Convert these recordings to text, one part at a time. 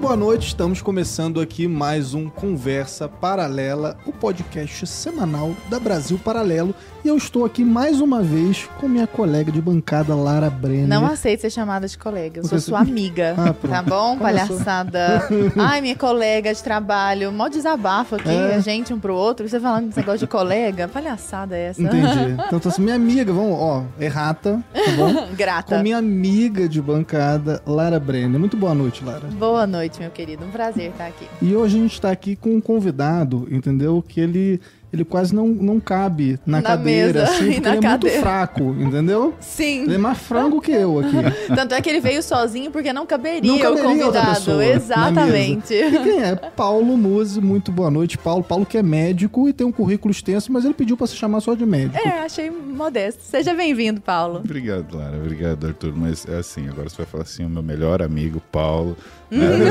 boa noite, estamos começando aqui mais um Conversa Paralela, o podcast semanal da Brasil Paralelo. E eu estou aqui mais uma vez com minha colega de bancada, Lara Brenner. Não aceito ser chamada de colega, eu sou Você- sua amiga, Ah, tá bom? Palhaçada. Ai, minha colega de trabalho, mó desabafo aqui, É. a gente um pro outro, você falando desse negócio de colega, palhaçada é essa? Entendi. Então, tô assim, minha amiga, vamos, ó, errata, tá bom? Grata. Com minha amiga de bancada, Lara Brenner. Muito boa noite, Lara. Boa noite, meu querido, um prazer estar aqui. E hoje a gente está aqui com um convidado, entendeu? Que ele, ele quase não, não cabe na, Na cadeira, mesa assim, porque na ele é cadeira. muito fraco, entendeu? Sim, Ele é mais frango que eu aqui. tanto é que ele veio sozinho porque não caberia, Não caberia o convidado. Exatamente. E quem é? Paulo Muse, muito boa noite. Paulo, Paulo que é médico e tem um currículo extenso, mas ele pediu pra se chamar só de médico. É, achei modesto. Seja bem-vindo, Paulo. Obrigado, Lara. Obrigado, Arthur. Mas é assim, agora você vai falar assim, o meu melhor amigo, Paulo. Né?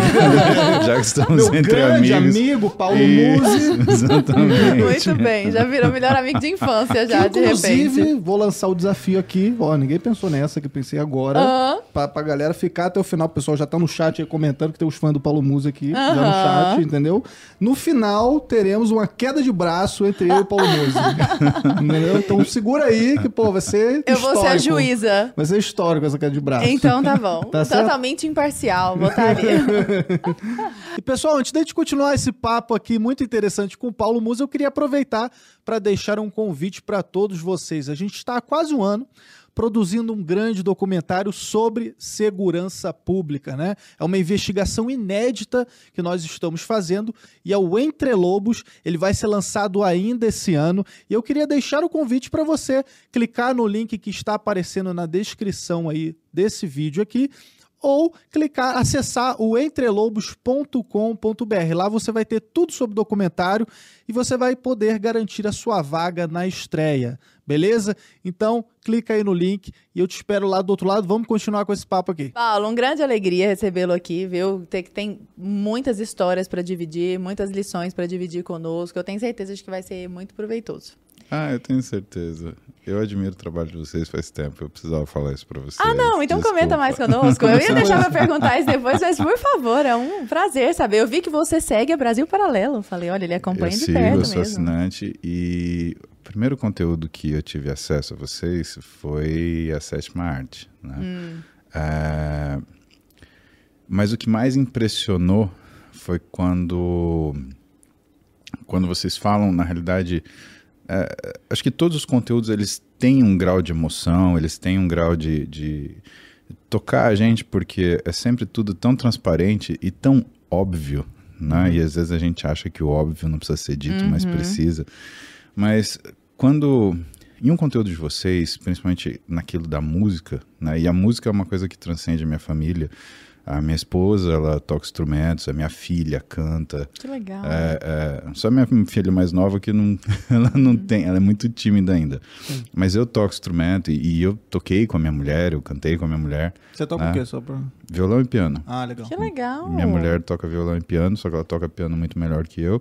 Já que estamos Meu entre grande amigos. amigo, Paulo Muse. Exatamente. Muito bem, já virou melhor amigo de infância já, Que, de inclusive, repente. vou lançar o desafio aqui. Ó, ninguém pensou nessa que eu pensei agora. Aham. Pra, pra galera ficar até o final. O pessoal já tá no chat aí comentando que tem os fãs do Paulo Muse aqui, já no chat, entendeu? No final, teremos uma queda de braço entre eu e o Paulo Muse. entendeu? Então segura aí que, pô, vai ser Eu vou ser a histórico. juíza. Vai ser histórico essa queda de braço. Então tá bom. Tá? Totalmente imparcial, votaria. E pessoal, antes de gente continuar esse papo aqui muito interessante com o Paulo Musa, eu queria aproveitar para deixar um convite para todos vocês. A gente está há quase um ano produzindo um grande documentário sobre segurança pública, né? É uma investigação inédita que nós estamos fazendo e é o Entre Lobos. Ele vai ser lançado ainda esse ano e eu queria deixar o convite para você clicar no link que está aparecendo na descrição aí desse vídeo aqui ou clicar, acessar o entrelobos.com.br. Lá você vai ter tudo sobre o documentário e você vai poder garantir a sua vaga na estreia, beleza? Então, clica aí no link e eu te espero lá do outro lado. Vamos continuar com esse papo aqui. Paulo, uma grande alegria recebê-lo aqui, viu? Tem, tem muitas histórias para dividir, muitas lições para dividir conosco. Eu tenho certeza de que vai ser muito proveitoso. Ah, eu tenho certeza. Eu admiro o trabalho de vocês faz tempo. Eu precisava falar isso pra vocês. Ah, não, então Desculpa. comenta mais conosco. Eu ia deixar pra perguntar isso depois, mas por favor, é um prazer saber. Eu vi que você segue a Brasil Paralelo. Falei, olha, ele acompanha eu de sigo, perto eu sou mesmo. assinante e o primeiro conteúdo que eu tive acesso a vocês foi a sétima arte, né? Hum. É, Mas o que mais impressionou foi quando quando vocês falam, na realidade, é, acho que todos os conteúdos eles têm um grau de emoção, eles têm um grau de, de tocar a gente, porque é sempre tudo tão transparente e tão óbvio, né? E às vezes a gente acha que o óbvio não precisa ser dito, mas precisa. Mas quando em um conteúdo de vocês, principalmente naquilo da música, né? E a música é uma coisa que transcende a minha família. A minha esposa, ela toca instrumentos, a minha filha canta. Que legal. É, é, só minha filha mais nova que não, ela não tem, ela é muito tímida ainda. Mas eu toco instrumento e, e eu toquei com a minha mulher, eu cantei com a minha mulher, Você toca Ah. o quê? Só pra... violão e piano. Ah, legal. Que legal. Minha mulher toca violão e piano, só que ela toca piano muito melhor que eu.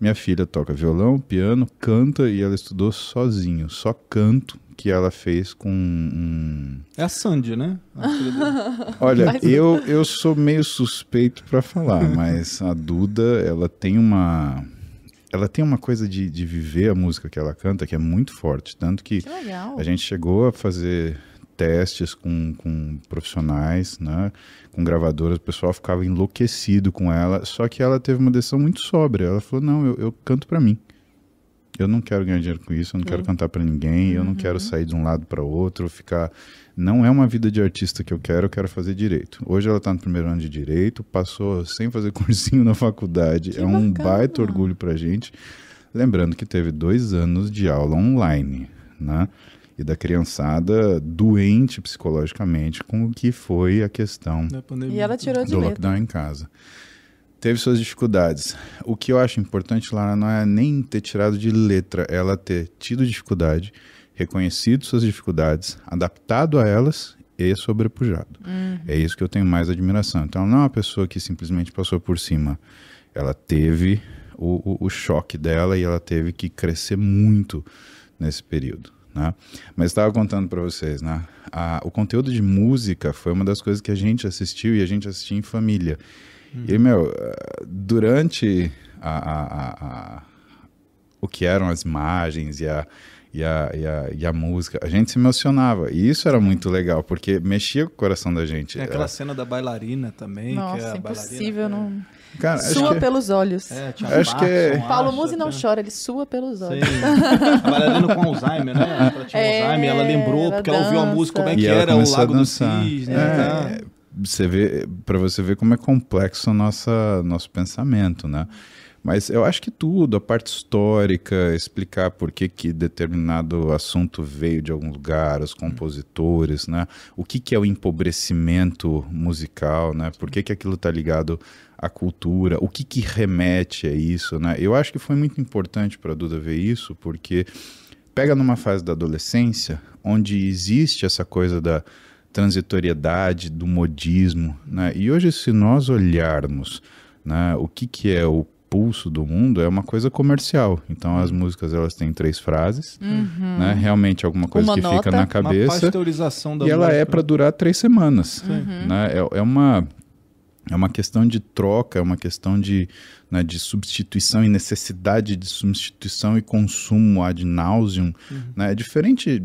Minha filha toca violão, piano, canta e ela estudou sozinho, só canto que ela fez com um... É a Sandy, né? A. Olha, Mas- eu, eu sou meio suspeito pra falar, mas a Duda, ela tem uma... Ela tem uma coisa de, de viver a música que ela canta que é muito forte, tanto que Que a gente chegou a fazer testes com, com profissionais, né, com gravadoras, o pessoal ficava enlouquecido com ela, só que ela teve uma decisão muito sóbria. Ela falou: não, eu, eu canto pra mim. Eu não quero ganhar dinheiro com isso, eu não quero cantar pra ninguém, eu não quero sair de um lado para outro, ficar. Não é uma vida de artista que eu quero, eu quero fazer direito. Hoje ela tá no primeiro ano de direito, passou sem fazer cursinho na faculdade, Que é um bacana. baita orgulho pra gente. Lembrando que teve dois anos de aula online, né? E da criançada doente psicologicamente com o que foi a questão. E ela tirou de do letra. lockdown em casa. Teve suas dificuldades. O que eu acho importante, Lara, não é nem ter tirado de letra, ela ter tido dificuldade, reconhecido suas dificuldades, adaptado a elas e sobrepujado. É isso que eu tenho mais admiração. Então, não é uma pessoa que simplesmente passou por cima. Ela teve o, o, o choque dela e ela teve que crescer muito nesse período. Né? Mas estava contando para vocês, né? A, o conteúdo de música foi uma das coisas que a gente assistiu e a gente assistiu em família. E, meu, eh, durante a, a, a, a- o que eram as imagens e a, e, a, e, a, e a música, a gente se emocionava. E isso era muito legal, porque mexia com o coração da gente. Tem aquela É, cena da bailarina também. que é Nossa, a impossível. Não... cara, acho Sua que- pelos olhos. É, Acho que é- Paulo Musi não chora, ele sua pelos olhos. Sim. A bailarina com Alzheimer, né? Ela tinha É, Alzheimer, ela lembrou, ela porque ela ouviu a dança. música, como é E que era o Lago do dançar. Cisne. É, tá? Você vê, para você ver como é complexo nossa, nosso pensamento, né? Mas eu acho que tudo, a parte histórica, explicar por que, que determinado assunto veio de algum lugar, os compositores, né? O que, que é o empobrecimento musical, né? Por que, que aquilo está ligado à cultura? O que, que remete a isso, né? Eu acho que foi muito importante para a Duda ver isso, porque pega numa fase da adolescência onde existe essa coisa da transitoriedade, do modismo, né? E hoje se nós olharmos, né, o que que é o pulso do mundo é uma coisa comercial. Então as músicas elas têm três frases, né? Realmente alguma coisa Uma que nota, fica na Uma cabeça pasteurização da e ela é música. para durar três semanas, né? É, é uma é uma questão de troca, é uma questão de, né, de substituição e necessidade de substituição e consumo ad nauseum. Né? É diferente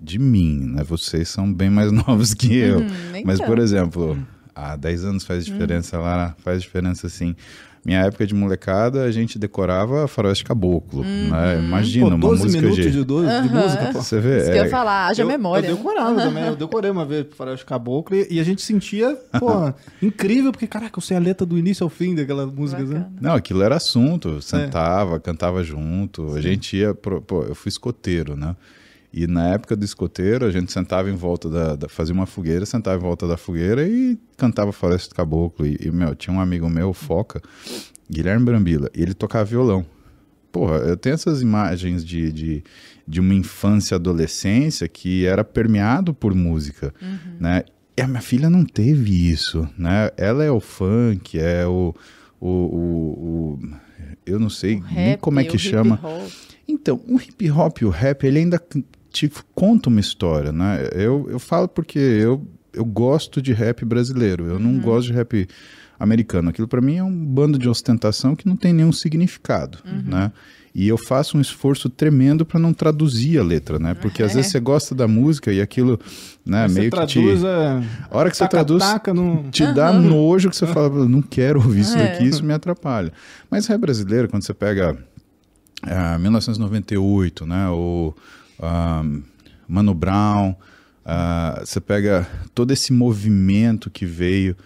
de mim, né? Vocês são bem mais novos que eu. Hum, Mas, por exemplo, há 10 anos faz diferença lá, faz diferença sim. Minha época de molecada, a gente decorava Faroeste Caboclo, né? Imagina, Pô, uma 12 música minutos de... de, do- de música, pô. Você vê? Isso que eu é- ia falar, haja eu, memória. Eu decorava também, eu decorei uma vez Faroeste Caboclo e, e a gente sentia, pô, incrível, porque, caraca, eu sei a letra do início ao fim daquela música, né? Não, aquilo era assunto. É. Eu Sentava, cantava junto. A gente ia. Pro, pô, eu fui escoteiro, né? E na época do escoteiro, a gente sentava em volta da, da- fazia uma fogueira, sentava em volta da fogueira e cantava Floresta do Caboclo. E, e, meu, tinha um amigo meu, Foca, Guilherme Brambila, e ele tocava violão. Porra, eu tenho essas imagens de, de, de uma infância e adolescência que era permeado por música, né? E a minha filha não teve isso, né? Ela é o funk, é o... o, o, o- eu não sei nem como é que chama. Então, o hip hop e o rap, ele ainda te conta uma história, né? Eu, eu falo porque eu, eu gosto de rap brasileiro, eu não gosto de rap americano. Aquilo para mim é um bando de ostentação que não tem nenhum significado, né? E eu faço um esforço tremendo para não traduzir a letra, né? Porque às vezes você gosta da música e aquilo, né, Você meio que te traduz, é, a hora que você taca, traduz, taca no... te dá nojo que você fala, não quero ouvir isso É. aqui, isso me atrapalha. Mas rap brasileiro, quando você pega ah, 1998, né, o ah, Mano Brown, ah, você pega todo esse movimento que veio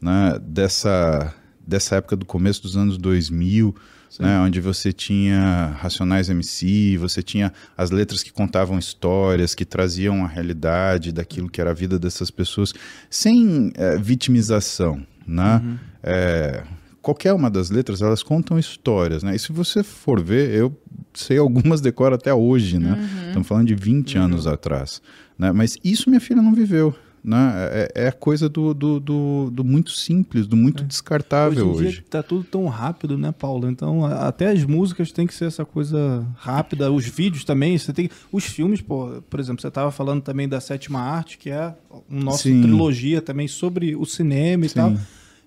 né, dessa, dessa época do começo dos anos 2000, né, onde você tinha Racionais MC, você tinha as letras que contavam histórias, que traziam a realidade daquilo que era a vida dessas pessoas, sem eh, vitimização, né? Eh, qualquer uma das letras, elas contam histórias, né? E se você for ver, eu sei algumas decoro até hoje, né? Estamos falando de 20 anos atrás, né? Mas isso minha filha não viveu, né? É, é a coisa do, do, do, do muito simples, do muito descartável Hoje em hoje. dia tá tudo tão rápido, né, Paulo? Então, até as músicas tem que ser essa coisa rápida, os vídeos também, você tem os filmes, pô, por exemplo, você tava falando também da Sétima Arte, que é um nosso Sim. trilogia também sobre o cinema e Sim. tal.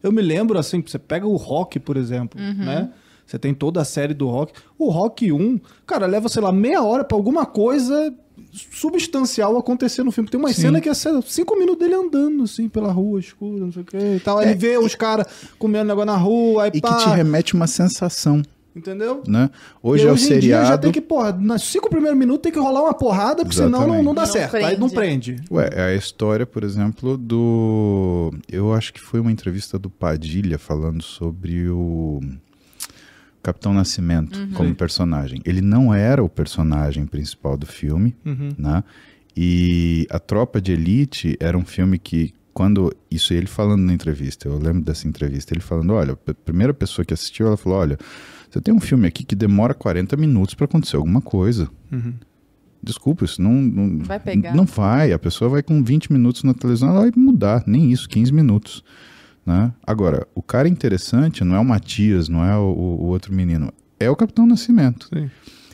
Eu me lembro assim, você pega o Rock, por exemplo, né? Você tem toda a série do Rock. O Rock 1, cara, leva, sei lá, meia hora pra alguma coisa substancial acontecer no filme. Tem uma Sim. cena que é cinco minutos dele andando, assim, pela rua escura, não sei o que e tal. Aí ele vê os caras comendo negócio na rua, aí É. E pá, que te remete uma sensação, entendeu? né? Hoje E é o hoje em dia seriado... já tem que, porra, nos cinco primeiros minutos tem que rolar uma porrada, porque senão não, não dá Não certo. Aí não prende. Ué, é a história, por exemplo, do. Eu acho que foi uma entrevista do Padilha falando sobre o Capitão Nascimento como personagem. Ele não era o personagem principal do filme, Uhum. né? E a Tropa de Elite era um filme que, quando. Isso ele falando na entrevista, eu lembro dessa entrevista, ele falando: olha, a primeira pessoa que assistiu, ela falou: olha, você tem um filme aqui que demora 40 minutos para acontecer alguma coisa. Uhum. Desculpa, isso não, não Vai pegar. Não vai. A pessoa vai com 20 minutos na televisão, ela vai mudar. Nem isso, 15 minutos. Né? Agora, o cara interessante não é o Matias, não é o, o- o outro menino. É o Capitão Nascimento. Sim.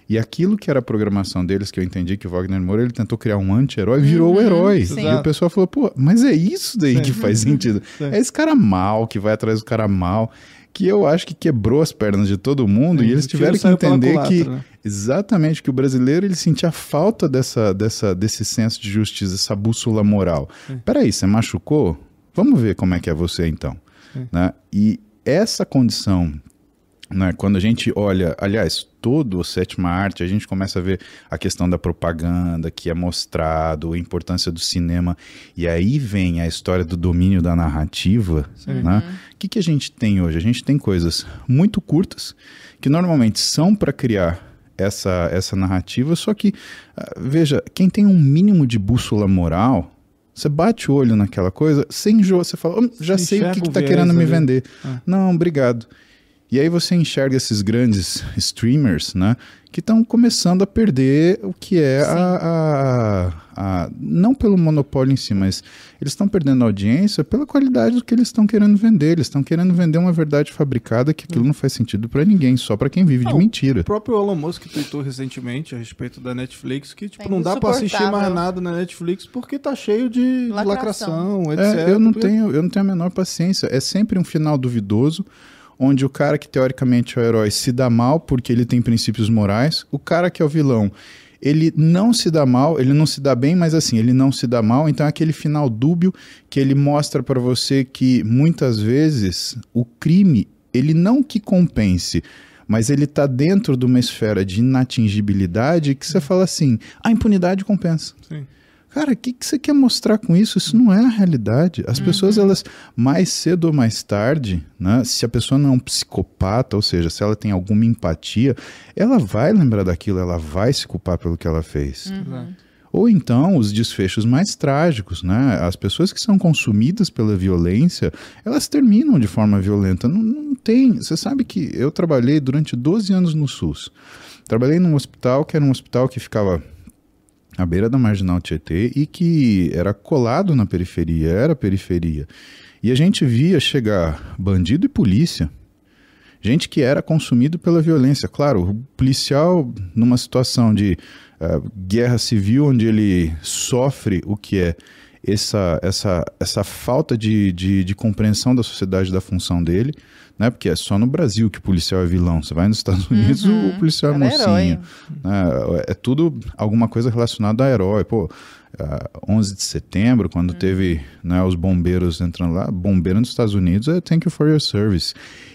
E aquilo que era a programação deles, que eu entendi que o Wagner Moura ele tentou criar um anti-herói, virou o herói. sim. E o pessoal falou, pô, mas é isso daí que faz sentido. Sim. É esse cara mal que vai atrás do cara mal, que eu acho que quebrou as pernas de todo mundo e eles O tiro tiveram que entender culatra, que né? exatamente que o brasileiro ele sentia falta dessa, dessa, desse senso de justiça, essa bússola moral. Peraí, você machucou? Vamos ver como é que é você então. Né? E essa condição né, quando a gente olha, aliás, todo o sétima arte, a gente começa a ver a questão da propaganda que é mostrado, a importância do cinema, e aí vem a história do domínio da narrativa. Né? O que, que a gente tem hoje? A gente tem coisas muito curtas, que normalmente são para criar essa, essa narrativa, só que, ah, veja, quem tem um mínimo de bússola moral, você bate o olho naquela coisa, você enjoa, você fala, "Hum, já sei o que, tá viés querendo me ali. vender. Ah. Não, obrigado. E aí você enxerga esses grandes streamers, né? Que estão começando a perder o que é a, a, a- Não pelo monopólio em si, mas eles estão perdendo audiência pela qualidade do que eles estão querendo vender. Eles estão querendo vender uma verdade fabricada que aquilo não faz sentido para ninguém, só para quem vive de Não, mentira. O próprio Elon Musk tweetou recentemente a respeito da Netflix que, tipo, É não dá pra assistir mais nada na Netflix porque tá cheio de Lacração. lacração, etc. É, eu não Porque- tenho, eu não tenho a menor paciência. É sempre um final duvidoso, onde o cara que teoricamente é o herói se dá mal porque ele tem princípios morais, o cara que é o vilão, ele não se dá mal, ele não se dá bem, mas assim, ele não se dá mal, então é aquele final dúbio que ele mostra pra você que muitas vezes o crime, ele não que compense, mas ele tá dentro de uma esfera de inatingibilidade que você fala assim, a impunidade compensa. Sim. Cara, o que, que você quer mostrar com isso? Isso não é a realidade. As pessoas, elas, mais cedo ou mais tarde, né, se a pessoa não é um psicopata, ou seja, se ela tem alguma empatia, ela vai lembrar daquilo, ela vai se culpar pelo que ela fez. Exato. Ou então os desfechos mais trágicos, né? As pessoas que são consumidas pela violência, elas terminam de forma violenta. Não, não tem. Você sabe que eu trabalhei durante 12 anos no SUS. Trabalhei num hospital que era um hospital que ficava à beira da marginal Tietê e que era colado na periferia, era periferia. E a gente via chegar bandido e polícia, gente que era consumido pela violência. Claro, o policial numa situação de eh, guerra civil, onde ele sofre o que é essa, essa, essa falta de, de, de compreensão da sociedade da função dele, né? Porque é só no Brasil que o policial é vilão. Você vai nos Estados Unidos, o policial é é mocinho. né? É tudo alguma coisa relacionada a herói. Pô, ah, 11 de setembro, quando teve né, os bombeiros entrando lá, bombeiro nos Estados Unidos é thank you for your service.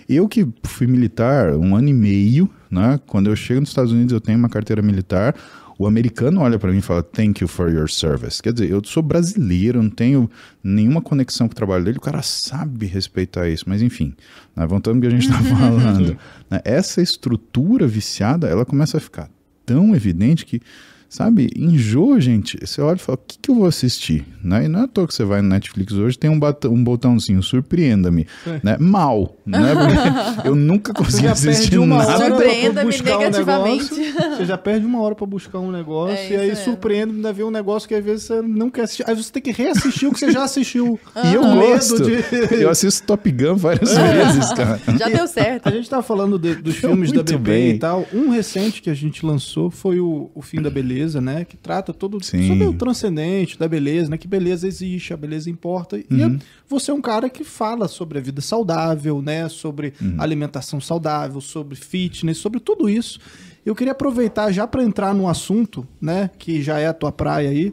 Eu que fui militar um ano e meio, né? Quando eu chego nos Estados Unidos, eu tenho uma carteira militar. O americano olha para mim e fala thank you for your service. Quer dizer, eu sou brasileiro, não tenho nenhuma conexão com o trabalho dele. O cara sabe respeitar isso, mas enfim, né, voltando ao que a gente está falando, né, essa estrutura viciada, ela começa a ficar tão evidente que Sabe, enjoa, gente. Você olha e fala, o que, que eu vou assistir? Né? E não é à toa que você vai no Netflix hoje, tem um, bata- um botãozinho, surpreenda-me. É. Né? Mal, né? Porque eu nunca consegui já assistir perde uma nada. Surpreenda-me buscar um negativamente. negócio. Você já perde uma hora pra buscar um negócio É e aí isso mesmo. surpreende ainda ver um negócio que às vezes você não quer assistir. Aí você tem que reassistir o que você já assistiu. E eu gosto. de- Eu assisto Top Gun várias É. vezes, cara. Já deu certo. A gente tava falando de- dos filmes da BB bem. e tal. Um recente que a gente lançou foi o, o Fim da Beleza, né? Que trata todo Sim. sobre o transcendente da beleza, né? Que beleza existe, a beleza importa. E Uhum. você é um cara que fala sobre a vida saudável, né? Sobre Uhum. alimentação saudável, sobre fitness, sobre tudo isso. Eu queria aproveitar já para entrar num assunto, né? Que já é a tua praia aí.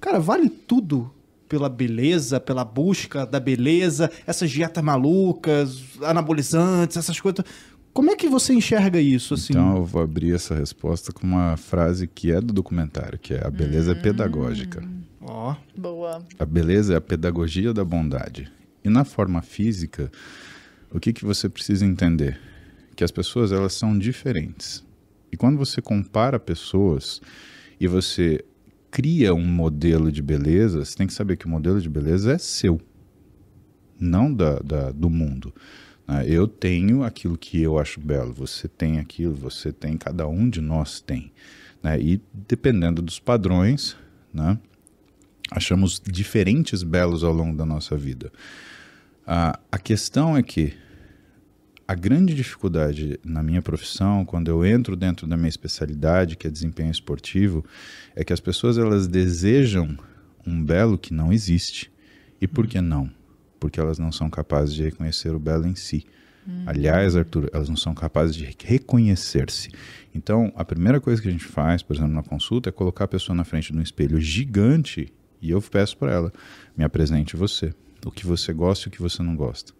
Cara, vale tudo pela beleza, pela busca da beleza, essas dietas malucas, anabolizantes, essas coisas. Como é que você enxerga isso, assim? Então eu vou abrir essa resposta com uma frase que é do documentário, que é a beleza é pedagógica. Ó, Boa. A beleza é a pedagogia da bondade. E na forma física, o que, que você precisa entender? Que as pessoas elas são diferentes. E quando você compara pessoas e você cria um modelo de beleza, você tem que saber que o modelo de beleza é seu, não da, da- do mundo. Né? Eu tenho aquilo que eu acho belo, você tem aquilo, você tem, cada um de nós tem. né? E dependendo dos padrões, né? achamos diferentes belos ao longo da nossa vida. Ah, a questão é que a grande dificuldade na minha profissão, quando eu entro dentro da minha especialidade, que é desempenho esportivo, é que as pessoas elas desejam um belo que não existe. E por que não? Porque elas não são capazes de reconhecer o belo em si. Aliás, Arthur, elas não são capazes de reconhecer-se. Então, a primeira coisa que a gente faz, por exemplo, na consulta, é colocar a pessoa na frente de um espelho gigante e eu peço para ela: me apresente você. O que você gosta e o que você não gosta.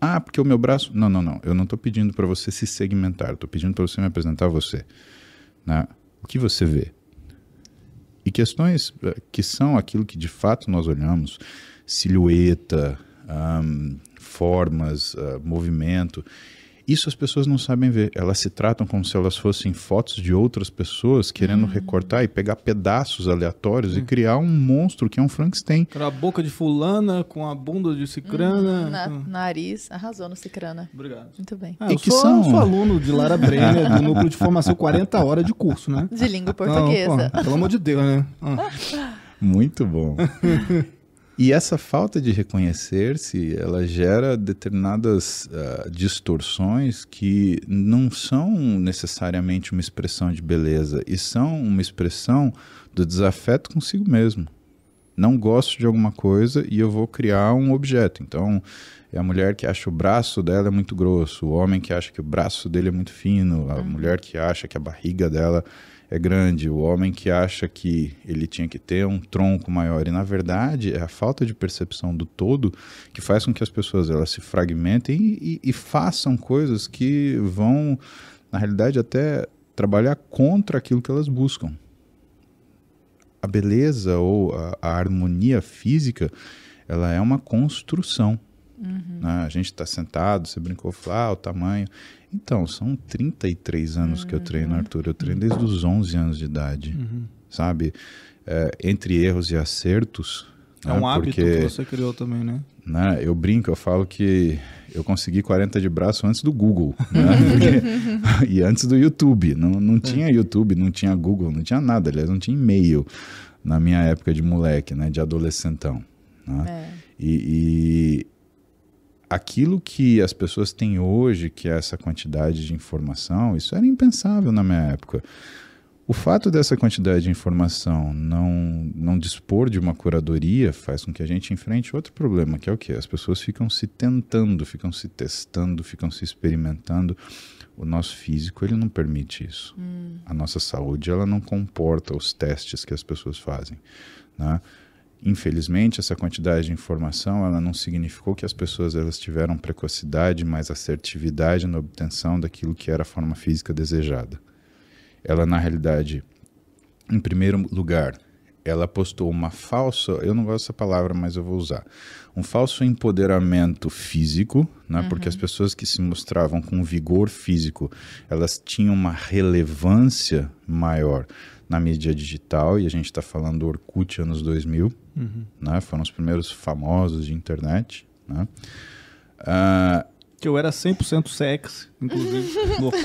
Ah, porque o meu braço. Não, não, não. Eu não estou pedindo para você se segmentar. Estou pedindo para você me apresentar você. Né? O que você vê? E questões eh, que são aquilo que de fato nós olhamos: silhueta, um, formas, uh, movimento. Isso as pessoas não sabem ver. Elas se tratam como se elas fossem fotos de outras pessoas querendo uhum. recortar e pegar pedaços aleatórios uhum. e criar um monstro que é um Frankenstein. A boca de fulana com a bunda de cicrana. Uhum, na, nariz. Arrasou no cicrana. Obrigado. Muito bem. Ah, eu que sou, são... sou aluno de Lara Brenner, do núcleo de formação 40 horas de curso, né? De língua portuguesa. Então, pô, pelo amor de Deus, né? Ah. Muito bom. E essa falta de reconhecer-se, ela gera determinadas uh, distorções que não são necessariamente uma expressão de beleza, e são uma expressão do desafeto consigo mesmo. Não gosto de alguma coisa e eu vou criar um objeto. Então, é a mulher que acha o braço dela é muito grosso, o homem que acha que o braço dele é muito fino, a uhum. mulher que acha que a barriga dela é grande, o homem que acha que ele tinha que ter um tronco maior. E na verdade é a falta de percepção do todo que faz com que as pessoas elas se fragmentem e, e, e façam coisas que vão, na realidade, até trabalhar contra aquilo que elas buscam. A beleza ou a, a harmonia física, ela é uma construção. Uhum. Né? A gente está sentado, você brincou, falou, ah, o tamanho. Então, são 33 anos uhum. que eu treino, Arthur. Eu treino desde os 11 anos de idade, uhum. sabe? É, entre erros e acertos. É né? um hábito Porque, que você criou também, né? né? Eu brinco, eu falo que eu consegui 40 de braço antes do Google, né? Porque, e antes do YouTube. Não, não é. tinha YouTube, não tinha Google, não tinha nada. Aliás, não tinha e-mail na minha época de moleque, né? De adolescentão. Né? É. E, e aquilo que as pessoas têm hoje, que é essa quantidade de informação, isso era impensável na minha época. O fato dessa quantidade de informação não, não dispor de uma curadoria faz com que a gente enfrente outro problema, que é o que? As pessoas ficam se tentando, ficam se testando, ficam se experimentando. O nosso físico ele não permite isso. Hum. A nossa saúde ela não comporta os testes que as pessoas fazem. Né? Infelizmente, essa quantidade de informação ela não significou que as pessoas elas tiveram precocidade, mais assertividade na obtenção daquilo que era a forma física desejada. Ela, na realidade, em primeiro lugar, ela postou uma falsa, eu não gosto dessa palavra, mas eu vou usar, um falso empoderamento físico, né? Uhum. Porque as pessoas que se mostravam com vigor físico, elas tinham uma relevância maior na mídia digital, e a gente está falando do Orkut anos 2000, uhum. né? foram os primeiros famosos de internet. Né? Uh, que eu era 100% sexy, inclusive, no Orkut.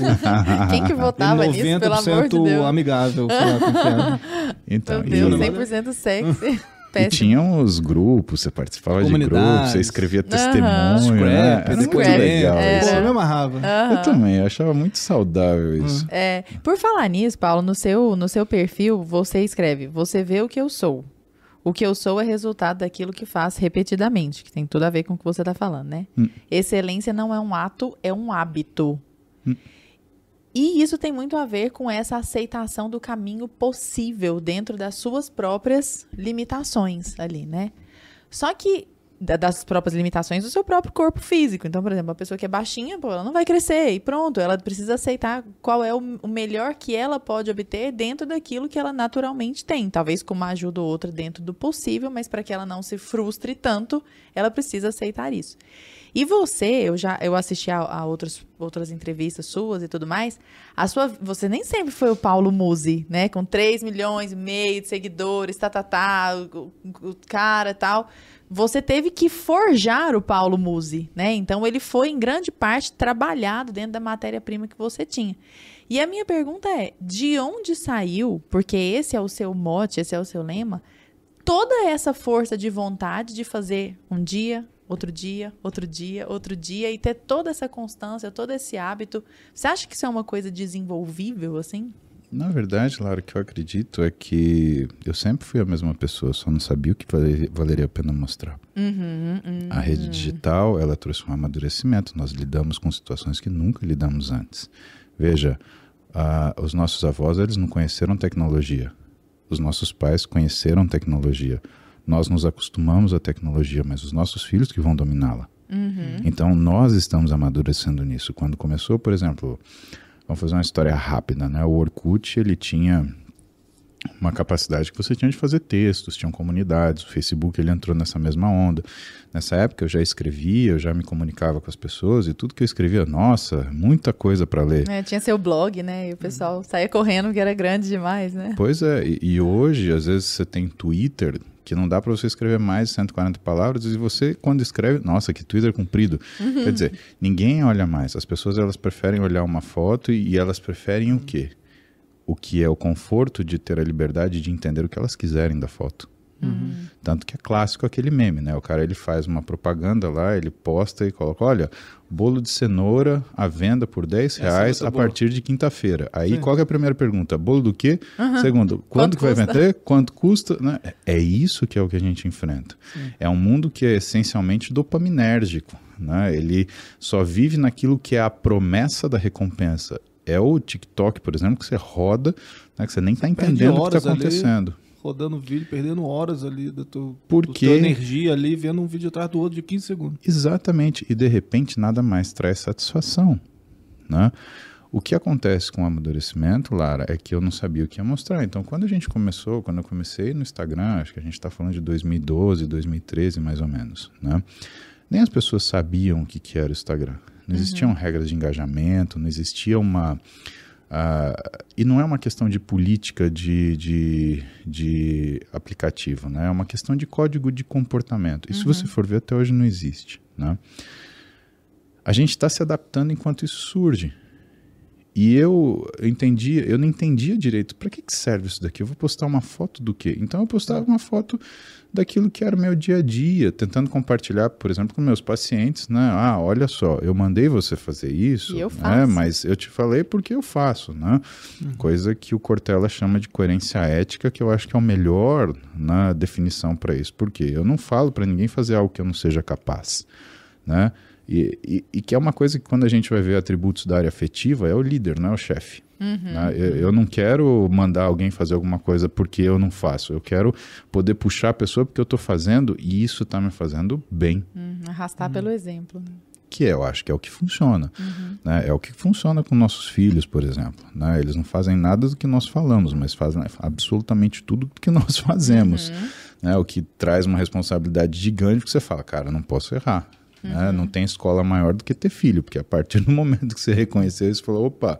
Quem que votava nisso, pelo amor de Deus? amigável, lá é. Então, Meu Deus, e... 100% sexy. Péssimo. E tinham os grupos, você participava de grupos, você escrevia testemunho, uhum. né? Era muito legal era. isso. Pô, eu me amarrava. Uhum. Eu também, eu achava muito saudável isso. É, por falar nisso, Paulo, no seu, no seu perfil, você escreve, você vê o que eu sou. O que eu sou é resultado daquilo que faço repetidamente, que tem tudo a ver com o que você está falando, né? Hum. Excelência não é um ato, é um hábito. Hum. E isso tem muito a ver com essa aceitação do caminho possível dentro das suas próprias limitações ali, né? Só que das próprias limitações do seu próprio corpo físico. Então, por exemplo, uma pessoa que é baixinha, pô, ela não vai crescer e pronto, ela precisa aceitar qual é o, melhor que ela pode obter dentro daquilo que ela naturalmente tem, talvez com uma ajuda ou outra dentro do possível, mas para que ela não se frustre tanto, ela precisa aceitar isso. E você, eu já eu assisti a, a outros, outras entrevistas suas e tudo mais. A sua, você nem sempre foi o Paulo Musi, né? Com 3 milhões e meio de seguidores, tá, tá, tá, o, o cara tal. Você teve que forjar o Paulo Musi, né? Então ele foi em grande parte trabalhado dentro da matéria-prima que você tinha. E a minha pergunta é: de onde saiu? Porque esse é o seu mote, esse é o seu lema toda essa força de vontade de fazer um dia, outro dia, outro dia, outro dia e ter toda essa constância, todo esse hábito. Você acha que isso é uma coisa desenvolvível assim? Na verdade, Lara, o que eu acredito é que eu sempre fui a mesma pessoa, só não sabia o que valeria, valeria a pena mostrar. Uhum, uhum. A rede digital, ela trouxe um amadurecimento. Nós lidamos com situações que nunca lidamos antes. Veja, uh, os nossos avós, eles não conheceram tecnologia. Os nossos pais conheceram tecnologia. Nós nos acostumamos à tecnologia, mas os nossos filhos que vão dominá-la. Uhum. Então, nós estamos amadurecendo nisso. Quando começou, por exemplo, Vamos fazer uma história rápida, né? O Orkut, ele tinha uma capacidade que você tinha de fazer textos, tinham comunidades, o Facebook ele entrou nessa mesma onda. Nessa época eu já escrevia, eu já me comunicava com as pessoas e tudo que eu escrevia, nossa, muita coisa para ler. É, tinha seu blog, né? E o pessoal saía correndo que era grande demais, né? Pois é, e, e hoje às vezes você tem Twitter, que não dá para você escrever mais de 140 palavras e você quando escreve, nossa, que Twitter comprido. Uhum. Quer dizer, ninguém olha mais. As pessoas elas preferem olhar uma foto e, e elas preferem o quê? O que é o conforto de ter a liberdade de entender o que elas quiserem da foto. Uhum. Tanto que é clássico aquele meme, né? O cara ele faz uma propaganda lá, ele posta e coloca, olha, bolo de cenoura à venda por 10 reais a boa. partir de quinta-feira. Aí Sim. qual é a primeira pergunta? Bolo do quê? Uhum. Segundo, quando Quanto que vai vender? Quanto custa? Né? É isso que é o que a gente enfrenta. Sim. É um mundo que é essencialmente dopaminérgico. Né? Ele só vive naquilo que é a promessa da recompensa. É o TikTok, por exemplo, que você roda, né, que você nem está entendendo o que está acontecendo. Ali rodando vídeo, perdendo horas ali da tua, Porque... tua energia ali, vendo um vídeo atrás do outro de 15 segundos. Exatamente. E de repente nada mais traz satisfação. Né? O que acontece com o amadurecimento, Lara, é que eu não sabia o que ia mostrar. Então, quando a gente começou, quando eu comecei no Instagram, acho que a gente está falando de 2012, 2013 mais ou menos, né? Nem as pessoas sabiam o que, que era o Instagram. Não existiam uhum. regras de engajamento, não existia uma Uh, e não é uma questão de política de, de, de, aplicativo, né? é uma questão de código de comportamento. E uhum. se você for ver, até hoje não existe. Né? A gente está se adaptando enquanto isso surge. E eu entendi, eu não entendia direito para que, que serve isso daqui. Eu vou postar uma foto do quê? Então eu postava uma foto daquilo que era o meu dia a dia, tentando compartilhar, por exemplo, com meus pacientes, né? Ah, olha só, eu mandei você fazer isso, e eu né? faço. mas eu te falei porque eu faço, né? Uhum. Coisa que o Cortella chama de coerência ética, que eu acho que é o melhor na definição para isso. Porque eu não falo para ninguém fazer algo que eu não seja capaz, né? E, e, e, que é uma coisa que quando a gente vai ver atributos da área afetiva, é o líder, não é o chefe. Uhum. Né? Eu, eu, não quero mandar alguém fazer alguma coisa porque eu não faço. Eu quero poder puxar a pessoa porque eu estou fazendo e isso está me fazendo bem. Uhum. Arrastar uhum. pelo exemplo. Né? Que é, eu acho que é o que funciona. Uhum. Né? É o que funciona com nossos filhos, por exemplo. Né? Eles não fazem nada do que nós falamos, mas fazem absolutamente tudo do que nós fazemos. Uhum. Né? O que traz uma responsabilidade gigante porque você fala, cara, não posso errar. Né? Não tem escola maior do que ter filho, porque a partir do momento que você reconheceu isso, falou, opa,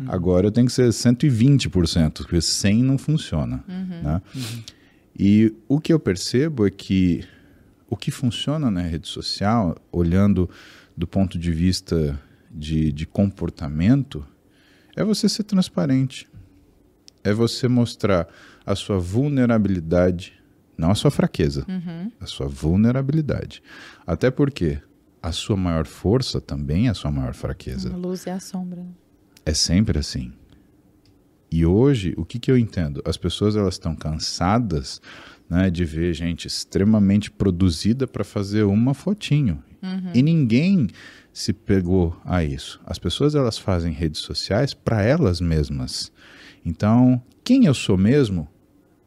uhum. agora eu tenho que ser 120%, porque 100 não funciona. Uhum. Né? Uhum. E o que eu percebo é que o que funciona na rede social, olhando do ponto de vista de, de comportamento, é você ser transparente. É você mostrar a sua vulnerabilidade não a sua fraqueza, uhum. a sua vulnerabilidade. Até porque a sua maior força também é a sua maior fraqueza. A luz e a sombra. É sempre assim. E hoje, o que, que eu entendo? As pessoas elas estão cansadas né, de ver gente extremamente produzida para fazer uma fotinho. Uhum. E ninguém se pegou a isso. As pessoas elas fazem redes sociais para elas mesmas. Então, quem eu sou mesmo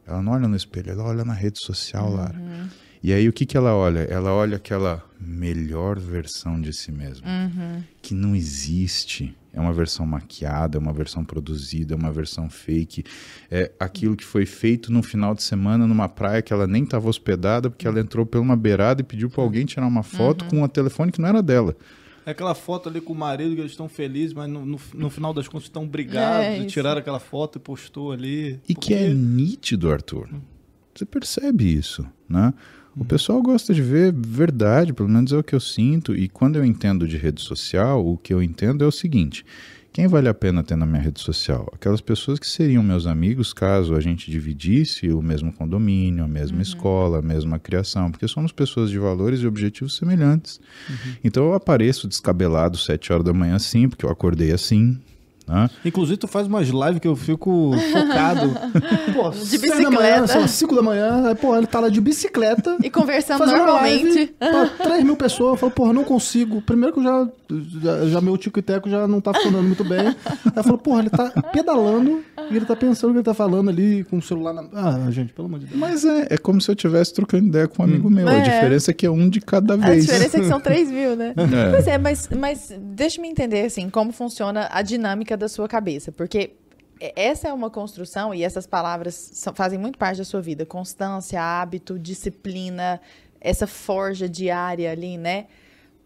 ela não olha no espelho, ela olha na rede social, uhum. Lara. E aí o que, que ela olha? Ela olha aquela melhor versão de si mesma, uhum. que não existe. É uma versão maquiada, é uma versão produzida, é uma versão fake. É aquilo que foi feito no final de semana numa praia que ela nem estava hospedada, porque ela entrou por uma beirada e pediu para alguém tirar uma foto uhum. com um telefone que não era dela. É aquela foto ali com o marido que eles estão felizes, mas no, no, no, final das contas estão brigados é, e tiraram aquela foto e postou ali. E porque... que é nítido, Arthur. Você percebe isso, né? O pessoal gosta de ver verdade, pelo menos é o que eu sinto. E quando eu entendo de rede social, o que eu entendo é o seguinte: Quem vale a pena ter na minha rede social? Aquelas pessoas que seriam meus amigos caso a gente dividisse o mesmo condomínio, a mesma uhum. escola, a mesma criação, porque somos pessoas de valores e objetivos semelhantes. Uhum. Então eu apareço descabelado sete horas da manhã sim, porque eu acordei assim, né? Inclusive, tu faz umas lives que eu fico focado. pô, de bicicleta. Da manhã, são 5 da manhã, aí, pô, ele tá lá de bicicleta. E conversando normalmente. Pra 3 mil pessoas, eu falo, porra, não consigo. Primeiro que eu já, já, já meu tico e teco já não tá funcionando muito bem. Aí eu falo, porra, ele tá pedalando e ele tá pensando o que ele tá falando ali com o celular na. Ah, gente, pelo amor de Deus. Mas é, é como se eu estivesse trocando ideia com um amigo hum. meu. É. A diferença é que é um de cada vez. A diferença é que são 3 mil, né? É. Pois é, mas, mas deixa-me entender, assim, como funciona a dinâmica da sua cabeça, porque essa é uma construção e essas palavras são, fazem muito parte da sua vida. Constância, hábito, disciplina, essa forja diária ali, né?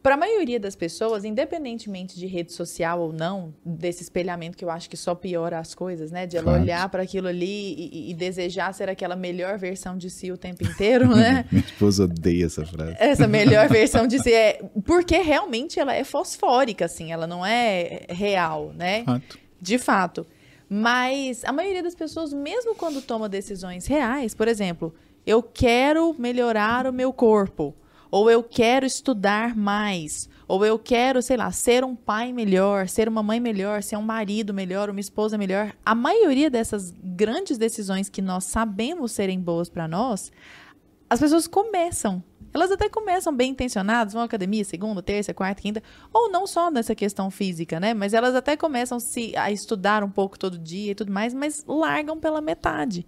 Para a maioria das pessoas, independentemente de rede social ou não, desse espelhamento que eu acho que só piora as coisas, né? De ela claro. olhar para aquilo ali e, e, desejar ser aquela melhor versão de si o tempo inteiro, né? Minha esposa odeia essa frase. Essa melhor versão de si é porque realmente ela é fosfórica, assim, ela não é real, né? Fato. De fato. Mas a maioria das pessoas, mesmo quando toma decisões reais, por exemplo, eu quero melhorar o meu corpo ou eu quero estudar mais, ou eu quero, sei lá, ser um pai melhor, ser uma mãe melhor, ser um marido melhor, uma esposa melhor. A maioria dessas grandes decisões que nós sabemos serem boas para nós, as pessoas começam. Elas até começam bem intencionadas, vão à academia segunda, terça, quarta, quinta, ou não só nessa questão física, né? Mas elas até começam se, a estudar um pouco todo dia e tudo mais, mas largam pela metade.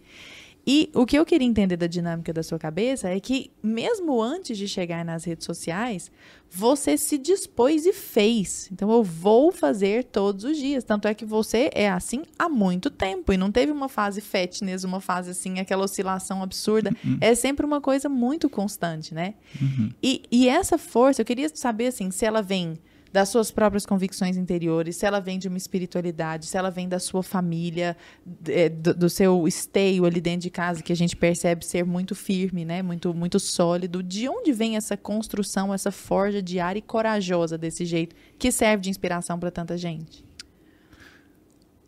E o que eu queria entender da dinâmica da sua cabeça é que, mesmo antes de chegar nas redes sociais, você se dispôs e fez. Então, eu vou fazer todos os dias. Tanto é que você é assim há muito tempo. E não teve uma fase fitness, uma fase assim, aquela oscilação absurda. Uhum. É sempre uma coisa muito constante, né? Uhum. E, e essa força, eu queria saber assim, se ela vem das suas próprias convicções interiores, se ela vem de uma espiritualidade, se ela vem da sua família, é, do, do, seu esteio ali dentro de casa, que a gente percebe ser muito firme, né? muito, muito sólido. De onde vem essa construção, essa forja diária e corajosa desse jeito, que serve de inspiração para tanta gente?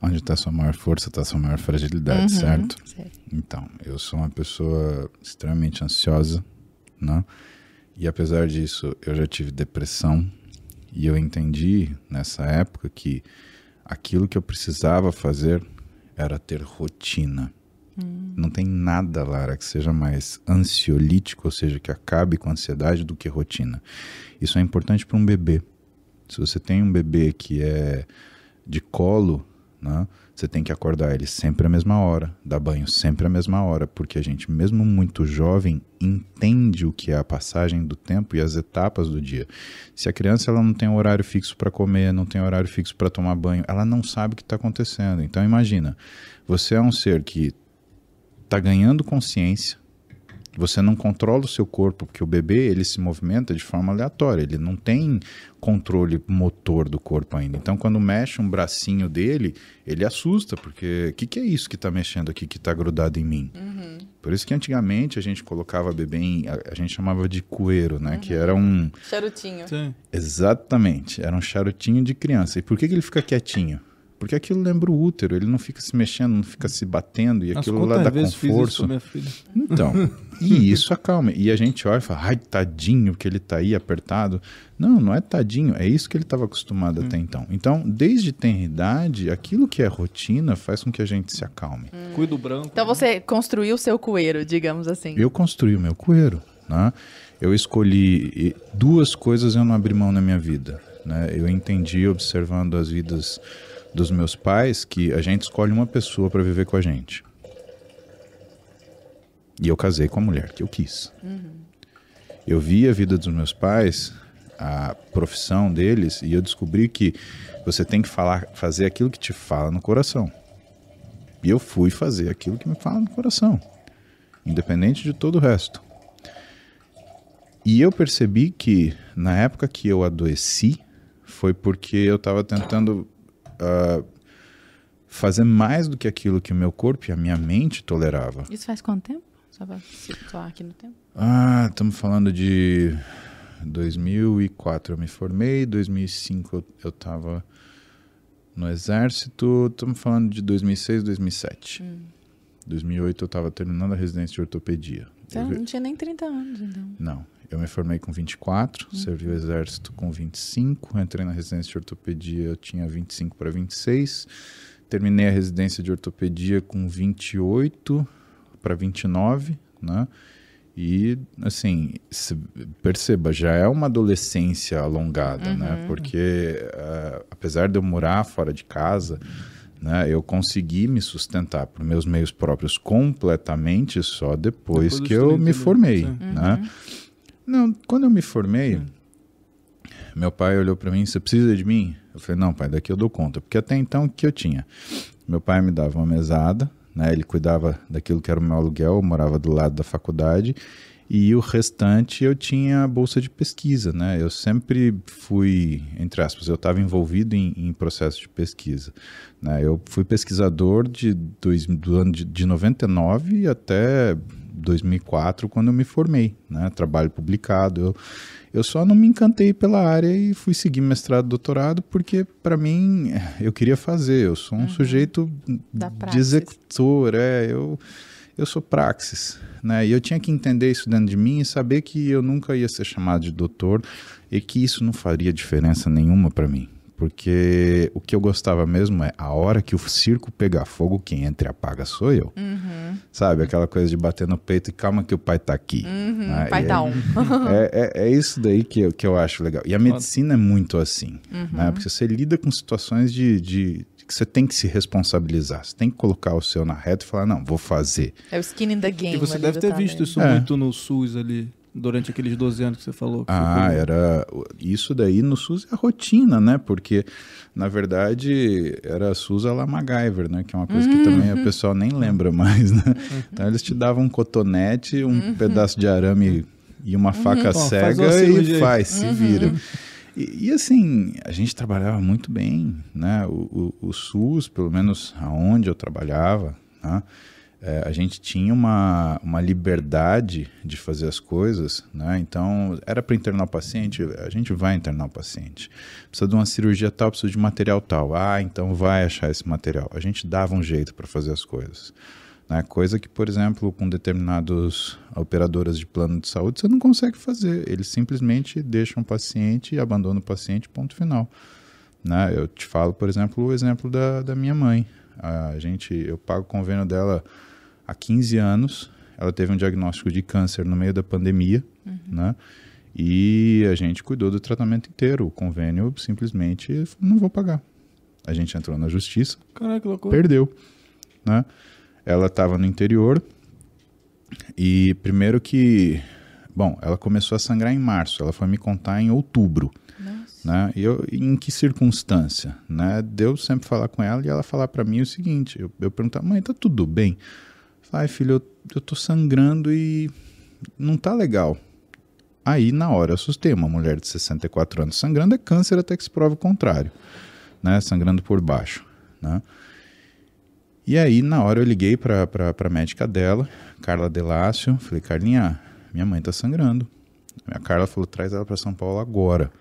Onde está sua maior força, está sua maior fragilidade, uhum, certo? certo? Então, eu sou uma pessoa extremamente ansiosa, né? E apesar disso, eu já tive depressão, e eu entendi nessa época que aquilo que eu precisava fazer era ter rotina. Hum. Não tem nada, Lara, que seja mais ansiolítico, ou seja, que acabe com a ansiedade do que rotina. Isso é importante para um bebê. Se você tem um bebê que é de colo, né? Você tem que acordar ele sempre à mesma hora, dar banho sempre à mesma hora, porque a gente, mesmo muito jovem, entende o que é a passagem do tempo e as etapas do dia. Se a criança ela não tem um horário fixo para comer, não tem um horário fixo para tomar banho, ela não sabe o que está acontecendo. Então imagina, você é um ser que está ganhando consciência, você não controla o seu corpo, porque o bebê ele se movimenta de forma aleatória, ele não tem controle motor do corpo ainda. Então, quando mexe um bracinho dele, ele assusta, porque o que, que, é isso que está mexendo aqui, que está grudado em mim? Uhum. Por isso que antigamente a gente colocava bebê em. A, a gente chamava de coeiro, né? Uhum. Que era um. Charutinho. Sim. Exatamente, era um charutinho de criança. E por que, que ele fica quietinho? Porque aquilo lembra o útero, ele não fica se mexendo, não fica se batendo, e aquilo lá dá conforto. Então, e isso acalma. E a gente olha e fala, ai, tadinho que ele tá aí apertado. Não, não é tadinho, é isso que ele estava acostumado hum. até então. Então, desde tenridade, aquilo que é rotina faz com que a gente se acalme. Hum. Cuido branco. Então você construiu o seu coeiro, digamos assim. Eu construí o meu coeiro, né? Eu escolhi duas coisas eu não abri mão na minha vida. Né? Eu entendi observando as vidas dos meus pais que a gente escolhe uma pessoa para viver com a gente. E eu casei com a mulher que eu quis. Uhum. Eu vi a vida dos meus pais, a profissão deles, e eu descobri que você tem que falar, fazer aquilo que te fala no coração. E eu fui fazer aquilo que me fala no coração, independente de todo o resto. E eu percebi que na época que eu adoeci foi porque eu estava tentando uh, fazer mais do que aquilo que o meu corpo e a minha mente tolerava. Isso faz quanto tempo? Só para situar aqui no tempo. Ah, estamos falando de 2004 eu me formei, 2005 eu, eu tava No exército, estamos falando de 2006, 2007. Hum. 2008 eu estava terminando a residência de ortopedia. Então, não tinha nem 30 anos, então. Não. Eu me formei com 24, uhum. servi o exército com 25, entrei na residência de ortopedia, eu tinha 25 para 26. Terminei a residência de ortopedia com 28 para 29, né? E, assim, perceba, já é uma adolescência alongada, né? uhum. né? Porque, uh, apesar de eu morar fora de casa, né, eu consegui me sustentar por meus meios próprios completamente só depois, depois que eu me formei, né? Uhum. Não, quando eu me formei, meu pai olhou para mim, você precisa de mim? Eu falei, não, pai, daqui eu dou conta. Porque até então, o que eu tinha? Meu pai me dava uma mesada, né? Ele cuidava daquilo que era o meu aluguel, eu morava do lado da faculdade. E o restante eu tinha bolsa de pesquisa, né? Eu sempre fui, entre aspas, eu estava envolvido em, em, processo de pesquisa. Né? Eu fui pesquisador de dois, do ano de, de 99 até 2004, quando eu me formei, né? Trabalho publicado. Eu, eu só não me encantei pela área e fui seguir mestrado, doutorado, porque para mim eu queria fazer. Eu sou um uhum. sujeito de executor, é, eu eu sou praxis, né? E eu tinha que entender isso dentro de mim e saber que eu nunca ia ser chamado de doutor e que isso não faria diferença nenhuma para mim porque o que eu gostava mesmo é a hora que o circo pegar fogo, quem entra e apaga sou eu. Uhum. Sabe? Aquela coisa de bater no peito e calma que o pai tá aqui. Uhum, ah, pai tá um. é, é, é, isso daí que eu, que eu acho legal. E a medicina é muito assim, uhum. né? Porque você lida com situações de, de, que você tem que se responsabilizar. Você tem que colocar o seu na reta e falar, não, vou fazer. É o skin in the game. E você deve ter visto isso é. muito no SUS ali durante aqueles 12 anos que você falou? Que ah, você era. Isso daí no SUS é rotina, né? Porque, na verdade, era SUS a la MacGyver, né? Que é uma coisa uhum. que também o pessoal nem lembra mais, né? Uhum. Então eles te davam um cotonete, um uhum. pedaço de arame e uma uhum. faca cega e faz, se uhum. vira. E, e, assim, a gente trabalhava muito bem, né? O, o, o SUS, pelo menos aonde eu trabalhava, né? É, a gente tinha uma, uma liberdade de fazer as coisas, né? Então, era para internar o paciente, a gente vai internar o paciente. Precisa de uma cirurgia tal, precisa de material tal. Ah, então vai achar esse material. A gente dava um jeito para fazer as coisas. Né? Coisa que, por exemplo, com determinadas operadoras de plano de saúde, você não consegue fazer. Eles simplesmente deixam o paciente e abandonam o paciente, ponto final. Né? Eu te falo, por exemplo, o exemplo da, da minha mãe. A gente, eu pago o convênio dela há 15 anos. Ela teve um diagnóstico de câncer no meio da pandemia, uhum. né? E a gente cuidou do tratamento inteiro. O convênio simplesmente não vou pagar. A gente entrou na justiça, Caraca, perdeu, né? Ela estava no interior e primeiro que, bom, ela começou a sangrar em março. Ela foi me contar em outubro. Né? E eu, em que circunstância? Né? Deu sempre falar com ela e ela falar para mim o seguinte: eu, eu perguntava, mãe, tá tudo bem? Ai, filho, eu, eu tô sangrando e não tá legal. Aí, na hora, eu assustei. Uma mulher de 64 anos sangrando é câncer até que se prove o contrário, né? Sangrando por baixo, né? E aí, na hora, eu liguei para a médica dela, Carla Delácio. Falei, Carlinha, minha mãe tá sangrando. A Carla falou, traz ela para São Paulo agora.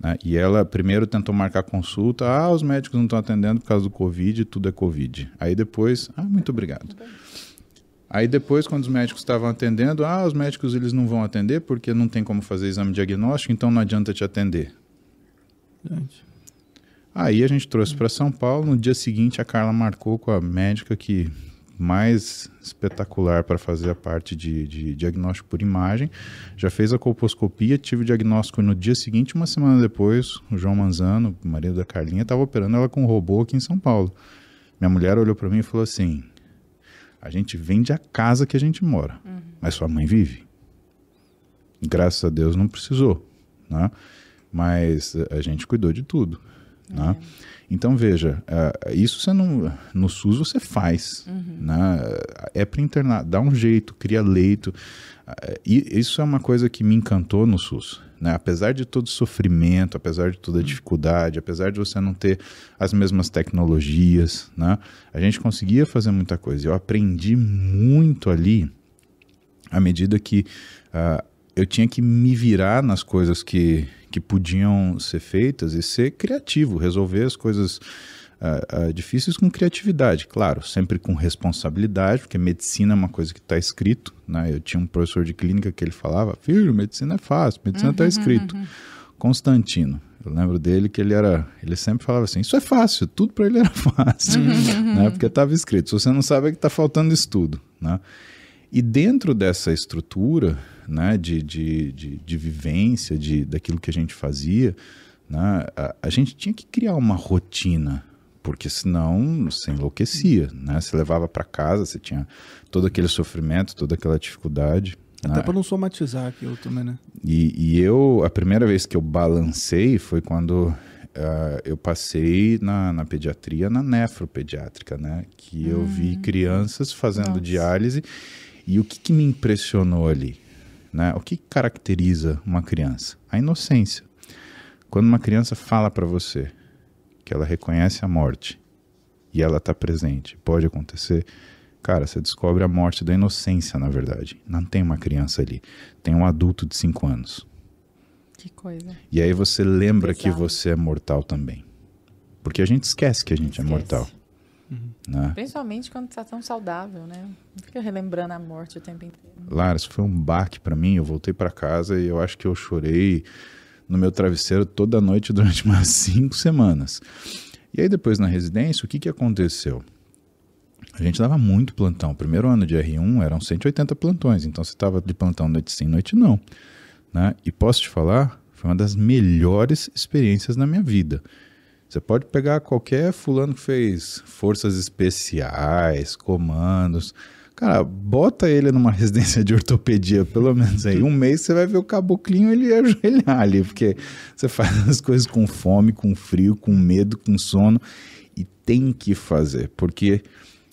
Né? E ela primeiro tentou marcar consulta. Ah, os médicos não estão atendendo por causa do Covid, tudo é Covid. Aí depois, ah, muito obrigado. Aí depois, quando os médicos estavam atendendo, ah, os médicos eles não vão atender porque não tem como fazer exame diagnóstico, então não adianta te atender. Gente. Aí a gente trouxe para São Paulo. No dia seguinte, a Carla marcou com a médica que mais espetacular para fazer a parte de, de, diagnóstico por imagem. Já fez a colposcopia, tive o diagnóstico no dia seguinte. Uma semana depois, o João Manzano, marido da Carlinha, estava operando ela com um robô aqui em São Paulo. Minha mulher olhou para mim e falou assim: a gente vende a casa que a gente mora, uhum. mas sua mãe vive. Graças a Deus não precisou, né? Mas a gente cuidou de tudo, é. né? Então veja, uh, isso você não no SUS você faz, uhum. né? É para internar, dá um jeito, cria leito. Uh, e isso é uma coisa que me encantou no SUS. Né? Apesar de todo o sofrimento, apesar de toda a dificuldade, apesar de você não ter as mesmas tecnologias, né? a gente conseguia fazer muita coisa. Eu aprendi muito ali à medida que uh, eu tinha que me virar nas coisas que, que podiam ser feitas e ser criativo, resolver as coisas uh, difíceis com criatividade, claro, sempre com responsabilidade, porque medicina é uma coisa que está escrito. Né? Eu tinha um professor de clínica que ele falava: filho, medicina é fácil, medicina está uhum, escrito. Uhum. Constantino. Eu lembro dele que ele era, ele sempre falava assim: isso é fácil, tudo para ele era fácil, uhum. né? porque estava escrito. Se você não sabe, é que está faltando estudo, né? E dentro dessa estrutura, né, de, de, de, de vivência, de daquilo que a gente fazia, né, a, a gente tinha que criar uma rotina porque senão você enlouquecia, né? Você levava para casa, você tinha todo aquele sofrimento, toda aquela dificuldade. Até né? para não somatizar aquilo também, né? E, e, eu, a primeira vez que eu balancei foi quando uh, eu passei na, na, pediatria, na nefropediátrica, né? Que hum. eu vi hum. crianças fazendo Nossa. diálise e o que, que me impressionou ali? Né? O que caracteriza uma criança? A inocência. Quando uma criança fala para você, que ela reconhece a morte e ela está presente, pode acontecer. Cara, você descobre a morte da inocência, na verdade. Não tem uma criança ali, tem um adulto de 5 anos. Que coisa. E aí você lembra que você é mortal também. Porque a gente esquece que a gente é esquece. é mortal. Uhum. Né? Principalmente quando está tão saudável, né? Não fica relembrando a morte o tempo inteiro. Lara, isso foi um baque para mim. Eu voltei para casa e eu acho que eu chorei no meu travesseiro toda noite durante umas cinco semanas. E aí depois na residência, o que, que aconteceu? A gente dava muito plantão. O primeiro ano de R1 eram 180 plantões, então você estava de plantão noite sim, noite não. Né? E posso te falar, foi uma das melhores experiências na minha vida. Você pode pegar qualquer fulano que fez forças especiais, comandos, Cara, bota ele numa residência de ortopedia, pelo menos aí. Um mês você vai ver o caboclinho ele ajoelhar ali, porque você faz as coisas com fome, com frio, com medo, com sono. E tem que fazer, porque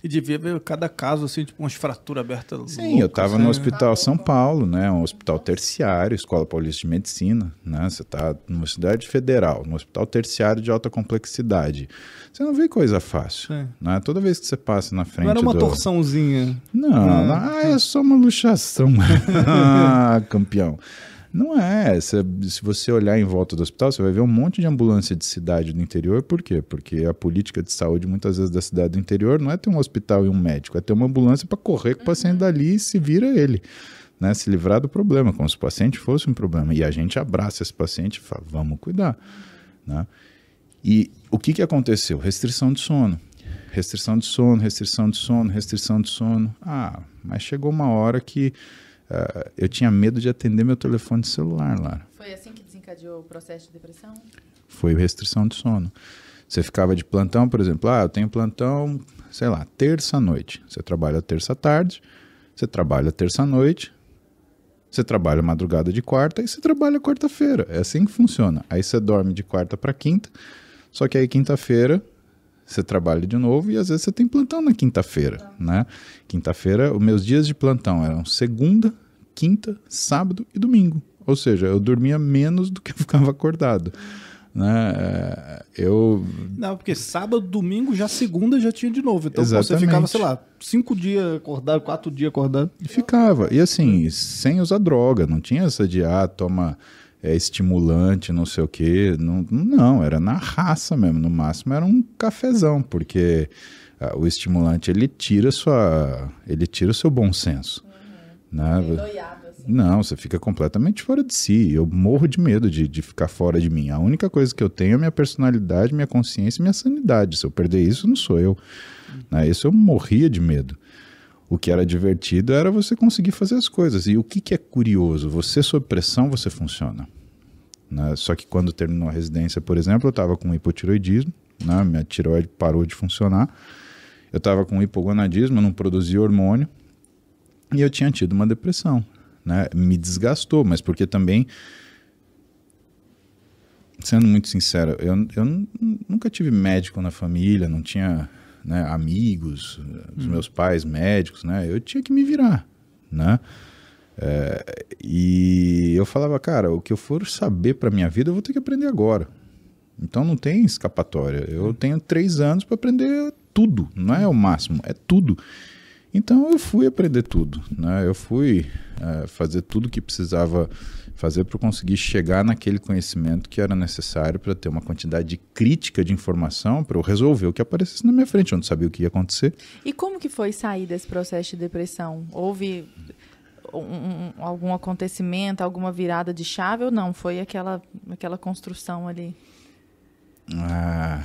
e devia ver cada caso, assim, tipo umas fraturas abertas. Sim, loucas, eu estava no né? Hospital São Paulo, né? Um hospital terciário, Escola Paulista de Medicina, né? Você está numa cidade federal, num hospital terciário de alta complexidade. Você não vê coisa fácil, Sim. né? Toda vez que você passa na frente Não era uma do... torçãozinha. Não, não, ah, é só uma luxação. ah, campeão. Não é. Se, se você olhar em volta do hospital, você vai ver um monte de ambulância de cidade do interior. Por quê? Porque a política de saúde, muitas vezes, da cidade do interior não é ter um hospital e um médico, é ter uma ambulância para correr com o paciente uhum. dali e se vira ele. Né, se livrar do problema, como se o paciente fosse um problema. E a gente abraça esse paciente e fala, vamos cuidar. Né? E o que, que aconteceu? Restrição de sono. Restrição de sono, restrição de sono, restrição de sono. Ah, mas chegou uma hora que uh, eu tinha medo de atender meu telefone celular lá. Foi assim que desencadeou o processo de depressão? Foi restrição de sono. Você ficava de plantão, por exemplo, ah, eu tenho plantão, sei lá, terça-noite. Você trabalha terça-tarde, você trabalha terça-noite, você trabalha madrugada de quarta e você trabalha quarta-feira. É assim que funciona. Aí você dorme de quarta para quinta, só que aí quinta-feira você trabalha de novo e às vezes você tem plantão na quinta-feira, né? Quinta-feira, os meus dias de plantão eram segunda, quinta, sábado e domingo. Ou seja, eu dormia menos do que eu ficava acordado. Né? É, eu... Não, porque sábado, domingo, já segunda já tinha de novo. Então pô, você ficava, sei lá, cinco dias acordado, quatro dias acordado. E ficava. E assim, sem usar droga. Não tinha essa de, ah, toma é, estimulante, não sei o quê. Não, não, era na raça mesmo. No máximo era um cafezão, porque ah, o estimulante ele tira sua, ele tira o seu bom senso. Uhum. Né? assim. Não, você fica completamente fora de si. Eu morro de medo de, de ficar fora de mim. A única coisa que eu tenho é minha personalidade, minha consciência e minha sanidade. Se eu perder isso, não sou eu. Uhum. Né? Isso eu morria de medo. O que era divertido era você conseguir fazer as coisas. E o que, que é curioso? Você, sob pressão, você funciona. Né? Só que quando terminou a residência, por exemplo, eu estava com hipotiroidismo, né? minha tiroide parou de funcionar. Eu estava com hipogonadismo, eu não produzia hormônio. E eu tinha tido uma depressão. Né? Me desgastou, mas porque também sendo muito sincero, eu, eu nunca tive médico na família, não tinha né, amigos, os hum. meus pais médicos, né? Eu tinha que me virar, né? É, e eu falava, cara, o que eu for saber para minha vida, eu vou ter que aprender agora. Então não tem escapatória. Eu hum. tenho três anos para aprender tudo, não é o máximo, é tudo. Então eu fui aprender tudo, né? Eu fui é, fazer tudo que precisava fazer para conseguir chegar naquele conhecimento que era necessário para ter uma quantidade crítica de informação para eu resolver o que aparecesse na minha frente, eu não sabia o que ia acontecer. E como que foi sair desse processo de depressão? Houve um, um, algum acontecimento, alguma virada de chave ou não? Foi aquela, aquela construção ali? Ah,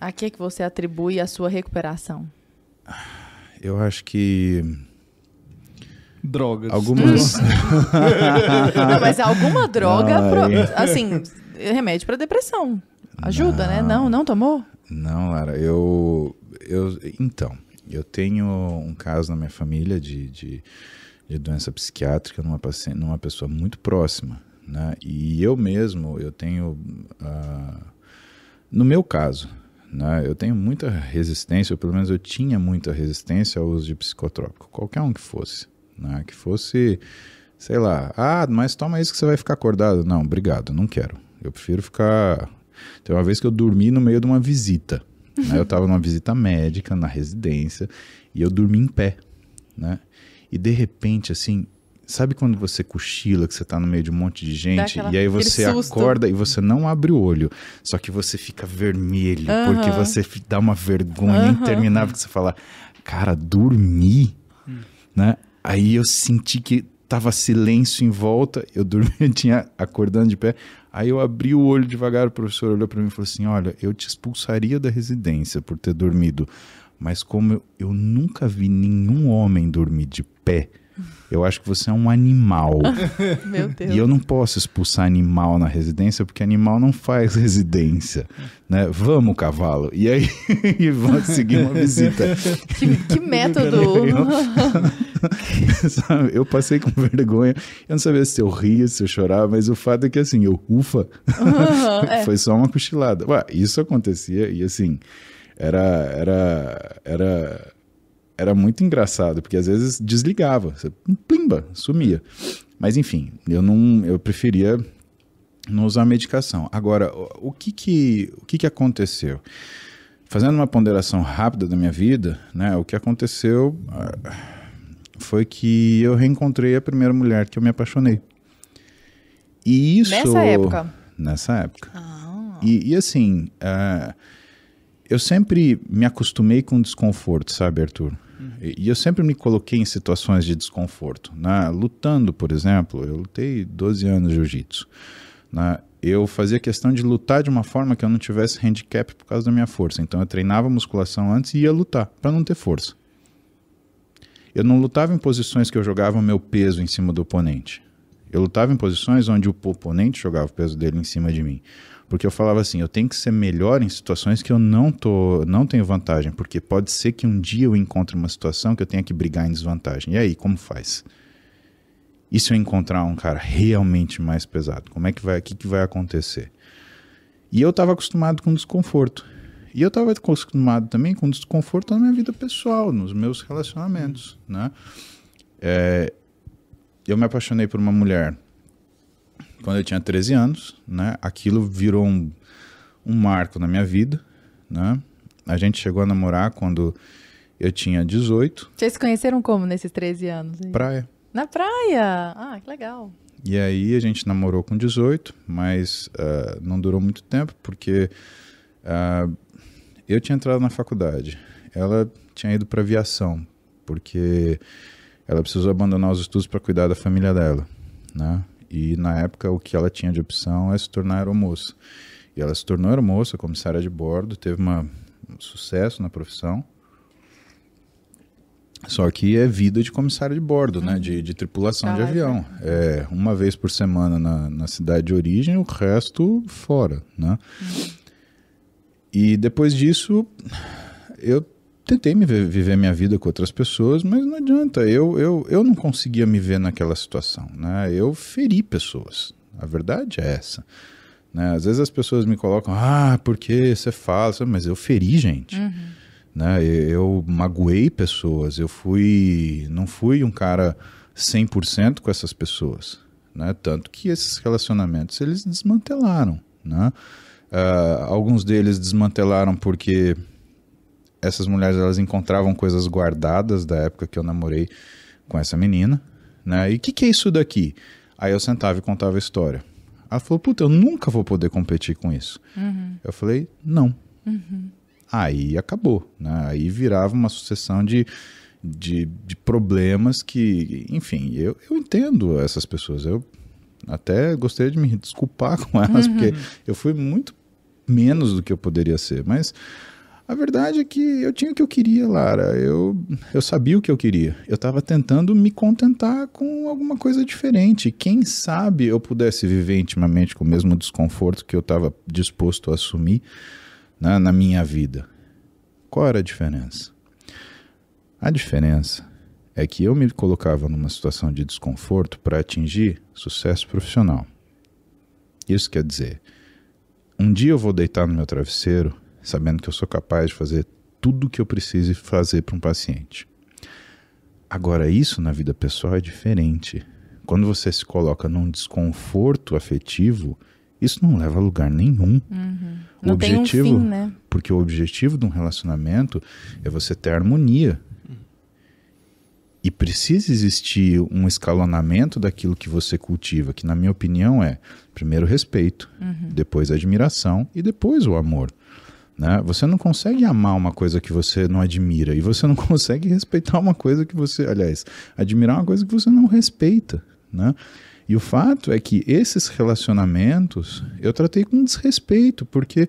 A que, que você atribui a sua recuperação? eu acho que Drogas. algumas. Não, mas alguma droga, pro- assim, remédio para depressão. Ajuda, né? Não, não tomou? Não, Lara, eu, eu. Então, eu tenho um caso na minha família de, de, de doença psiquiátrica numa, paciente, numa pessoa muito próxima, né? E eu mesmo, eu tenho. ah, no meu caso, né? Eu tenho muita resistência, ou pelo menos eu tinha muita resistência ao uso de psicotrópico, qualquer um que fosse, né? Que fosse, sei lá, ah, mas toma isso que você vai ficar acordado. Não, obrigado, não quero. Eu prefiro ficar. Tem uma vez que eu dormi no meio de uma visita. né? Eu estava numa visita médica na residência e eu dormi em pé, né? E de repente, assim, sabe quando você cochila, que você tá no meio de um monte de gente aquela- e aí você susto. acorda e você não abre o olho, só que você fica vermelho porque você dá uma vergonha interminável que você fala, cara, dormi, né? Aí eu senti que tava silêncio em volta, eu dormi, eu tinha acordando de pé. Aí eu abri o olho devagar, o professor olhou para mim e falou assim: "Olha, eu te expulsaria da residência por ter dormido, mas como eu, eu nunca vi nenhum homem dormir de pé, eu acho que você é um animal. Meu Deus. E eu não posso expulsar animal na residência porque animal não faz residência, né? Vamos, cavalo. E aí e vamos seguir uma visita. Que, que método. Sabe? Eu passei com vergonha. Eu não sabia se eu ria, se eu chorava, mas o fato é que assim, eu ufa, é. foi só uma cochilada. Ué, isso acontecia e assim, era era era era muito engraçado, porque às vezes desligava, você plimba, sumia. Mas enfim, eu não eu preferia não usar medicação. Agora, o, que que o que que aconteceu? Fazendo uma ponderação rápida da minha vida, né, o que aconteceu ah, foi que eu reencontrei a primeira mulher que eu me apaixonei. E isso Nessa época. Nessa época. Ah. E, e assim, ah, eu sempre me acostumei com desconforto, sabe, Arthur? E, eu sempre me coloquei em situações de desconforto. Né? Lutando, por exemplo, eu lutei 12 anos de jiu-jitsu. Né? Eu fazia questão de lutar de uma forma que eu não tivesse handicap por causa da minha força. Então eu treinava musculação antes e ia lutar, para não ter força. Eu não lutava em posições que eu jogava meu peso em cima do oponente. Eu lutava em posições onde o oponente jogava o peso dele em cima de mim. Porque eu falava assim, eu tenho que ser melhor em situações que eu não, tô, não tenho vantagem. Porque pode ser que um dia eu encontre uma situação que eu tenha que brigar em desvantagem. E aí, como faz? E se eu encontrar um cara realmente mais pesado? Como é que vai, o que, que vai acontecer? E eu estava acostumado com desconforto. E eu estava acostumado também com desconforto na minha vida pessoal, nos meus relacionamentos, né? É, eu me apaixonei por uma mulher quando eu tinha 13 anos, né? Aquilo virou um, um marco na minha vida, né? A gente chegou a namorar quando eu tinha 18, Vocês se conheceram como nesses 13 anos? aí? praia. Na praia. Ah, que legal. E aí a gente namorou com 18, mas ah, não durou muito tempo, porque ah, eu tinha entrado na faculdade. Ela tinha ido para aviação, porque ela precisou abandonar os estudos para cuidar da família dela, né? E na época o que ela tinha de opção é se tornar aeromoça. E ela se tornou aeromoça, comissária de bordo, teve uma, um sucesso na profissão. Só que é vida de comissário de bordo, né? De, de tripulação de avião. É uma vez por semana na, na cidade de origem, o resto fora, né? E depois disso, eu tentei me ver- viver minha vida com outras pessoas, mas não adianta. Eu, eu, eu não conseguia me ver naquela situação, né? Eu feri pessoas. A verdade é essa. Né? Às vezes as pessoas me colocam, ah, porque você fala, mas eu feri gente né? Eu, eu magoei pessoas, eu fui, não fui um cara 100% com essas pessoas, né? Tanto que esses relacionamentos eles desmantelaram, né? Ah, alguns deles desmantelaram porque essas mulheres elas encontravam coisas guardadas da época que eu namorei com essa menina, né? E o que, que é isso daqui? Aí eu sentava e contava a história. Ela falou, puta, eu nunca vou poder competir com isso. Uhum. Eu falei, não. Uhum. Aí acabou, né? Aí virava uma sucessão de, de, de problemas que, enfim, eu, eu entendo essas pessoas. Eu até gostaria de me desculpar com elas, Uhum. porque eu fui muito menos do que eu poderia ser. Mas a verdade é que eu tinha o que eu queria, Lara. Eu, eu sabia o que eu queria. Eu estava tentando me contentar com alguma coisa diferente. Quem sabe eu pudesse viver intimamente com o mesmo desconforto que eu estava disposto a assumir né, na minha vida. Qual era a diferença? A diferença é que eu me colocava numa situação de desconforto para atingir sucesso profissional. Isso quer dizer, um dia eu vou deitar no meu travesseiro sabendo que eu sou capaz de fazer tudo o que eu precise fazer para um paciente. Agora, isso na vida pessoal é diferente. Quando você se coloca num desconforto afetivo, isso não leva a lugar nenhum. O Não tem um objetivo, fim, né? porque o objetivo de um relacionamento é você ter harmonia. E precisa existir um escalonamento daquilo que você cultiva, que na minha opinião é primeiro respeito, depois admiração e depois o amor. Né? Você não consegue amar uma coisa que você não admira e você não consegue respeitar uma coisa que você, aliás, admirar uma coisa que você não respeita, né? E o fato é que esses relacionamentos eu tratei com desrespeito, porque,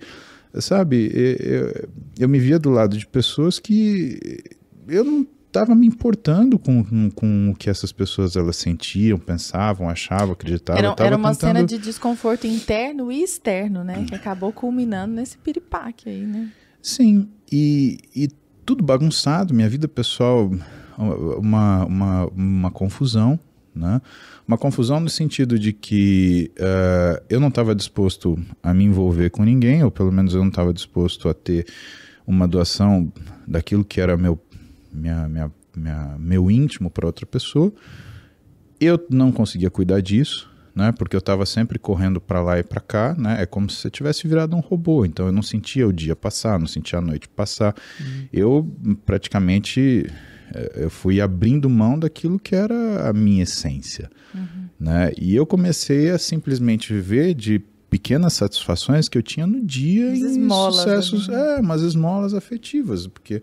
sabe, eu, eu me via do lado de pessoas que eu não estava me importando com, com, com o que essas pessoas elas sentiam, pensavam, achavam, acreditavam. Era, era uma tentando... cena de desconforto interno e externo, né? Que acabou culminando nesse piripaque aí, né? Sim, e, e tudo bagunçado, minha vida pessoal, uma, uma, uma confusão, né? Uma confusão no sentido de que uh, eu não estava disposto a me envolver com ninguém, ou pelo menos eu não estava disposto a ter uma doação daquilo que era meu, minha, minha, minha, meu íntimo para outra pessoa. Eu não conseguia cuidar disso, né? Porque eu estava sempre correndo para lá e para cá, né? É como se você tivesse virado um robô. Então eu não sentia o dia passar, não sentia a noite passar. Uhum. Eu praticamente eu fui abrindo mão daquilo que era a minha essência, uhum. né? E eu comecei a simplesmente viver de pequenas satisfações que eu tinha no dia As em esmolas, sucessos, né? é, umas esmolas afetivas, porque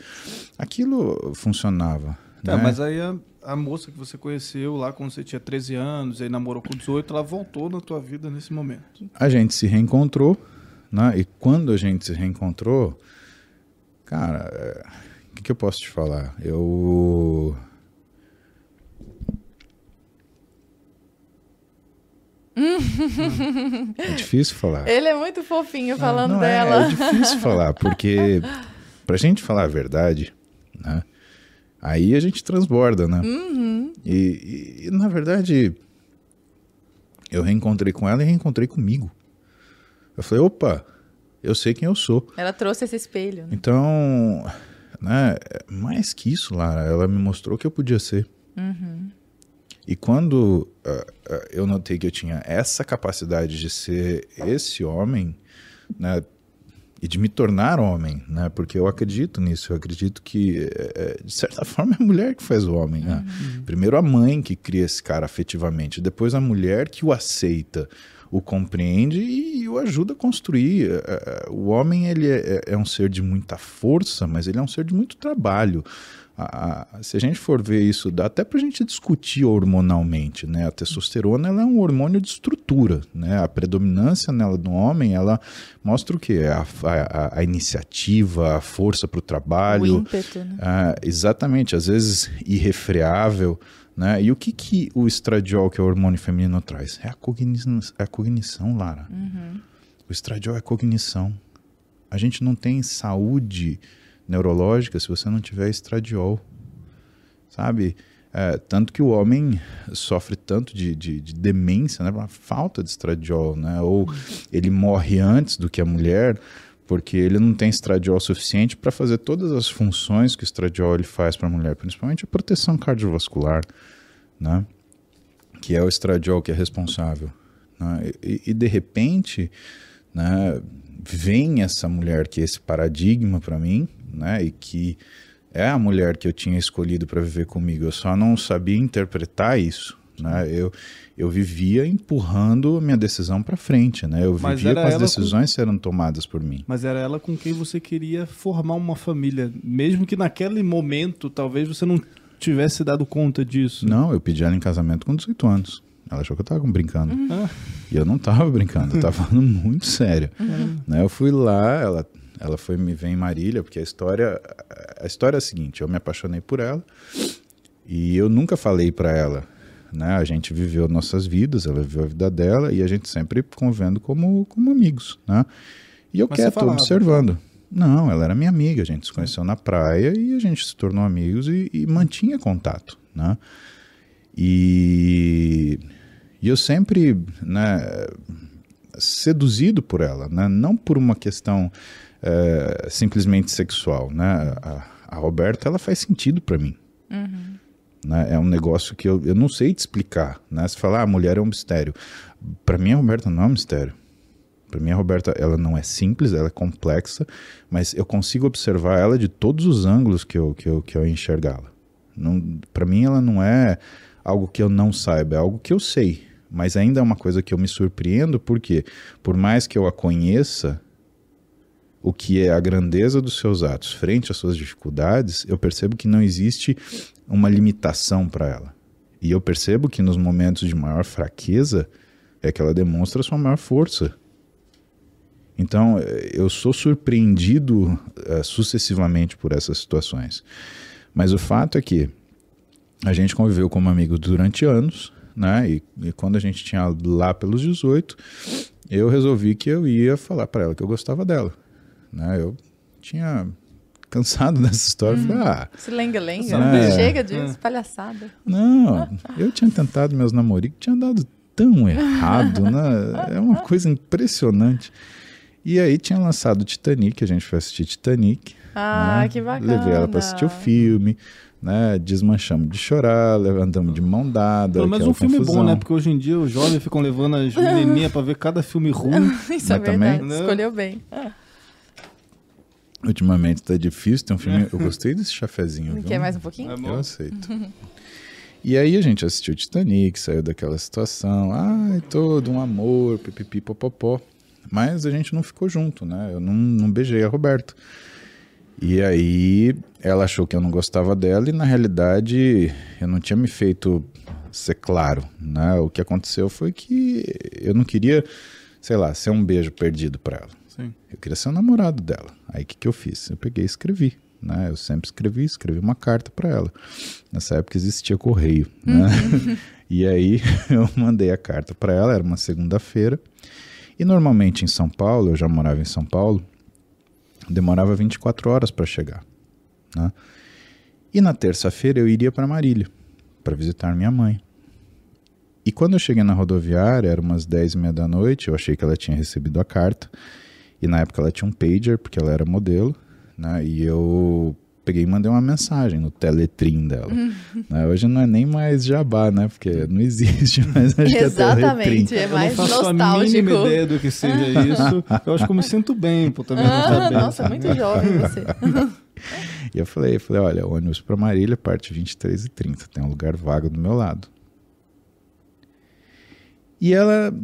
aquilo funcionava. Tá, né? mas aí a, a, moça que você conheceu lá quando você tinha 13 anos, aí namorou com 18, ela voltou na tua vida nesse momento. A gente se reencontrou, né? E quando a gente se reencontrou, cara, o que, que eu posso te falar? Eu É difícil falar. Ele é muito fofinho falando não dela. É, é difícil falar, porque pra gente falar a verdade, né? Aí a gente transborda, né? Uhum. E, e, na verdade, eu reencontrei com ela e reencontrei comigo. Eu falei, opa, eu sei quem eu sou. Ela trouxe esse espelho. Né? Então, né, mais que isso, Lara, ela me mostrou que eu podia ser. Uhum. E quando uh, uh, eu notei que eu tinha essa capacidade de ser esse homem, né, e de me tornar homem, né, porque eu acredito nisso, eu acredito que, de certa forma, é a mulher que faz o homem. Né? Uhum. Primeiro a mãe que cria esse cara afetivamente, depois a mulher que o aceita, o compreende e o ajuda a construir. O homem ele é, é um ser de muita força, mas ele é um ser de muito trabalho. A, a, se a gente for ver isso, dá até para a gente discutir hormonalmente, né? A testosterona ela é um hormônio de estrutura, né? A predominância nela do homem, ela mostra o que? A, a, a, iniciativa, a força para o trabalho. O ímpeto, né? Ah, exatamente, às vezes irrefreável, né? E o que, que o estradiol, que é o hormônio feminino, traz? É a cognição, é a cognição Lara. Uhum. O estradiol é cognição. A gente não tem saúde neurológica se você não tiver estradiol, sabe? É, tanto que o homem sofre tanto de, de, de demência, né? Uma falta de estradiol, né? Ou ele morre antes do que a mulher porque ele não tem estradiol suficiente para fazer todas as funções que o estradiol ele faz para a mulher, principalmente a proteção cardiovascular, né? Que é o estradiol que é responsável. Né? E, e de repente, né? vem essa mulher que é esse paradigma para mim, né? E que é a mulher que eu tinha escolhido para viver comigo. Eu só não sabia interpretar isso, né? Eu, eu vivia empurrando a minha decisão para frente, né? Eu Mas vivia com as decisões sendo tomadas por mim. Mas era ela com quem você queria formar uma família. Mesmo que naquele momento, talvez você não tivesse dado conta disso. Não, eu pedi ela em casamento com 18 anos. Ela achou que eu tava brincando. Ah. E eu não tava brincando, eu tava falando muito sério. Né, eu fui lá, ela, ela foi me ver em Marília, porque a história, a história é a seguinte, eu me apaixonei por ela e eu nunca falei pra ela, né? A gente viveu nossas vidas, ela viveu a vida dela e a gente sempre convivendo como, como amigos, né? E eu Mas quieto, observando. Não, ela era minha amiga, a gente se conheceu na praia e a gente se tornou amigos e, e mantinha contato, né? E, e eu sempre, né, seduzido por ela, né? Não por uma questão eh, simplesmente sexual, né? A, a Roberta, ela faz sentido para mim. Né? É um negócio que eu, eu não sei te explicar, né? Você fala, ah, a mulher é um mistério. Para mim, a Roberta não é um mistério. Para mim, a Roberta, ela não é simples, ela é complexa, mas eu consigo observar ela de todos os ângulos que eu, que eu, que eu enxergá-la. Para mim, ela não é algo que eu não saiba, é algo que eu sei. Mas ainda é uma coisa que eu me surpreendo, porque por mais que eu a conheça, o que é a grandeza dos seus atos frente às suas dificuldades, eu percebo que não existe uma limitação para ela. E eu percebo que nos momentos de maior fraqueza é que ela demonstra sua maior força. Então, eh, eu sou surpreendido eh, sucessivamente por essas situações. Mas o fato é que a gente conviveu como amigos durante anos, né? E, e quando a gente tinha lá pelos 18, eu resolvi que eu ia falar para ela que eu gostava dela, né? Eu tinha cansado dessa história, falei, ah, Se lenga-lenga. É. Chega disso, palhaçada. não, eu tinha tentado meus namoricos, tinha dado tão errado, né? É uma coisa impressionante. E aí tinha lançado o Titanic, a gente foi assistir Titanic. Ah, né? que bacana. Levei ela para assistir o filme, né? Desmanchamos de chorar, andamos de mão dada. Pelo menos um filme confusão. bom, né? Porque hoje em dia os jovens ficam levando as menininhas pra ver cada filme ruim. Isso é Mas também- verdade. Né? Escolheu bem. Ah, Ultimamente tá difícil, tem um filme. Eu gostei desse chafezinho. viu? Quer mais um pouquinho? É. Eu aceito. E aí a gente assistiu Titanic, saiu daquela situação, ai, todo um amor, pipipi, popopó. Mas a gente não ficou junto, né? Eu não, não beijei a Roberta. E aí ela achou que eu não gostava dela e na realidade eu não tinha me feito ser claro, né? O que aconteceu foi que eu não queria, sei lá, ser um beijo perdido para ela. Sim. Eu queria ser o namorado dela. Aí o que, que eu fiz? Eu peguei e escrevi. Né? Eu sempre escrevi, escrevi uma carta para ela. Nessa época existia correio. Né? e aí eu mandei a carta para ela, era uma segunda-feira. E normalmente em São Paulo, eu já morava em São Paulo, demorava 24 horas para chegar. Né? E na terça-feira eu iria para Marília para visitar minha mãe. E quando eu cheguei na rodoviária, era umas 10 e meia da noite, eu achei que ela tinha recebido a carta. E na época ela tinha um pager, porque ela era modelo, né? E eu peguei e mandei uma mensagem no teletrim dela. né? Hoje não é nem mais jabá, né? Porque não existe mais acho que é Exatamente, teletrim. é eu mais não faço nostálgico. mínima ideia do que seja isso. Eu acho que eu me sinto bem por também não Ah, saber. nossa, muito jovem você. E eu falei, eu falei, olha, ônibus para Marília, parte 23 e 30, tem um lugar vago do meu lado. E ela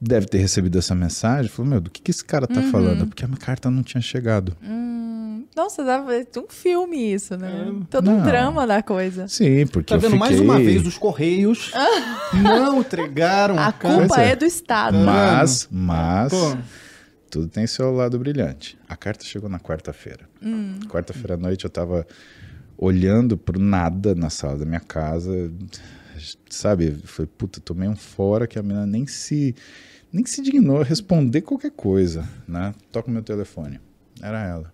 deve ter recebido essa mensagem, falou, meu, do que, que esse cara tá falando? Porque a minha carta não tinha chegado. Hum, nossa, dá um filme isso, né? Todo Não. um drama da coisa. Sim, porque Tá eu vendo fiquei... mais uma vez os Correios não entregaram A carta. culpa é. é do Estado. Mas, mas, Pô, tudo tem seu lado brilhante. A carta chegou na quarta-feira. Quarta-feira à noite eu tava olhando pro nada na sala da minha casa, sabe? Foi, puta, tomei um fora que a menina nem se nem se dignou a responder qualquer coisa, né? Toca o meu telefone. Era ela.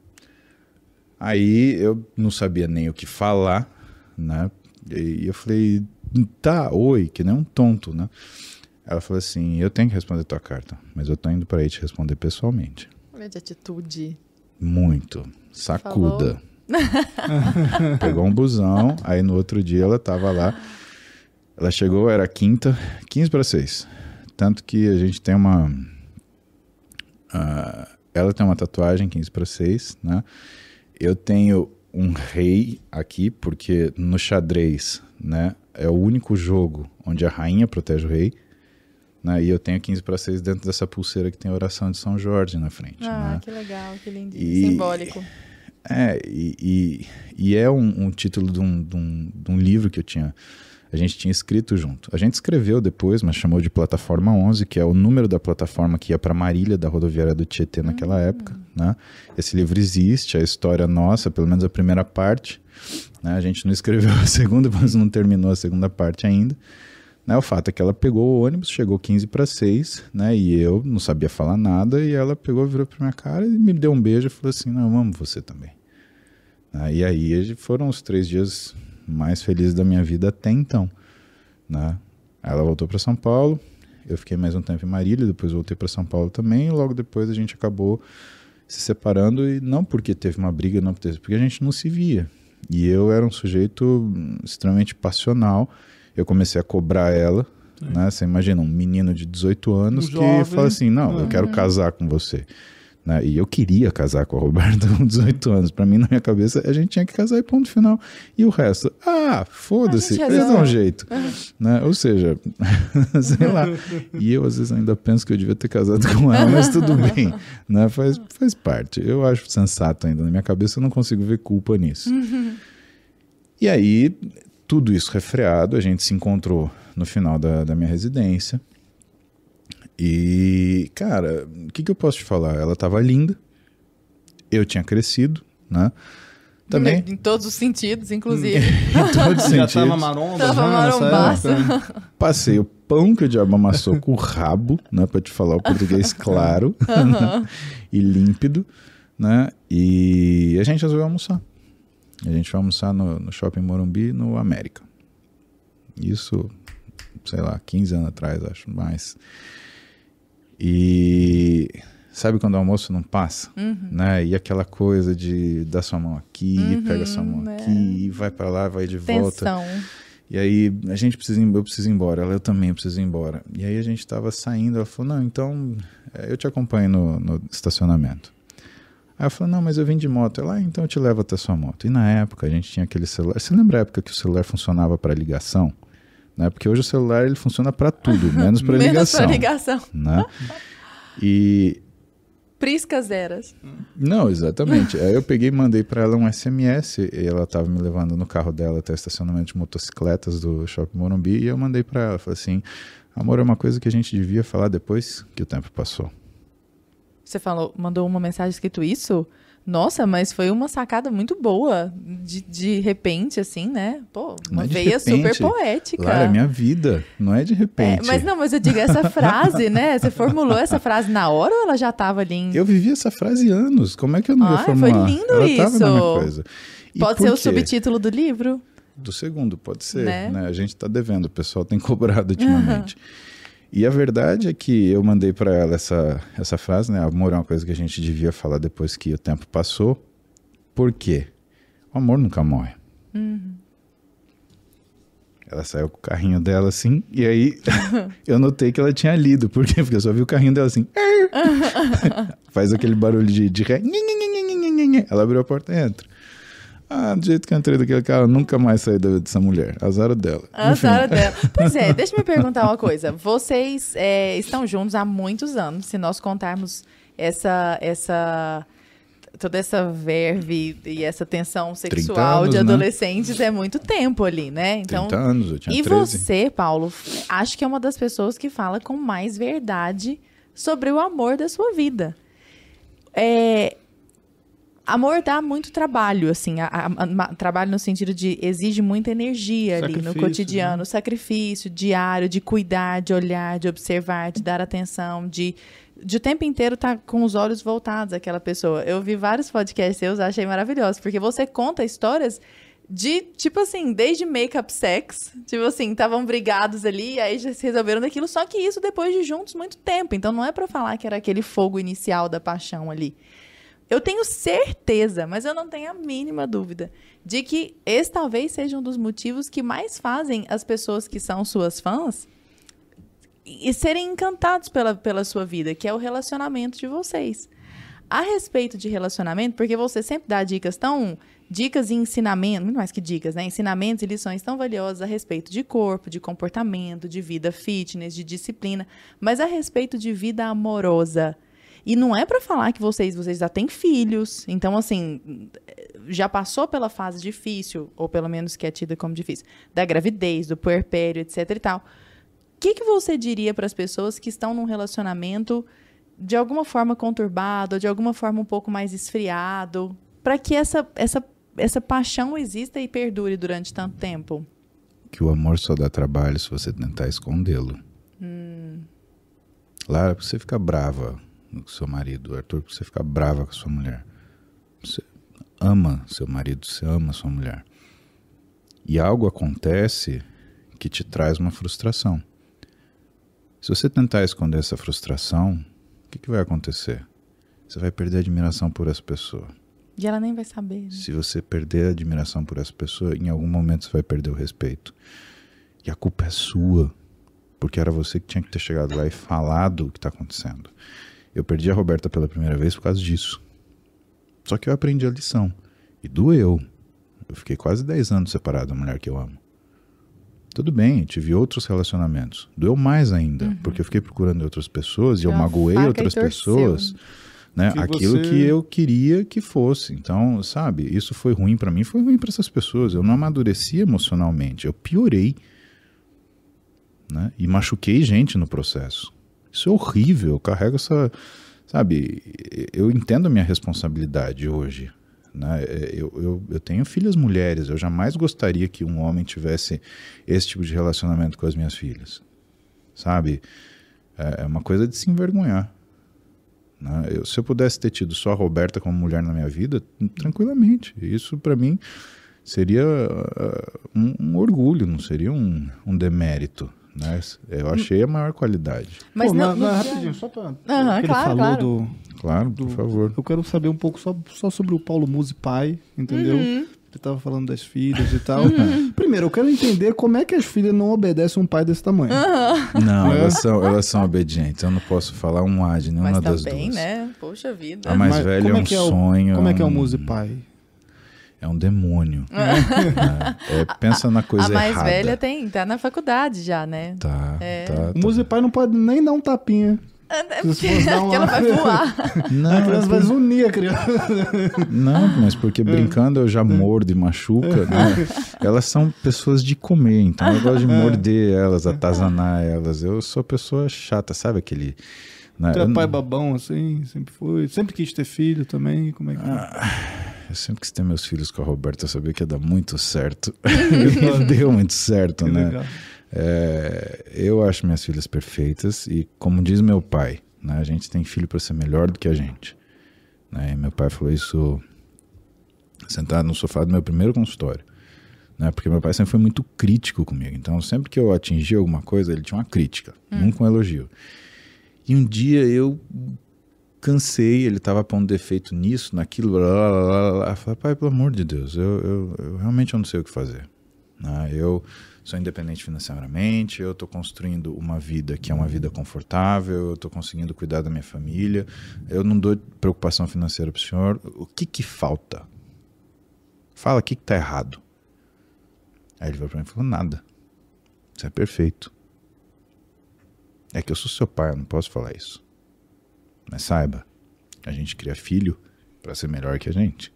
Aí eu não sabia nem o que falar, né? E eu falei, tá, oi, que nem um tonto, né? Ela falou assim: Eu tenho que responder tua carta, mas eu tô indo para aí te responder pessoalmente. Olha de atitude. Muito. Sacuda. Pegou um busão, aí no outro dia ela tava lá. Ela chegou, era quinta, 15 para 6. Tanto que a gente tem uma. ah, ela tem uma tatuagem 15 para 6, né? Eu tenho um rei aqui, porque no xadrez, né, é o único jogo onde a rainha protege o rei. Né, e eu tenho 15 para 6 dentro dessa pulseira que tem a oração de São Jorge na frente. Ah, né? que legal, que lindo. E- Simbólico. É, e, e, e é um, um título de um, de, um, de um livro que eu tinha. A gente tinha escrito junto. A gente escreveu depois, mas chamou de Plataforma 11, que é o número da plataforma que ia para Marília, da rodoviária do Tietê naquela época. Né? Esse livro existe, a história nossa, pelo menos a primeira parte. Né? A gente não escreveu a segunda, mas não terminou a segunda parte ainda. Né, o fato é que ela pegou o ônibus, chegou 15 para 6, né? E eu não sabia falar nada, e ela pegou, virou pra minha cara e me deu um beijo e falou assim: Não, eu amo você também. Né, e aí foram os três dias mais felizes da minha vida até então. Né? Ela voltou para São Paulo, eu fiquei mais um tempo em Marília, depois voltei para São Paulo também, e logo depois a gente acabou se separando, e não porque teve uma briga, não porque, porque a gente não se via. E eu era um sujeito extremamente passional. Eu comecei a cobrar ela, né? Você imagina um menino de 18 anos Um que jovem. fala assim: "Não, eu Uhum. quero casar com você". Né? E eu queria casar com a Roberta com 18 anos. Pra mim, na minha cabeça, a gente tinha que casar e ponto final. E o resto, ah, foda-se, eles dão um jeito. Né? Ou seja, sei lá. E eu, às vezes, ainda penso que eu devia ter casado com ela, mas tudo bem. Né? Faz, faz parte. Eu acho sensato ainda. Na minha cabeça, eu não consigo ver culpa nisso. E aí, tudo isso refreado, a gente se encontrou no final da, da minha residência. E, cara, o que, que eu posso te falar? Ela tava linda, eu tinha crescido, né? Também, Em todos os sentidos, inclusive. em todos os Já sentidos. tava maromba Tava já época? Passei o pão que o diabo amassou com o rabo, né? Pra te falar o português claro né, e límpido, né? E a gente resolveu almoçar. A gente foi almoçar no, no Shopping Morumbi, no América. Isso, sei lá, 15 anos atrás, acho, mais. E sabe quando o almoço não passa? Uhum. Né? E aquela coisa de dar sua mão aqui, pega sua mão Uhum, é. aqui, vai pra lá, vai de volta. Tensão. E aí, a gente precisa ir, eu preciso ir embora, ela, eu também preciso ir embora. E aí a gente tava saindo, ela falou, não, então eh, eu te acompanho no, no estacionamento. Aí eu falei, não, mas eu vim de moto. Ela, ah, então eu te levo até sua moto. E na época a gente tinha aquele celular. Você lembra a época que o celular funcionava para ligação? Né? Porque hoje o celular ele funciona para tudo, menos para Menos ligação. pra ligação. Né? E Priscas eras. não, exatamente. Aí eu peguei e mandei para ela um SMS e ela tava me levando no carro dela até o estacionamento de motocicletas do Shopping Morumbi e eu mandei para ela, falei assim: "Amor, é uma coisa que a gente devia falar depois que o tempo passou". Você falou, mandou uma mensagem escrito isso? Nossa, mas foi uma sacada muito boa. De, de repente, assim, né? Pô, uma é veia repente. super poética. Lara, é minha vida, não é de É, repente. mas não, mas eu digo, essa frase, né? Você formulou essa frase na hora ou ela já tava ali em... Eu vivi essa frase anos, como é que eu não ia Ai, foi formular? lindo ela isso. Pode ser o quê? subtítulo do livro? Do segundo, pode ser. Né? Né? A gente tá devendo, o pessoal tem cobrado ultimamente. E a verdade é que eu mandei para ela essa, essa frase, né? Amor é uma coisa que a gente devia falar depois que o tempo passou. Por quê? O amor nunca morre. Ela saiu com o carrinho dela assim, e aí eu notei que ela tinha lido. Por quê? Porque eu só vi o carrinho dela assim. Faz aquele barulho de, de ré. Ela abriu a porta e entra. Ah, do jeito que eu entrei daquele eu nunca mais saí da vida dessa mulher. Azar dela. A Enfim. Sara dela. Pois é, deixa eu me perguntar uma coisa. Vocês é, estão juntos há muitos anos. Se nós contarmos essa, essa toda essa verve e essa tensão sexual anos, de né? adolescentes é muito tempo ali, né? Então, 30 anos, eu tinha e 13. você, Paulo, acho que é uma das pessoas que fala com mais verdade sobre o amor da sua vida. É, amor dá muito trabalho, assim, a- a- a- trabalho no sentido de exige muita energia ali no Sacrifício, cotidiano, sacrifício diário, de cuidar, de olhar, de observar, de dar atenção, de de o tempo inteiro estar com os olhos voltados àquela pessoa. Eu vi vários podcasts seus, achei maravilhoso, porque você conta histórias de, tipo assim, desde make-up sex, tipo assim, estavam brigados ali, aí já se resolveram daquilo, só que isso depois de juntos muito tempo. Então não é pra falar que era aquele fogo inicial da paixão ali. Eu tenho certeza, mas eu não tenho a mínima dúvida, de que esse talvez seja um dos motivos que mais fazem as pessoas que são suas fãs e serem encantados pela, pela sua vida, que é o relacionamento de vocês. A respeito de relacionamento, porque você sempre dá dicas tão. Dicas e ensinamentos, muito mais que dicas, né? Ensinamentos e lições tão valiosas a respeito de corpo, de comportamento, de vida fitness, de disciplina, mas a respeito de vida amorosa. E não é para falar que vocês, vocês já têm filhos, então assim, já passou pela fase difícil, ou pelo menos que é tida como difícil, da gravidez, do puerpério, etc e tal. O que, que você diria para as pessoas que estão num relacionamento de alguma forma conturbado, ou de alguma forma um pouco mais esfriado, para que essa, essa, essa paixão exista e perdure durante tanto tempo? Que o amor só dá trabalho se você tentar escondê-lo. Hum. Lara, você fica brava com seu marido, Arthur, você fica brava com sua mulher. Você ama seu marido, você ama sua mulher. E algo acontece que te traz uma frustração. Se você tentar esconder essa frustração, o que, que vai acontecer? Você vai perder a admiração por essa pessoa. E ela nem vai saber. Né? Se você perder a admiração por essa pessoa, em algum momento você vai perder o respeito. E a culpa é sua, porque era você que tinha que ter chegado lá e falado o que está acontecendo. Eu perdi a Roberta pela primeira vez por causa disso. Só que eu aprendi a lição. E doeu. Eu fiquei quase 10 anos separado da mulher que eu amo. Tudo bem, tive outros relacionamentos. Doeu mais ainda, uhum. porque eu fiquei procurando outras pessoas e eu magoei outras pessoas. Né? Que Aquilo você... que eu queria que fosse. Então, sabe, isso foi ruim para mim, foi ruim para essas pessoas. Eu não amadureci emocionalmente, eu piorei. Né? E machuquei gente no processo. Isso é horrível, eu carrego essa. Sabe, eu entendo a minha responsabilidade hoje. Né? Eu, eu, eu tenho filhas mulheres, eu jamais gostaria que um homem tivesse esse tipo de relacionamento com as minhas filhas. Sabe? É, é uma coisa de se envergonhar. Né? Eu, se eu pudesse ter tido só a Roberta como mulher na minha vida, tranquilamente. Isso para mim seria uh, um, um, orgulho, não seria um, um demérito. Né? Eu achei a maior qualidade. Mas Pô, não, mas, mas rapidinho, só para. Uhum, claro, ele falou claro. do. Claro, do, por favor. Eu quero saber um pouco só, só sobre o Paulo Musi pai, entendeu? Uhum. Ele tava falando das filhas e tal. Uhum. Primeiro, eu quero entender como é que as filhas não obedecem um pai desse tamanho. Uhum. Não, é. elas, são, elas são obedientes. Eu não posso falar um A de nenhuma Mas das também, duas. né? Poxa vida. A mais Mas velha é um é é o, sonho. Como é que é o Musi pai? É um demônio. é, é, pensa na coisa errada. A mais errada. velha tem, tá na faculdade já, né? Tá, é. tá, tá. O Musipai não pode nem dar um tapinha. Porque ela vai voar. Não, a criança vai zunir a criança. Não, mas porque brincando eu já mordo e machuca. Né? Elas são pessoas de comer, então eu gosto de morder elas, atazanar elas. Eu sou pessoa chata, sabe aquele. Né? Tu é pai babão, assim, sempre foi. Sempre quis ter filho também. Como é que. Ah, eu sempre quis ter meus filhos com a Roberta, eu sabia que ia dar muito certo. Não deu muito certo, que né? É, eu acho minhas filhas perfeitas e, como diz meu pai, né, a gente tem filho para ser melhor do que a gente. Né? E meu pai falou isso sentado no sofá do meu primeiro consultório. Né? Porque meu pai sempre foi muito crítico comigo. Então, sempre que eu atingia alguma coisa, ele tinha uma crítica, hum. nunca um elogio. E um dia eu cansei, ele estava pondo defeito nisso, naquilo, blá, blá, blá, blá. Eu falei, pai, pelo amor de Deus, eu, eu, eu realmente não sei o que fazer. Né? Eu sou independente financeiramente, eu estou construindo uma vida que é uma vida confortável, eu estou conseguindo cuidar da minha família, eu não dou preocupação financeira para o senhor. O que que falta? Fala, o que está errado? Aí ele veio para mim e falou, nada. Isso é perfeito. É que eu sou seu pai, eu não posso falar isso. Mas saiba, a gente cria filho para ser melhor que a gente.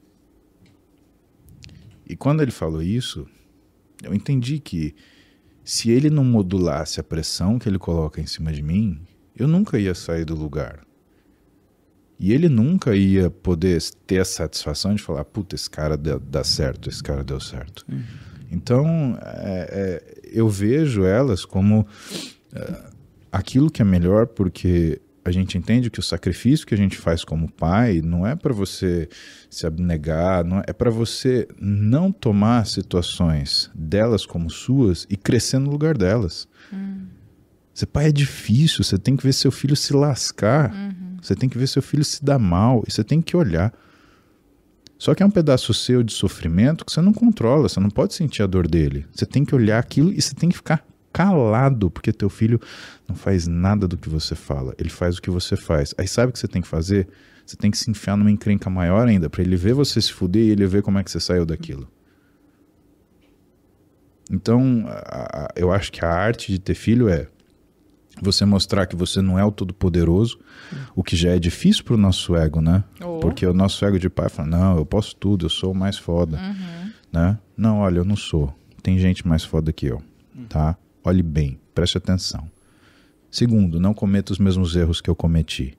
E quando ele falou isso, eu entendi que se ele não modulasse a pressão que ele coloca em cima de mim, eu nunca ia sair do lugar. E ele nunca ia poder ter a satisfação de falar: puta, esse cara dá certo, esse cara deu certo. Uhum. Então, é, é, eu vejo elas como é, aquilo que é melhor, porque a gente entende que o sacrifício que a gente faz como pai não é para você se abnegar, não é, é para você não tomar situações delas como suas e crescer no lugar delas. Hum. Ser pai é difícil, você tem que ver seu filho se lascar, uhum. você tem que ver seu filho se dar mal e você tem que olhar. Só que é um pedaço seu de sofrimento que você não controla, você não pode sentir a dor dele. Você tem que olhar aquilo e você tem que ficar calado, porque teu filho não faz nada do que você fala, ele faz o que você faz. Aí sabe o que você tem que fazer? Você tem que se enfiar numa encrenca maior ainda, para ele ver você se fuder e ele ver como é que você saiu daquilo. Então, a, a, eu acho que a arte de ter filho é você mostrar que você não é o todo-poderoso, o que já é difícil pro nosso ego, né? Oh. Porque o nosso ego de pai fala: não, eu posso tudo, eu sou o mais foda. Né? Não, olha, eu não sou. Tem gente mais foda que eu. Tá? Olhe bem, preste atenção. Segundo, não cometa os mesmos erros que eu cometi.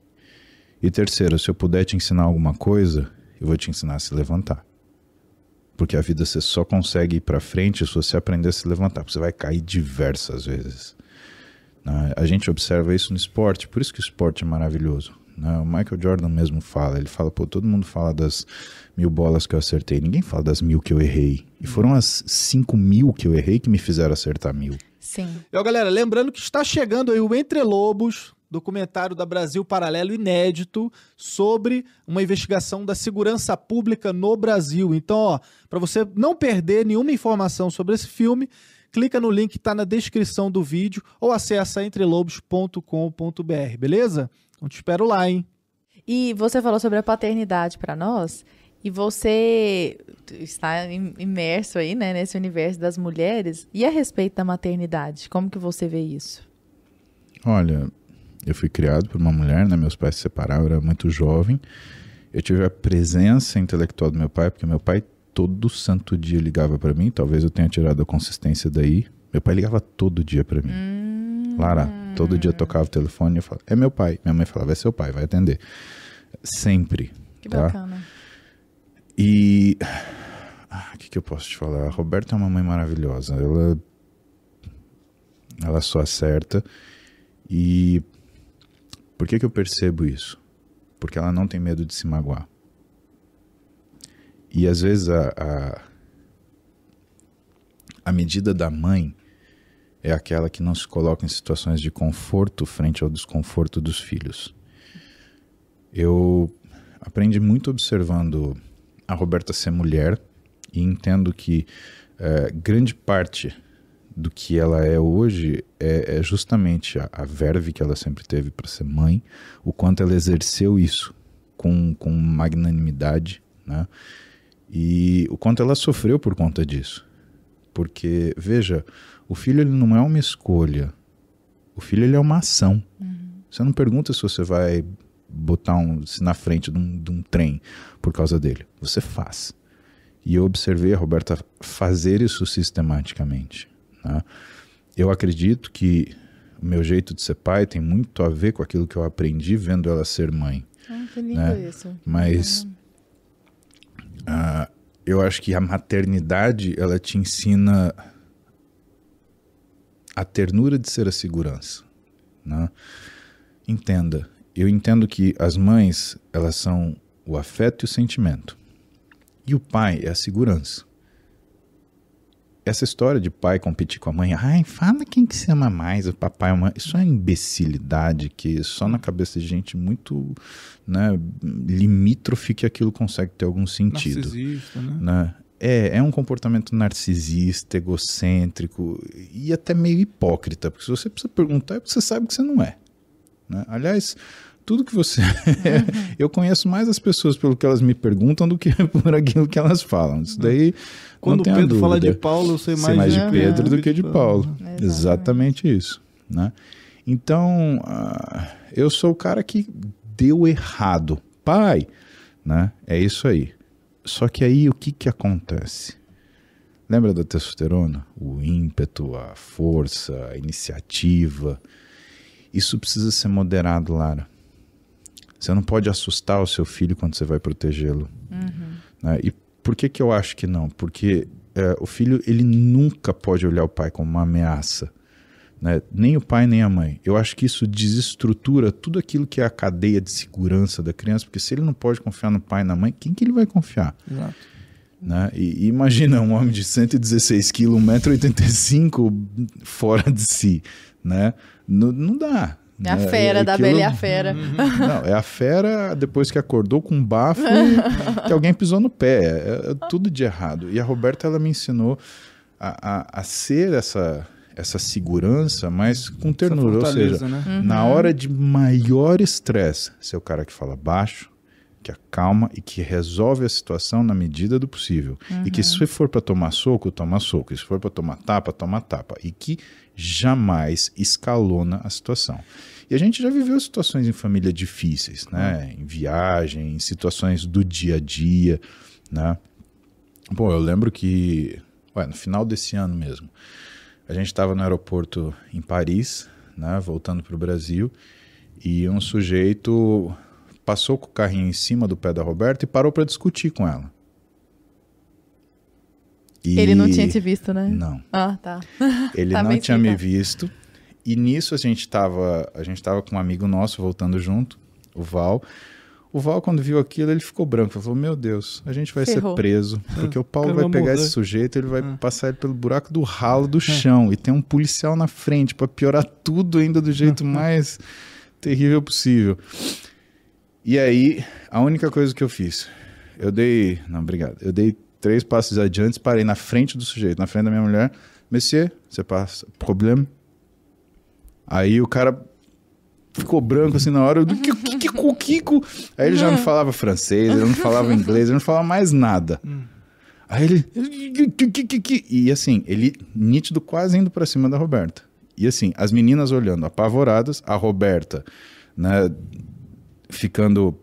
E terceiro, se eu puder te ensinar alguma coisa, eu vou te ensinar a se levantar. Porque a vida você só consegue ir para frente se você aprender a se levantar. Você vai cair diversas vezes. Né? A gente observa isso no esporte, por isso que o esporte é maravilhoso. né? O Michael Jordan mesmo fala, ele fala, pô, todo mundo fala das mil bolas que eu acertei, ninguém fala das mil que eu errei. E foram as cinco mil que eu errei que me fizeram acertar mil. Sim. E, ó, galera, lembrando que está chegando aí o Entre Lobos, documentário da Brasil Paralelo inédito sobre uma investigação da segurança pública no Brasil. Então, ó, para você não perder nenhuma informação sobre esse filme, clica no link que está na descrição do vídeo ou acessa entrelobos.com.br, beleza? Então te espero lá, hein? E você falou sobre a paternidade para nós, e você está im- imerso aí, né, nesse universo das mulheres. E a respeito da maternidade, como que você vê isso? Olha, eu fui criado por uma mulher, né? Meus pais se separaram, eu era muito jovem. Eu tive a presença intelectual do meu pai, porque meu pai todo santo dia ligava para mim. Talvez eu tenha tirado a consistência daí. Meu pai ligava todo dia para mim. Lara, todo dia tocava o telefone e eu falava, é meu pai. Minha mãe falava, é seu pai, vai atender. Sempre. Que tá? bacana. E ah, o que, que eu posso te falar? A Roberta é uma mãe maravilhosa. Ela, ela só acerta. E por que, que eu percebo isso? Porque ela não tem medo de se magoar. E às vezes a, a, a medida da mãe é aquela que não se coloca em situações de conforto frente ao desconforto dos filhos. Eu aprendi muito observando a Roberta ser mulher e entendo que eh, grande parte do que ela é hoje é, é justamente a, a verve que ela sempre teve para ser mãe, o quanto ela exerceu isso com, com magnanimidade, né? E o quanto ela sofreu por conta disso. Porque, veja, o filho ele não é uma escolha. O filho ele é uma ação. Você não pergunta se você vai botar um na frente de um, de um trem por causa dele. Você faz. E eu observei a Roberta fazer isso sistematicamente. né? Eu acredito que o meu jeito de ser pai tem muito a ver com aquilo que eu aprendi vendo ela ser mãe. Ah, que lindo Né? isso. Mas ah, eu acho que a maternidade ela te ensina a ternura de ser a segurança. Né? Entenda, eu entendo que as mães elas são o afeto e o sentimento e o pai é a segurança. Essa história de pai competir com a mãe, ai, fala quem que se ama mais, o papai ou a mãe, isso é imbecilidade que só na cabeça de gente muito né, limítrofe que aquilo consegue ter algum sentido. Narcisista, né? Né? É, é um comportamento narcisista, egocêntrico e até meio hipócrita, porque se você precisa perguntar é porque você sabe que você não é. né? Aliás, tudo que você. eu conheço mais as pessoas pelo que elas me perguntam do que por aquilo que elas falam. Isso daí. Quando não o tenha Pedro fala de. Paulo, eu sei Sei mais, mais de. Pedro do que de Paulo. Exatamente. Exatamente isso. Né? Então, ah, eu sou o cara que deu errado. Pai, né? É isso aí. Só que aí o que, que acontece? Lembra da testosterona? O ímpeto, a força, a iniciativa. Isso precisa ser moderado, Lara. Você não pode assustar o seu filho quando você vai protegê-lo. né? E por que, que eu acho que não? Porque é, o filho ele nunca pode olhar o pai como uma ameaça. Né? Nem o pai, nem a mãe. Eu acho que isso desestrutura tudo aquilo que é a cadeia de segurança da criança, porque se ele não pode confiar no pai e na mãe, quem que ele vai confiar? Exato. né? E, e imagina um homem de 116 quilos, 1,85m fora de si, né? Não dá. É a né? fera da Aquilo- Bela e a Fera. Não, é a fera depois que acordou com um bafo e que alguém pisou no pé. É, é tudo de errado. E a Roberta, ela me ensinou a, a, a ser essa, essa segurança, mas com ternura. Ou seja, né? na hora de maior estresse, ser o cara que fala baixo, que acalma e que resolve a situação na medida do possível. E que se for para tomar soco, toma soco. E se for para tomar tapa, toma tapa. E que jamais escalona a situação. E a gente já viveu situações em família difíceis, né? Em viagem, em situações do dia a dia, né? Bom, eu lembro que, ué, no final desse ano mesmo, a gente estava no aeroporto em Paris, né, voltando para o Brasil, e um sujeito passou com o carrinho em cima do pé da Roberta e parou para discutir com ela. E Ele não tinha te visto, né? Não. Ah, tá. Ele Tá não tinha me visto. E nisso a gente tava, a gente tava com um amigo nosso voltando junto, o Val. O Val, quando viu aquilo, ele ficou branco. Ele falou: Meu Deus, a gente vai Ferrou. ser preso. Porque o Paulo vai pegar esse sujeito, ele vai passar ele pelo buraco do ralo do chão. E tem um policial na frente para piorar tudo ainda do jeito mais terrível possível. E aí, a única coisa que eu fiz, eu dei. Não, obrigado. Eu dei três passos adiante, parei na frente do sujeito, na frente da minha mulher. Monsieur, você passa problema? Aí o cara ficou branco assim na hora. Eu, que, que, que, que, Kiko? Aí ele já não falava francês, ele não falava inglês, ele não falava mais nada. Aí ele. E assim, ele nítido quase indo pra cima da Roberta. E assim, as meninas olhando apavoradas, a Roberta, né, ficando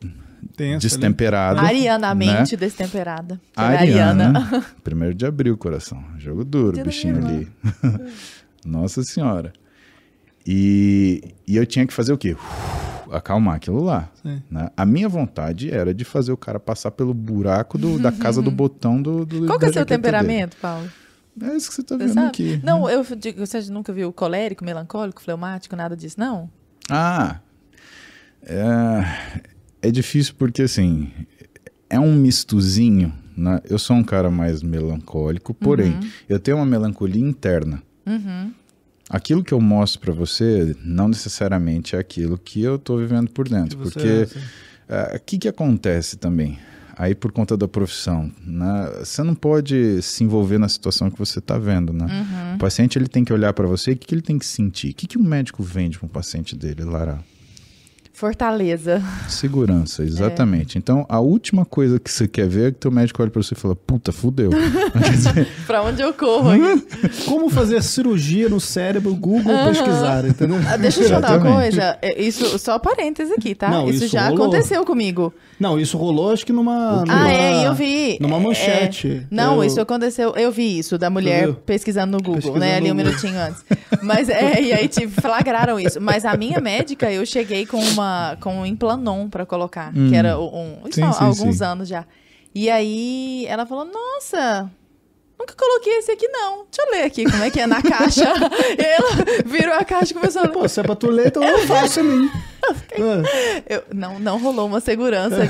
Tensa ali. destemperada. Arianamente né? destemperada. A Ela é Ariana, primeiro de abril, coração. Jogo duro, Dia bichinho ali. Nossa senhora. E, e eu tinha que fazer o quê? Uf, acalmar aquilo lá. Né? A minha vontade era de fazer o cara passar pelo buraco do- da casa do botão do. do Qual que é o seu temperamento, Paulo? dele. É isso que você tá Você vendo sabe? aqui. Não, eu digo, você nunca viu colérico, melancólico, fleumático, nada disso, não? Ah, é, é difícil porque assim é um mistozinho. Né? Eu sou um cara mais melancólico, porém eu tenho uma melancolia interna. Uhum. Aquilo que eu mostro pra você não necessariamente é aquilo que eu tô vivendo por dentro, porque é, assim. é, o que que acontece também? Aí por conta da profissão, né? Você não pode se envolver na situação que você está vendo, né? Uhum. O paciente ele tem que olhar para você, e o que, que ele tem que sentir? O que, que um médico vende para um paciente dele, Lara? Fortaleza. Segurança, É. exatamente. Então, a última coisa que você quer ver é que teu médico olha para você e fala, puta, fudeu. Pra onde eu corro? Como fazer cirurgia no cérebro, Google pesquisar, entendeu? Ah, Deixa eu te contar uma coisa. É, Isso, só parênteses aqui, tá? Não, isso, isso já rolou. aconteceu comigo. Não, isso rolou acho que numa. Ah, numa- é, eu vi. Numa É, manchete. Não, Eu- isso aconteceu. Eu vi isso, da mulher pesquisando no Google, Pesquisando né? Ali um minutinho antes. Mas é, e aí te flagraram isso. Mas a minha médica, eu cheguei com uma com um implanon pra colocar, Hum. que era um, isso Sim, há sim, alguns sim. anos já. E aí ela falou: "Nossa, Nunca coloquei esse aqui, não. Deixa eu ler aqui como é que é na caixa. e ela virou a caixa e começou a ler. Pô, se é pra tu ler, então eu faço a mim. É. Eu- não, não rolou uma segurança ali.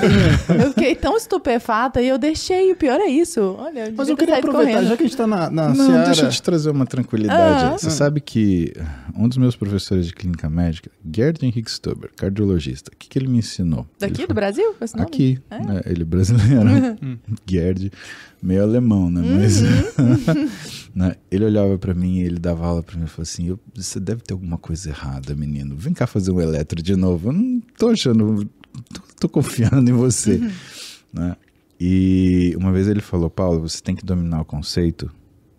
Eu fiquei tão estupefata e eu deixei. O pior é isso. Olha, eu Mas eu queria aproveitar, correndo. já que a gente tá na, na Não, seara... deixa eu te trazer uma tranquilidade. Ah. Você sabe que um dos meus professores de clínica médica, Gerd Henrique Stuber, cardiologista, o que, que ele me ensinou? Daqui Ele do Brasil? Aqui, É? né, ele é brasileiro, Gerd, meio alemão, né? Mas Uhum. né, ele olhava pra mim e ele dava aula pra mim e falou assim: "Eu- Você deve ter alguma coisa errada, menino. Vem cá fazer um eletro de novo. Eu não tô achando, tô, tô confiando em você. Uhum. Né? E uma vez ele falou: Paulo, você tem que dominar o conceito,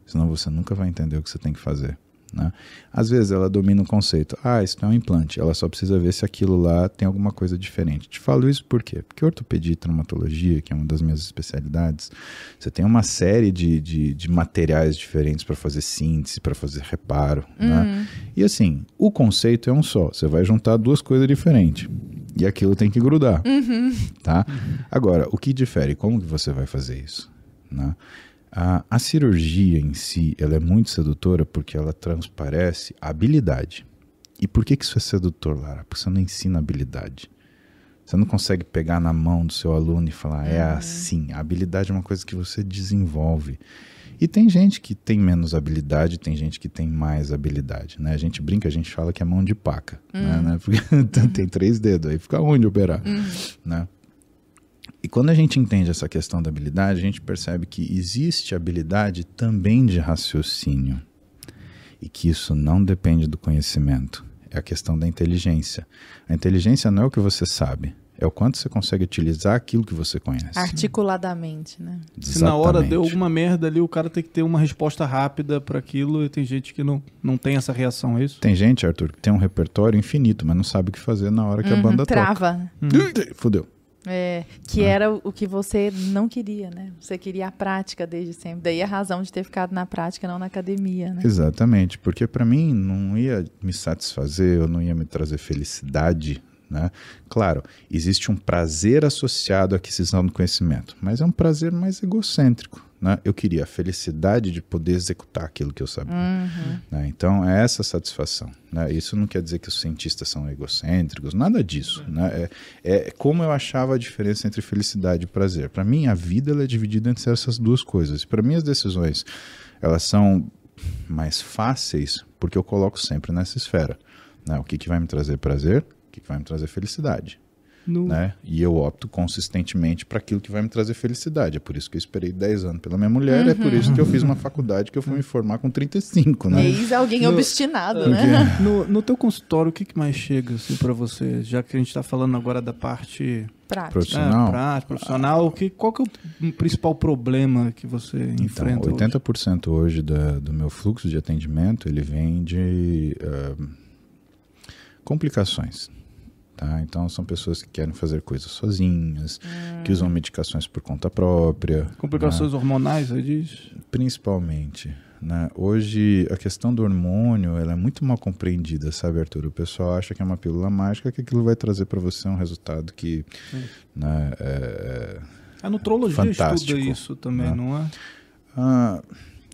senão você nunca vai entender o que você tem que fazer. Né? Às vezes ela domina o conceito, ah, isso não é um implante, ela só precisa ver se aquilo lá tem alguma coisa diferente. Te falo isso por quê? Porque ortopedia e traumatologia, que é uma das minhas especialidades, você tem uma série de, de, de materiais diferentes para fazer síntese, para fazer reparo. Né? E assim, o conceito é um só, você vai juntar duas coisas diferentes. E aquilo tem que grudar. Tá? Agora, o que difere? Como que você vai fazer isso? Né? A, a cirurgia em si, ela é muito sedutora porque ela transparece a habilidade. E por que, que isso é sedutor, Lara? Porque você não ensina habilidade. Você não consegue pegar na mão do seu aluno e falar, é assim. A habilidade é uma coisa que você desenvolve. E tem gente que tem menos habilidade, tem gente que tem mais habilidade, né? A gente brinca, a gente fala que é mão de paca, né, né? Porque tem três dedos, aí fica ruim de operar, né? E quando a gente entende essa questão da habilidade, a gente percebe que existe habilidade também de raciocínio. E que isso não depende do conhecimento. É a questão da inteligência. A inteligência não é o que você sabe, É o quanto você consegue utilizar aquilo que você conhece. Articuladamente, né? Se na hora Exatamente. deu alguma merda ali, o cara tem que ter uma resposta rápida para aquilo e tem gente que não, não tem essa reação, é isso? Tem gente, Arthur, que tem um repertório infinito, mas não sabe o que fazer na hora que a banda toca. Uhum, Trava. Fudeu. É, que Ah. era o que você não queria, né? Você queria a prática desde sempre. Daí a razão de ter ficado na prática, não na academia, né? Exatamente, porque para mim não ia me satisfazer, eu não ia me trazer felicidade, né? Claro, existe um prazer associado à aquisição do conhecimento, mas é um prazer mais egocêntrico, né? Eu queria a felicidade de poder executar aquilo que eu sabia, Uhum. né? Então é essa satisfação, né? Isso não quer dizer que os cientistas são egocêntricos, nada disso, né? É, é como eu achava a diferença entre felicidade e prazer. Para mim a vida ela é dividida entre essas duas coisas. Para mim as decisões elas são mais fáceis porque eu coloco sempre nessa esfera. Né? O que, que vai me trazer prazer, que, vai me trazer felicidade. No- Né? E eu opto consistentemente para aquilo que vai me trazer felicidade. É por isso que eu esperei 10 anos pela minha mulher, é por isso que eu fiz uma faculdade que eu fui me formar com 35, né? Eis alguém No- obstinado, Porque- né? No, no teu consultório, o que, que mais chega assim, para você? Já que a gente está falando agora da parte Prático. Profissional. é, prática, profissional, o que, qual que é o principal problema que você Então, enfrenta hoje? 80% hoje da- do meu fluxo de atendimento ele vem de ah, complicações. Tá? Então, são pessoas que querem fazer coisas sozinhas, que usam medicações por conta própria. Complicações hormonais, você diz? Principalmente. Né? Hoje, a questão do hormônio ela é muito mal compreendida, sabe, Arthur? O pessoal acha que é uma pílula mágica, que aquilo vai trazer para você um resultado que. Né, é, A nutrologia Fantástico, estuda isso também, né? não é? Ah,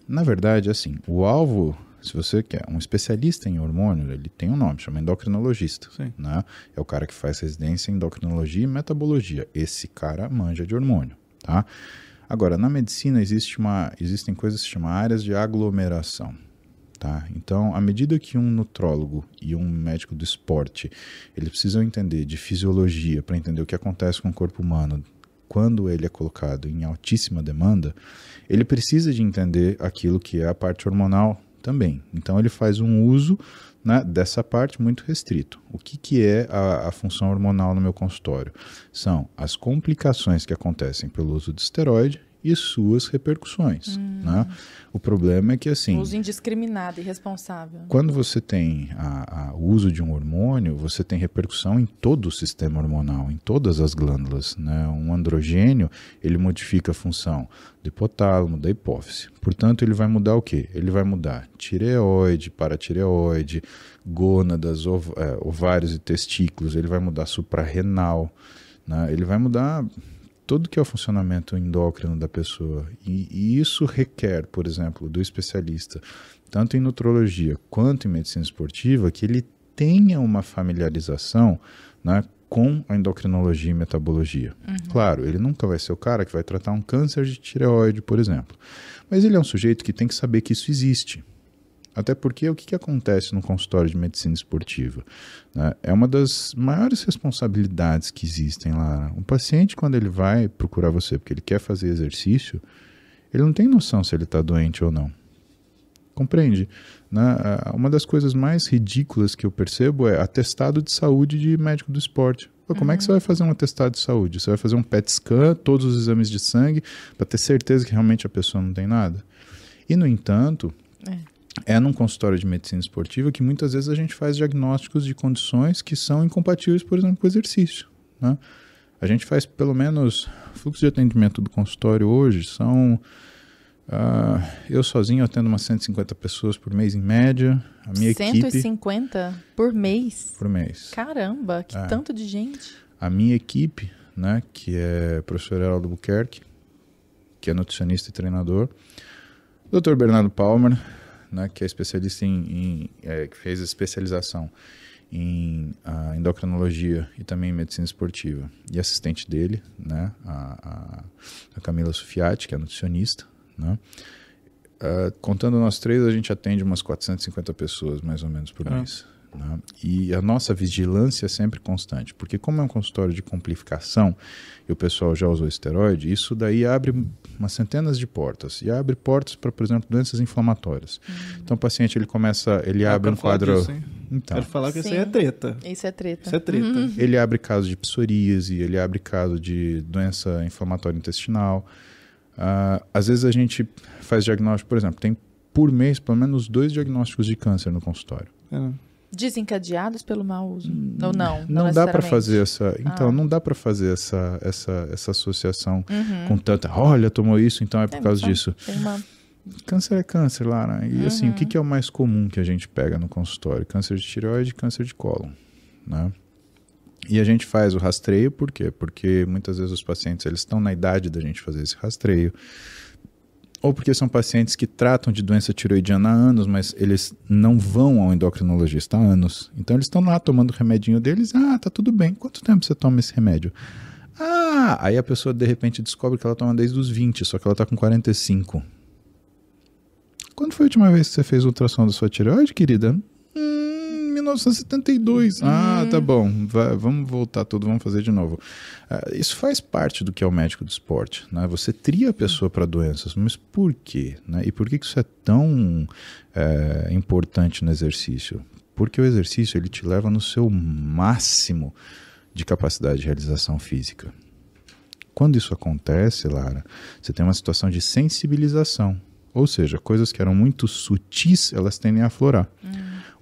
na verdade, assim, o alvo, se você quer um especialista em hormônio, ele tem um nome, chama endocrinologista. Sim. Né? É o cara que faz residência em endocrinologia e metabologia. Esse cara manja de hormônio, tá? Agora, na medicina existe uma, existem coisas que se chamam áreas de aglomeração. Tá? Então, à medida que um nutrólogo e um médico do esporte eles precisam entender de fisiologia para entender o que acontece com o corpo humano quando ele é colocado em altíssima demanda, ele precisa de entender aquilo que é a parte hormonal também. Então, ele faz um uso né, dessa parte muito restrito. O que, que é a, a função hormonal no meu consultório? São as complicações que acontecem pelo uso de esteroide e suas repercussões. Né? O problema é que assim. Uso indiscriminado e irresponsável. Quando você tem o uso de um hormônio, você tem repercussão em todo o sistema hormonal, em todas as glândulas. Né? Um androgênio, ele modifica a função do hipotálamo, da hipófise. Portanto, ele vai mudar o quê? Ele vai mudar tireoide, paratireoide, gônadas, ov- é, ovários e testículos, ele vai mudar suprarrenal, né? ele vai mudar todo que é o funcionamento endócrino da pessoa. E, e isso requer, por exemplo, do especialista, tanto em nutrologia quanto em medicina esportiva, que ele tenha uma familiarização né, com a endocrinologia e metabologia. Claro, ele nunca vai ser o cara que vai tratar um câncer de tireoide, por exemplo. Mas ele é um sujeito que tem que saber que isso existe. Até porque o que, que acontece no consultório de medicina esportiva? né? É uma das maiores responsabilidades que existem lá. Um paciente, quando ele vai procurar você porque ele quer fazer exercício, ele não tem noção se ele está doente ou não. Compreende? Né? Uma das coisas mais ridículas que eu percebo é atestado de saúde de médico do esporte. Pô, Como é que você vai fazer um atestado de saúde? Você vai fazer um PET scan, todos os exames de sangue, para ter certeza que realmente a pessoa não tem nada? E, no entanto, é num consultório de medicina esportiva que muitas vezes a gente faz diagnósticos de condições que são incompatíveis, por exemplo, com o exercício. Né? A gente faz pelo menos fluxo de atendimento do consultório hoje são ah, eu sozinho atendo umas 150 pessoas por mês em média, a minha equipe 150 por mês. por mês. Caramba, que É. tanto de gente. A minha equipe, né, que é o professor Heraldo Buquerque, que é nutricionista e treinador, Dr. Bernardo Palmer, né, que é especialista em, em- é, que fez especialização em endocrinologia e também em medicina esportiva, e assistente dele, né, a, a- Camila Sufiati, que é nutricionista, né. Ah, contando nós três, a gente atende umas 450 pessoas, mais ou menos, por Ah. mês. Né? E a nossa vigilância é sempre constante, porque como é um consultório de complicação e o pessoal já usou esteroide, isso daí abre umas centenas de portas e abre portas para, por exemplo, doenças inflamatórias. Uhum. Então o paciente ele começa, ele Ah, abre um quadro, disso, então Quero falar que isso aí Sim. é treta. Isso é treta. Isso é treta. Uhum. ele abre caso de psoríase, ele abre caso de doença inflamatória intestinal. Ah, às vezes a gente faz diagnóstico, por exemplo, tem por mês pelo menos dois diagnósticos de câncer no consultório. É. Desencadeados pelo mau uso. Ou não? Não, dá para fazer essa, então Ah. não dá para fazer essa, essa, essa associação Uhum. com tanta, olha, tomou isso, então é por É, causa só disso. Tem uma... Câncer é câncer, Lara. E assim, o Uhum. que, que é o mais comum que a gente pega no consultório? Câncer de tireoide e câncer de cólon, né? E a gente faz o rastreio, por quê? Porque muitas vezes os pacientes eles estão na idade da gente fazer esse rastreio. Ou porque são pacientes que tratam de doença tiroidiana há anos, mas eles não vão ao endocrinologista há anos. Então eles estão lá tomando o remedinho deles. Ah, tá tudo bem. Quanto tempo você toma esse remédio? Ah, aí a pessoa de repente descobre que ela toma desde os 20, só que ela tá com 45. Quando foi a última vez que você fez ultrassom da sua tireoide, querida? Hum, 1972. Ah, tá bom. Vai- vamos voltar tudo, vamos fazer de novo. Ah, isso faz parte do que é o médico do esporte. Né? Você tria a pessoa para doenças, mas por quê? Né? E por que isso é tão é, importante no exercício? Porque o exercício ele te leva no seu máximo de capacidade de realização física. Quando isso acontece, Lara, você tem uma situação de sensibilização. Ou seja, coisas que eram muito sutis, elas tendem a aflorar.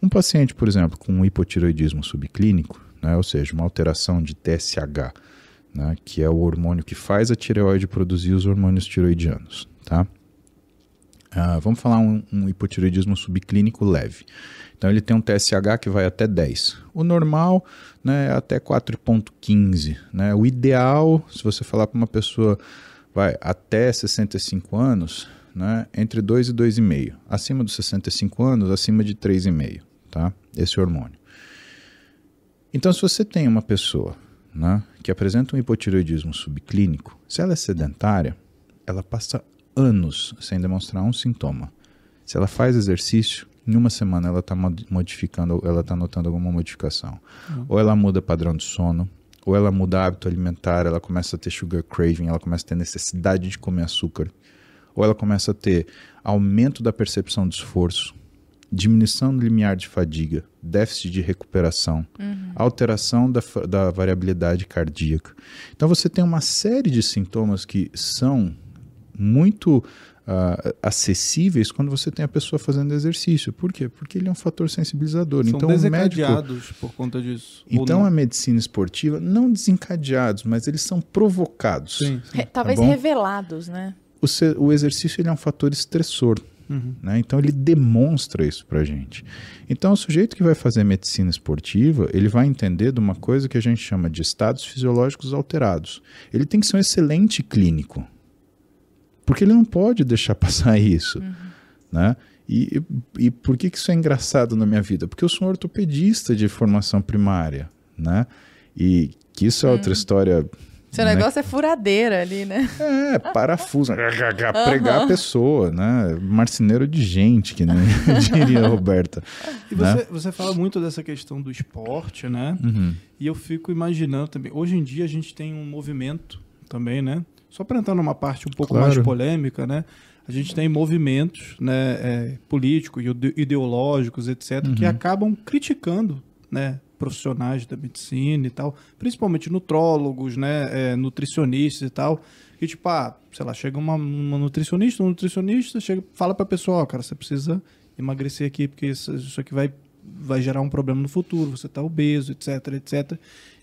Um paciente, por exemplo, com hipotiroidismo subclínico, né, ou seja, uma alteração de TSH, né, que é o hormônio que faz a tireoide produzir os hormônios tiroidianos. Tá? Ah, vamos falar um, um hipotiroidismo subclínico leve. Então ele tem um TSH que vai até 10. O normal né, é até 4,15. Né? O ideal, se você falar para uma pessoa vai até 65 anos, né, entre 2 e 2,5. Acima dos 65 anos, acima de 3,5. Tá? Esse hormônio. Então, se você tem uma pessoa né, que apresenta um hipotiroidismo subclínico, se ela é sedentária, ela passa anos sem demonstrar um sintoma. Se ela faz exercício, em uma semana ela está modificando, ela está notando alguma modificação. Ou ela muda padrão de sono, ou ela muda hábito alimentar, ela começa a ter sugar craving, ela começa a ter necessidade de comer açúcar, ou ela começa a ter aumento da percepção de esforço, diminuição do limiar de fadiga, déficit de recuperação, alteração da, da variabilidade cardíaca. Então você tem uma série de sintomas que são muito ah, acessíveis quando você tem a pessoa fazendo exercício. Por quê? Porque ele é um fator sensibilizador. São então o médico desencadeados por conta disso. Então não? a medicina esportiva, não desencadeados, mas eles são provocados. Sim, sim. Re- Talvez bom? revelados, né? O, o exercício ele é um fator estressor. Uhum. né? Então ele demonstra isso pra gente. Então o sujeito que vai fazer medicina esportiva, ele vai entender de uma coisa que a gente chama de estados fisiológicos alterados. Ele tem que ser um excelente clínico. Porque ele não pode deixar passar isso, né? E, e por que, que isso é engraçado na minha vida? Porque eu sou um ortopedista de formação primária, né? E que isso é outra história Seu né? negócio é furadeira ali, né? É, parafuso, pregar a pessoa, né? Marceneiro de gente, que nem diria a Roberta. E né? você, você fala muito dessa questão do esporte, né? Uhum. E eu fico imaginando também. Hoje em dia a gente tem um movimento também, né? Só para entrar numa parte um pouco Claro. mais polêmica, né? A gente tem movimentos né, é, políticos, ide- ideológicos, etc., que Uhum. acabam criticando né, profissionais da medicina e tal, principalmente nutrólogos, né, é, nutricionistas e tal. Que tipo, ah, sei lá, chega uma, uma nutricionista, um nutricionista, chega, fala pra pessoa, ó, cara, você precisa emagrecer aqui, porque isso, isso aqui vai, vai gerar um problema no futuro, você tá obeso, etc, etc.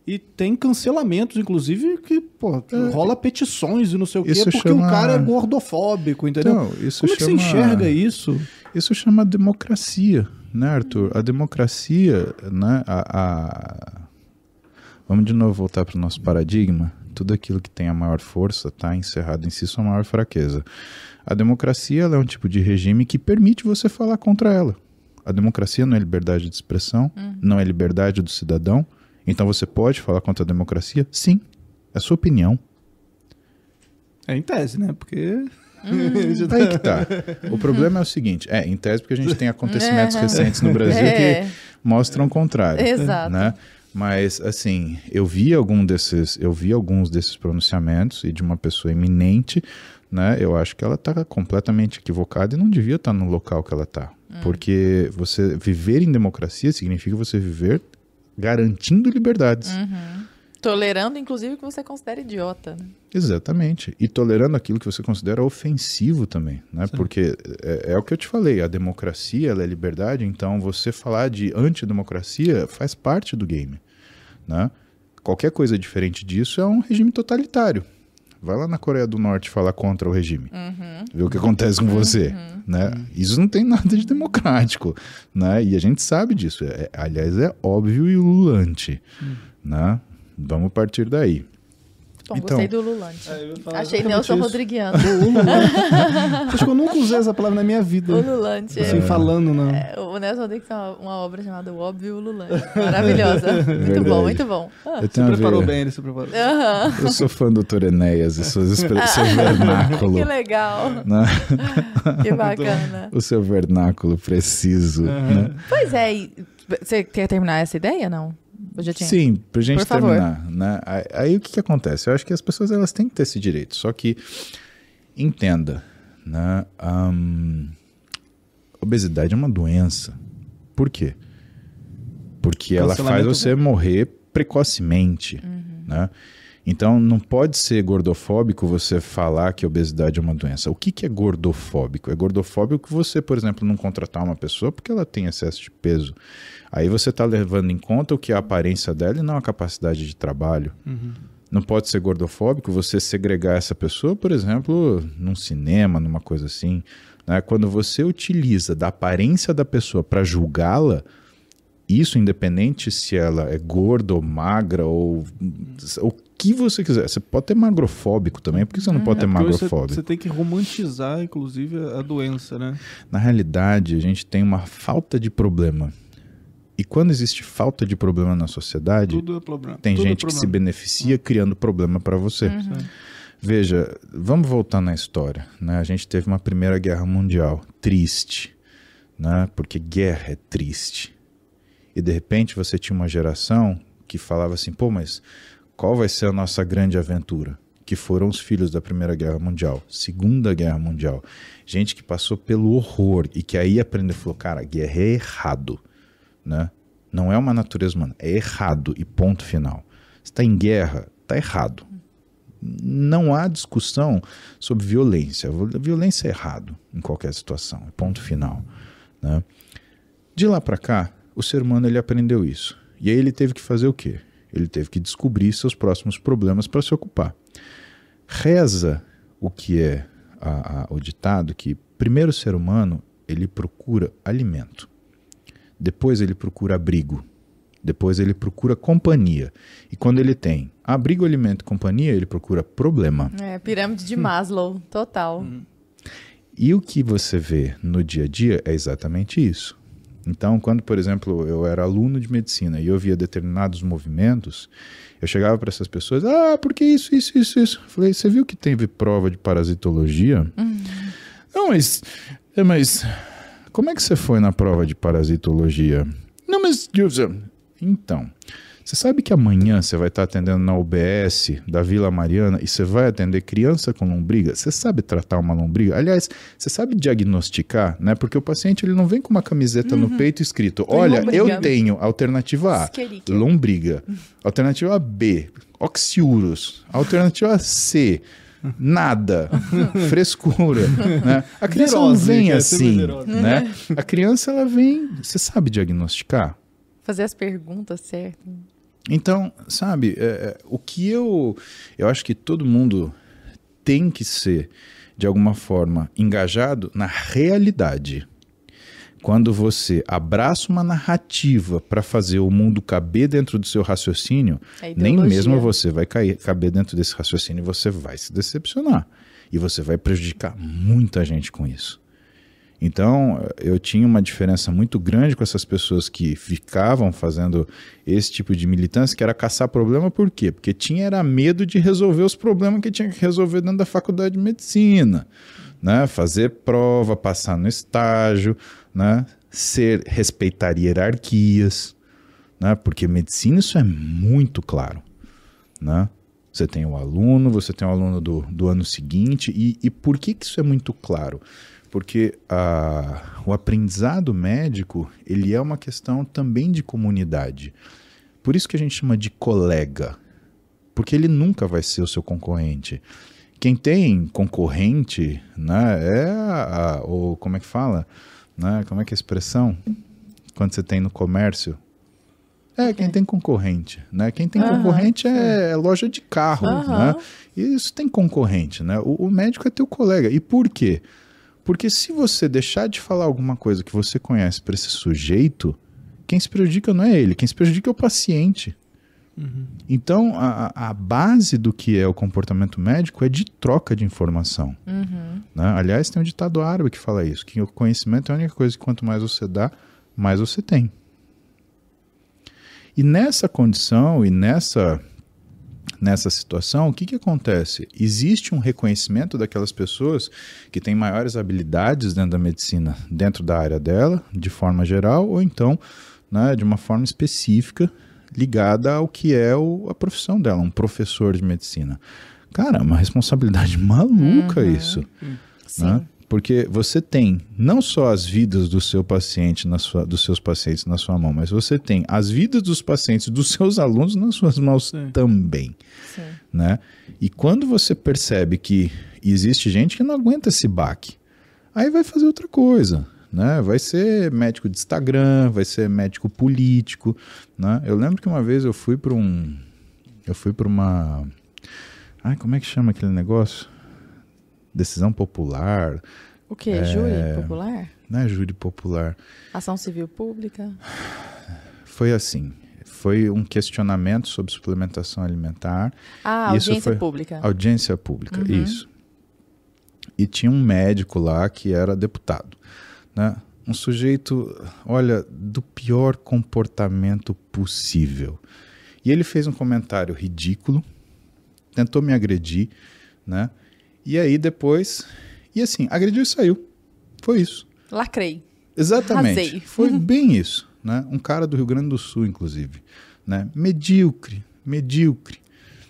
E tem cancelamentos, inclusive, que, pô, rola petições e não sei o quê, É. Porque chama- o cara é gordofóbico, entendeu? Então, isso Como é que chama... você enxerga isso? Isso chama democracia, né, Arthur? A democracia, né, a, a- Vamos de novo voltar para o nosso paradigma. Tudo aquilo que tem a maior força está encerrado em si sua maior fraqueza. A democracia ela é um tipo de regime que permite você falar contra ela. A democracia não é liberdade de expressão, não é liberdade do cidadão. Então você pode falar contra a democracia? Sim. É sua opinião. É em tese, né? Porque. Aí que tá. O problema é o seguinte: é, em tese, porque a gente tem acontecimentos Uhum. recentes no Brasil É. que mostram o contrário. Exato. Né? Mas, assim, eu vi algum desses, eu vi alguns desses pronunciamentos e de uma pessoa eminente, né? Eu acho que ela está completamente equivocada e não devia estar no local que ela está. Porque você viver em democracia significa você viver garantindo liberdades. Tolerando, inclusive, que você considera idiota. Né? Exatamente. E tolerando aquilo que você considera ofensivo também, né? Porque é, é o que eu te falei, a democracia ela é liberdade, então você falar de antidemocracia faz parte do game, né? Qualquer coisa diferente disso é um regime totalitário. Vai lá na Coreia do Norte falar contra o regime. Vê o que acontece com você, né? Isso não tem nada de democrático, né? E a gente sabe disso. É- aliás, é óbvio e ululante, né? Vamos partir daí. Bom, Então- gostei do Lulante. É, Achei Nelson isso. Rodriguiano. Acho que eu nunca usei essa palavra na minha vida. o Lulante. Assim, é- falando, não. é, o Nelson Rodrigues tem uma, uma obra chamada O Óbvio Lulante. Maravilhosa. Muito Verdade. bom, muito bom. Ah, a preparou bem, ele se preparou. Aham. Eu sou fã do Dr. Enéas e suas expre- seu vernáculo. Que legal. né? Que bacana. O seu vernáculo preciso. né? Pois é, e você quer terminar essa ideia, não? Tinha. Sim, pra gente Por favor. terminar. Né? Aí, aí o que, que acontece? Eu acho que as pessoas elas têm que ter esse direito. Só que entenda, né? Ahn, obesidade é uma doença. Por quê? Porque ela faz você morrer precocemente, né? Então não pode ser gordofóbico você falar que obesidade é uma doença. O que, que é gordofóbico? É gordofóbico que você, por exemplo, não contratar uma pessoa porque ela tem excesso de peso. Aí você está levando em conta o que é a aparência dela e não a capacidade de trabalho. Não pode ser gordofóbico você segregar essa pessoa, por exemplo, num cinema, numa coisa assim. né? Quando você utiliza da aparência da pessoa para julgá-la, isso independente se ela é gorda ou magra ou o que você quiser. Você pode ter magrofóbico também, por que você não pode ter É porque você, magrofóbico? você tem que romantizar, inclusive, a doença, né? Na realidade, a gente tem uma falta de problema. E quando existe falta de problema na sociedade, Tudo é problema. tem Tudo é gente que se problema. beneficia criando problema para você. Veja, vamos voltar na história. Né? A gente teve uma Primeira Guerra Mundial triste, né? porque guerra é triste. E de repente você tinha uma geração que falava assim: pô, mas qual vai ser a nossa grande aventura? Que foram os filhos da Primeira Guerra Mundial, Segunda Guerra Mundial. Gente que passou pelo horror e que aí aprendeu e falou: cara, guerra é errado. Né? Não é uma natureza humana, é errado e ponto final. Está em guerra, está errado. Não há discussão sobre violência. Violência é errado em qualquer situação, é ponto final. Né? De lá para cá, o ser humano ele aprendeu isso. E aí ele teve que fazer o quê? Ele teve que descobrir seus próximos problemas para se ocupar. Reza o que é a- a- o ditado que primeiro o ser humano ele procura alimento, depois ele procura abrigo, depois ele procura companhia. E quando ele tem abrigo, alimento e companhia, ele procura problema. É, pirâmide de Maslow, total. E o que você vê no dia a dia é exatamente isso. Então, quando, por exemplo, eu era aluno de medicina e eu via determinados movimentos, eu chegava para essas pessoas, ah, porque isso, isso, isso, isso. Eu falei, você viu que teve prova de parasitologia? Não, mas, é, mas como é que você foi na prova de parasitologia? Não, mas, então, você sabe que amanhã você vai estar atendendo na UBS da Vila Mariana e você vai atender criança com lombriga? Você sabe tratar uma lombriga? Aliás, você sabe diagnosticar, né? Porque o paciente ele não vem com uma camiseta no peito escrito: Olha, eu tenho alternativa A, lombriga. Alternativa B, oxiurus. Alternativa C, nada. Frescura. Né? A criança não Virose, vem que é assim. Né? A criança ela vem. Você sabe diagnosticar? Fazer as perguntas certas. Então, sabe, é, é, o que eu. Eu acho que todo mundo tem que ser, de alguma forma, engajado na realidade. Quando você abraça uma narrativa para fazer o mundo caber dentro do seu raciocínio, É nem mesmo você vai cair, caber dentro desse raciocínio e você vai se decepcionar. E você vai prejudicar muita gente com isso. Então, eu tinha uma diferença muito grande com essas pessoas que ficavam fazendo esse tipo de militância, que era caçar problema, por quê? Porque tinha era medo de resolver os problemas que tinha que resolver dentro da faculdade de medicina, né? Fazer prova, passar no estágio, né? ser respeitar hierarquias, né? Porque medicina isso é muito claro, né? Você tem o aluno, você tem o aluno do, do ano seguinte, e, e por que, que isso é muito claro? Porque a, o aprendizado médico, ele é uma questão também de comunidade. Por isso que a gente chama de colega, porque ele nunca vai ser o seu concorrente. Quem tem concorrente, né, é a, a, o, como é que fala? Né, como é que é a expressão? Quando você tem no comércio, é, quem tem concorrente, né? Quem tem concorrente é loja de carro, né? E isso tem concorrente, né? O, o, médico é teu colega. E por quê? Porque se você deixar de falar alguma coisa que você conhece para esse sujeito, quem se prejudica não é ele, quem se prejudica é o paciente. Uhum. Então, a, a, base do que é o comportamento médico é de troca de informação. Uhum. Né? Aliás, tem um ditado árabe que fala isso, que o conhecimento é a única coisa que quanto mais você dá, mais você tem. E nessa condição e nessa nessa situação, o que, que acontece? Existe um reconhecimento daquelas pessoas que têm maiores habilidades dentro da medicina, dentro da área dela, de forma geral, ou então né, de uma forma específica ligada ao que é o, a profissão dela, um professor de medicina. Cara, é uma responsabilidade maluca uhum. isso. Sim. Né? Porque você tem não só as vidas do seu paciente, na sua, dos seus pacientes na sua mão, mas você tem as vidas dos pacientes dos seus alunos nas suas mãos Sim. também. Sim. Né? E quando você percebe que existe gente que não aguenta esse baque, aí vai fazer outra coisa. Né? Vai ser médico de Instagram, vai ser médico político. Né? Eu lembro que uma vez eu fui para um. Eu fui para uma. Ai, como é que chama aquele negócio? decisão popular. O que? É, júri popular? Não é júri popular. Ação civil pública? Foi assim. Foi um questionamento sobre suplementação alimentar. Ah, isso audiência pública. Audiência pública, uhum. isso. E tinha um médico lá que era deputado. Né? Um sujeito, olha, do pior comportamento possível. E ele fez um comentário ridículo, tentou me agredir, né? E aí depois. E assim, agrediu e saiu. Foi isso. Lacrei. Exatamente. Arrasei. Foi bem isso. Né? Um cara do Rio Grande do Sul, inclusive. Né? Medíocre, medíocre.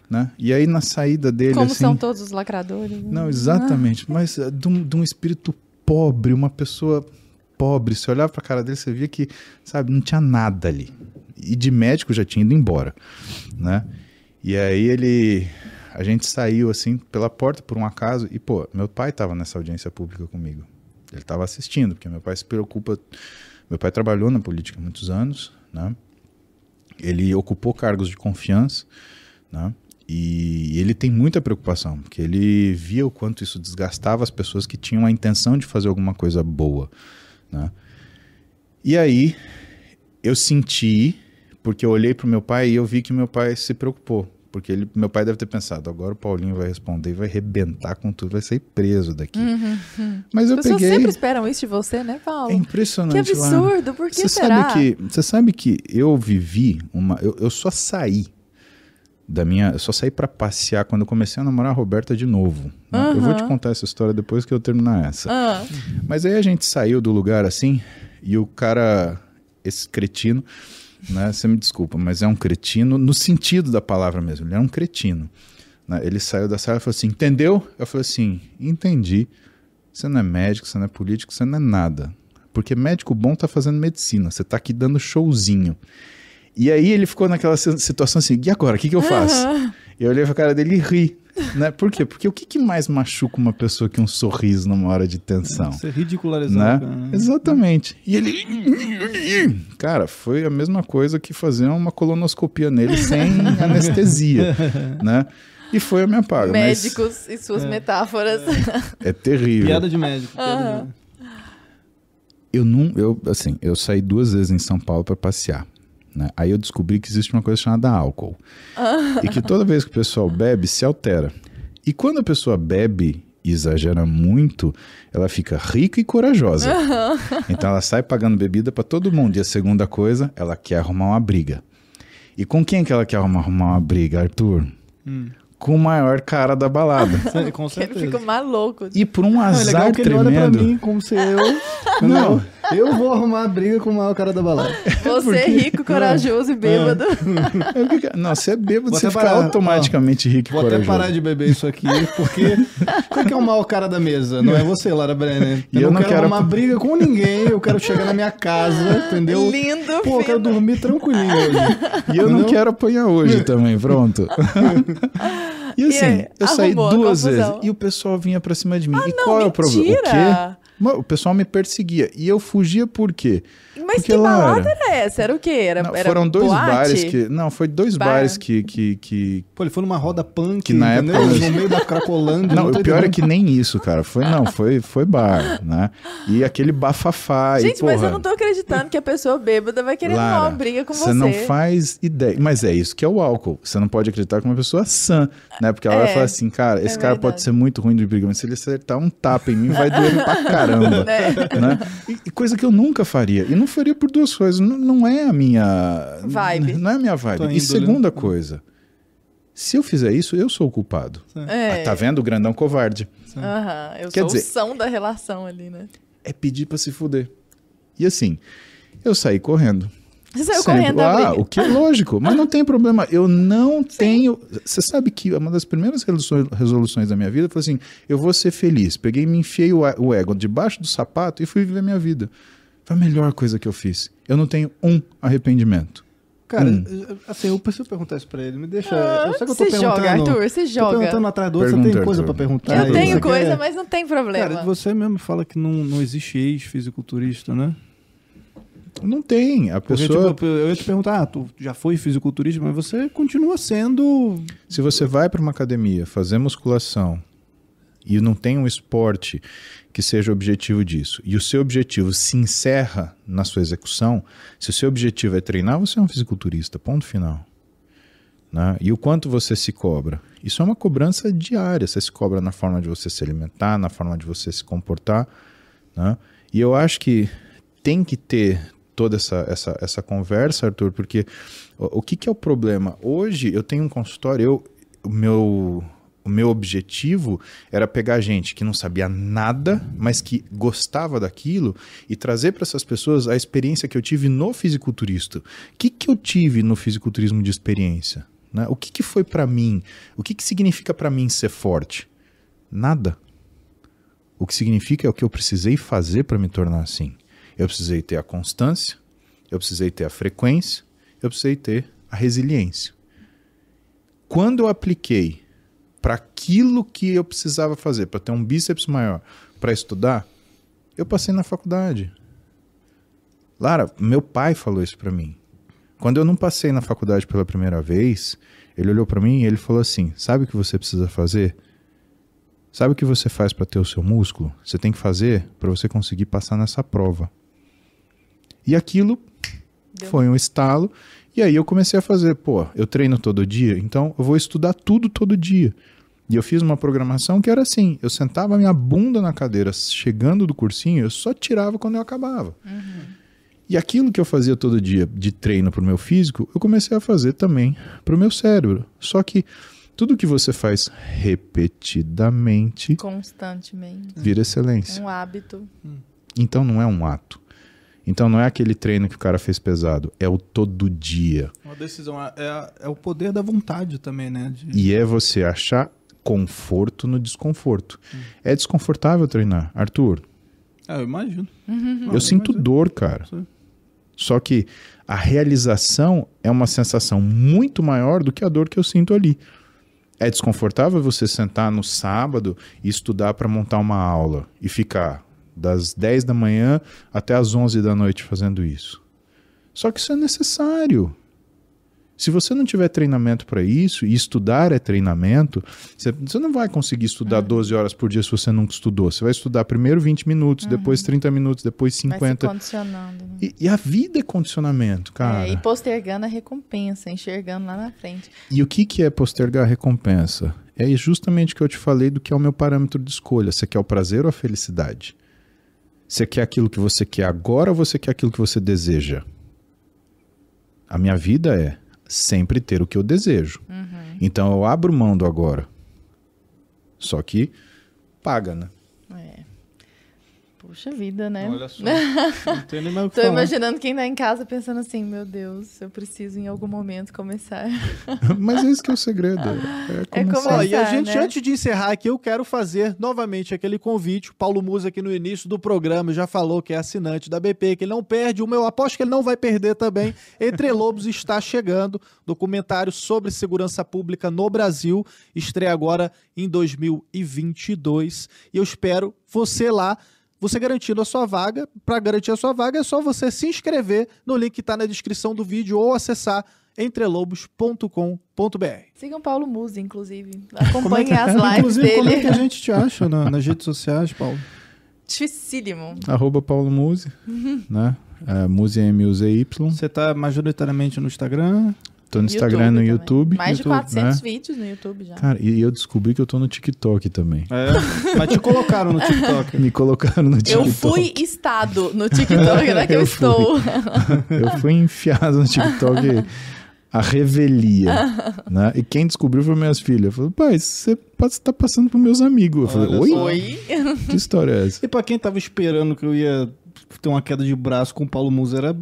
Né? E aí na saída dele. Como assim, são todos os lacradores. Né? Não, exatamente. Ah. Mas uh, de, um, de um espírito pobre, uma pessoa pobre. Se olhava para a cara dele, você via que, sabe, não tinha nada ali. E de médico já tinha ido embora, né? E aí ele a gente saiu assim pela porta por um acaso e, pô, meu pai estava nessa audiência pública comigo. Ele estava assistindo, porque meu pai se preocupa. Meu pai trabalhou na política muitos anos, né? Ele ocupou cargos de confiança, né? E ele tem muita preocupação, porque ele via o quanto isso desgastava as pessoas que tinham a intenção de fazer alguma coisa boa, né? E aí eu senti, porque eu olhei para o meu pai e eu vi que meu pai se preocupou porque ele, meu pai deve ter pensado, agora o Paulinho vai responder, vai arrebentar com tudo, vai sair preso daqui. Uhum. Mas eu As pessoas sempre esperam isso de você, né, Paulo? É impressionante. Que absurdo, por que você será? Sabe que, você sabe que eu vivi uma... Eu, eu só saí da minha... Eu só saí para passear quando eu comecei a namorar a Roberta de novo. Uhum. Eu vou te contar essa história depois que eu terminar essa. Mas aí a gente saiu do lugar assim, e o cara, esse cretino né? Você me desculpa, mas é um cretino no sentido da palavra mesmo. Ele é um cretino. Né? Ele saiu da sala e falou assim: Entendeu? Eu falei assim: Entendi. Você não é médico, você não é político, você não é nada. Porque médico bom tá fazendo medicina, você tá aqui dando showzinho. E aí ele ficou naquela situação assim: E agora? O que, que eu faço? Uhum. Eu olhei pra cara dele e ri. Né? Por quê? Porque o que, que, mais machuca uma pessoa que um sorriso numa hora de tensão? Ser ridicularizado. Né? Né? Exatamente. E ele. Cara, foi a mesma coisa que fazer uma colonoscopia nele sem anestesia. né? E foi a minha paga. Médicos mas... e suas é. metáforas. É terrível. Piada de médico. Piada de médico. Eu não, eu assim, eu saí duas vezes em São Paulo para passear. Né? Aí eu descobri que existe uma coisa chamada álcool. e que toda vez que o pessoal bebe, se altera. E quando a pessoa bebe e exagera muito, ela fica rica e corajosa. Então ela sai pagando bebida para todo mundo. E a segunda coisa, ela quer arrumar uma briga. E com quem que ela quer arrumar uma briga, Arthur? Hum. Com o maior cara da balada. com certeza. Ele fica maluco. E por um azar não, é tremendo. Ele olha pra mim como se eu... não. Eu vou arrumar briga com o maior cara da balada. Você é rico, corajoso e bêbado. Não, você é bêbado, Vou você até fica parar, automaticamente rico e Vou até corajoso. parar de beber isso aqui, porque qual que é o maior cara da mesa? Não é você, Lara Brenner. E Eu, eu não não quero quero- arrumar briga com ninguém, eu quero chegar na minha casa, entendeu? Lindo, Pô, eu quero dormir tranquilinho hoje. E eu não Entendeu? quero apanhar hoje também, pronto. e assim, aí, eu saí duas vezes e o pessoal vinha pra cima de mim. e não, qual é o problema? O mentira! quê? Mano, O pessoal me perseguia. E eu fugia por quê? Mas Porque, que balada Lara, era essa? Era o quê? Era, Não, era foram dois boate? bares que. Não, foi dois Bar. bares que. que, que... Pô, ele foi numa roda punk, Que na entendeu? época- No meio da Cracolândia. Não, tô o pior é que nem isso, cara. Foi não, foi, foi bar, né? E aquele bafafá. e, Gente, mas porra, eu não tô acreditando que a pessoa bêbada vai querer Lara, uma briga com você. Você não faz ideia. Mas é isso que é o álcool. Você não pode acreditar que uma pessoa sã, né? Porque ela É, vai falar assim, cara, esse é cara verdade. pode ser muito ruim de briga, mas se ele acertar um tapa em mim, vai doer pra caramba. Né? né? E, coisa que eu nunca faria. E não faria por duas coisas. Não, não é a minha. Vibe. Não é a minha vibe. E segunda né? coisa. Se eu fizer isso, eu sou o culpado. É. Ah, Tá vendo o grandão covarde? Aham, eu Quer sou dizer- o são da relação ali, né? É pedir pra se fuder. E assim, eu saí correndo. Você saiu Sempre. correndo da ah, o que é lógico, mas não tem problema. Eu não tenho. Você sabe que uma das primeiras resoluções, resoluções da minha vida foi assim: eu vou ser feliz. Peguei, me enfiei o, o ego debaixo do sapato e fui viver minha vida. Foi a melhor coisa que eu fiz. Eu não tenho um arrependimento. Cara, Hum. assim, eu preciso perguntar isso pra ele. Me deixa. Ah, eu sei que eu tô você perguntando. joga, Arthur, você Tô joga. perguntando atrás do outro, você Pergunta, tem coisa Arthur. pra perguntar. Eu tenho Você coisa, quer- mas não tem problema. Cara, você mesmo fala que não, não existe ex-fisiculturista, né? Não tem. A Porque, pessoa. tipo, eu ia te perguntar, ah, tu já foi fisiculturista, mas você continua sendo. Se você vai para uma academia fazer musculação e não tem um esporte que seja o objetivo disso, e o seu objetivo se encerra na sua execução, se o seu objetivo é treinar, você é um fisiculturista, ponto final. Né? E o quanto você se cobra? Isso é uma cobrança diária. Você se cobra na forma de você se alimentar, na forma de você se comportar. Né? E eu acho que tem que ter toda essa, essa, essa conversa, Arthur, porque o, o que, que é o problema? Hoje eu tenho um consultório, eu, o, meu, o meu objetivo era pegar gente que não sabia nada, mas que gostava daquilo e trazer para essas pessoas a experiência que eu tive no fisiculturista. O que, que eu tive no fisiculturismo de experiência? Né? O que, que foi para mim? O que, que significa para mim ser forte? Nada. O que significa é o que eu precisei fazer para me tornar assim. Eu precisei ter a constância, eu precisei ter a frequência, eu precisei ter a resiliência. Quando eu apliquei para aquilo que eu precisava fazer, para ter um bíceps maior, para estudar, eu passei na faculdade. Lara, meu pai falou isso para mim. Quando eu não passei na faculdade pela primeira vez, ele olhou para mim e ele falou assim: "Sabe o que você precisa fazer? Sabe o que você faz para ter o seu músculo? Você tem que fazer para você conseguir passar nessa prova." E aquilo Deu. foi um estalo. E aí eu comecei a fazer, pô, eu treino todo dia, então eu vou estudar tudo todo dia. E eu fiz uma programação que era assim: eu sentava minha bunda na cadeira, chegando do cursinho, eu só tirava quando eu acabava. E aquilo que eu fazia todo dia de treino para o meu físico, eu comecei a fazer também para o meu cérebro. Só que tudo que você faz repetidamente Constantemente. vira excelência. Um hábito. Então não é um ato. Então não é aquele treino que o cara fez pesado, é o todo dia. Uma decisão. É, é- é o poder da vontade também, né? De- E é você achar conforto no desconforto. É desconfortável treinar. Arthur, Ah, eu imagino. eu sinto dor, cara. Sim. Só que a realização é uma sensação muito maior do que a dor que eu sinto ali. É desconfortável você sentar no sábado e estudar para montar uma aula e ficar das 10 da manhã até as 11 da noite fazendo isso. Só que isso é necessário. Se você não tiver treinamento para isso, e estudar é treinamento, você, não vai conseguir estudar 12 horas por dia se você nunca estudou. Você vai estudar primeiro 20 minutos, depois 30 minutos, depois Vai se 50. condicionando. Né? E, e a vida é condicionamento, cara. É, e postergando a recompensa, enxergando lá na frente. E o que, que é postergar a recompensa? É justamente o que eu te falei do que é o meu parâmetro de escolha. Você quer o prazer ou a felicidade? Você quer aquilo que você quer agora ou você quer aquilo que você deseja? A minha vida é sempre ter o que eu desejo. Então eu abro mão do agora. Só que paga, né? É. Puxa vida, né? Olha só. Não tem nem mais o que Tô falar. imaginando quem tá em casa pensando assim, meu Deus, eu preciso em algum momento começar. Mas esse que é o segredo. É, É começar. E a Começar, gente, né? antes de encerrar aqui, eu quero fazer novamente aquele convite. O Paulo Musa aqui no início do programa já falou que é assinante da BP, que ele não perde. O meu aposto que ele não vai perder também. Entre Lobos está chegando. Documentário sobre segurança pública no Brasil. Estreia agora em 2022. E eu espero você lá. Você garantindo a sua vaga. Para garantir a sua vaga é só você se inscrever no link que está na descrição do vídeo ou acessar entrelobos.com.br. Sigam Paulo Musi, inclusive. Como é Acompanhem que- as lives Inclusive, como é dele. que a gente te acha na- nas redes sociais, Paulo? Dificílimo. Arroba Paulo Muzi, né? É, Muzi M-U-Z-Y. Você tá majoritariamente no Instagram? Tô no Instagram e no também. YouTube. Mais de YouTube, 400 né? vídeos no YouTube já. Cara, e eu descobri que eu tô no TikTok também. É. Mas te colocaram no TikTok. Me colocaram no Eu TikTok. fui estado no TikTok, né? Que eu, Eu estou. Eu fui enfiado no TikTok a revelia, né? E quem descobriu foi minhas filhas. Eu falei, pai, você tá passando pros meus amigos. Eu falei, oi? Oi. Que história é essa? E pra quem tava esperando que eu ia ter uma queda de braço com o Paulo Musa, era,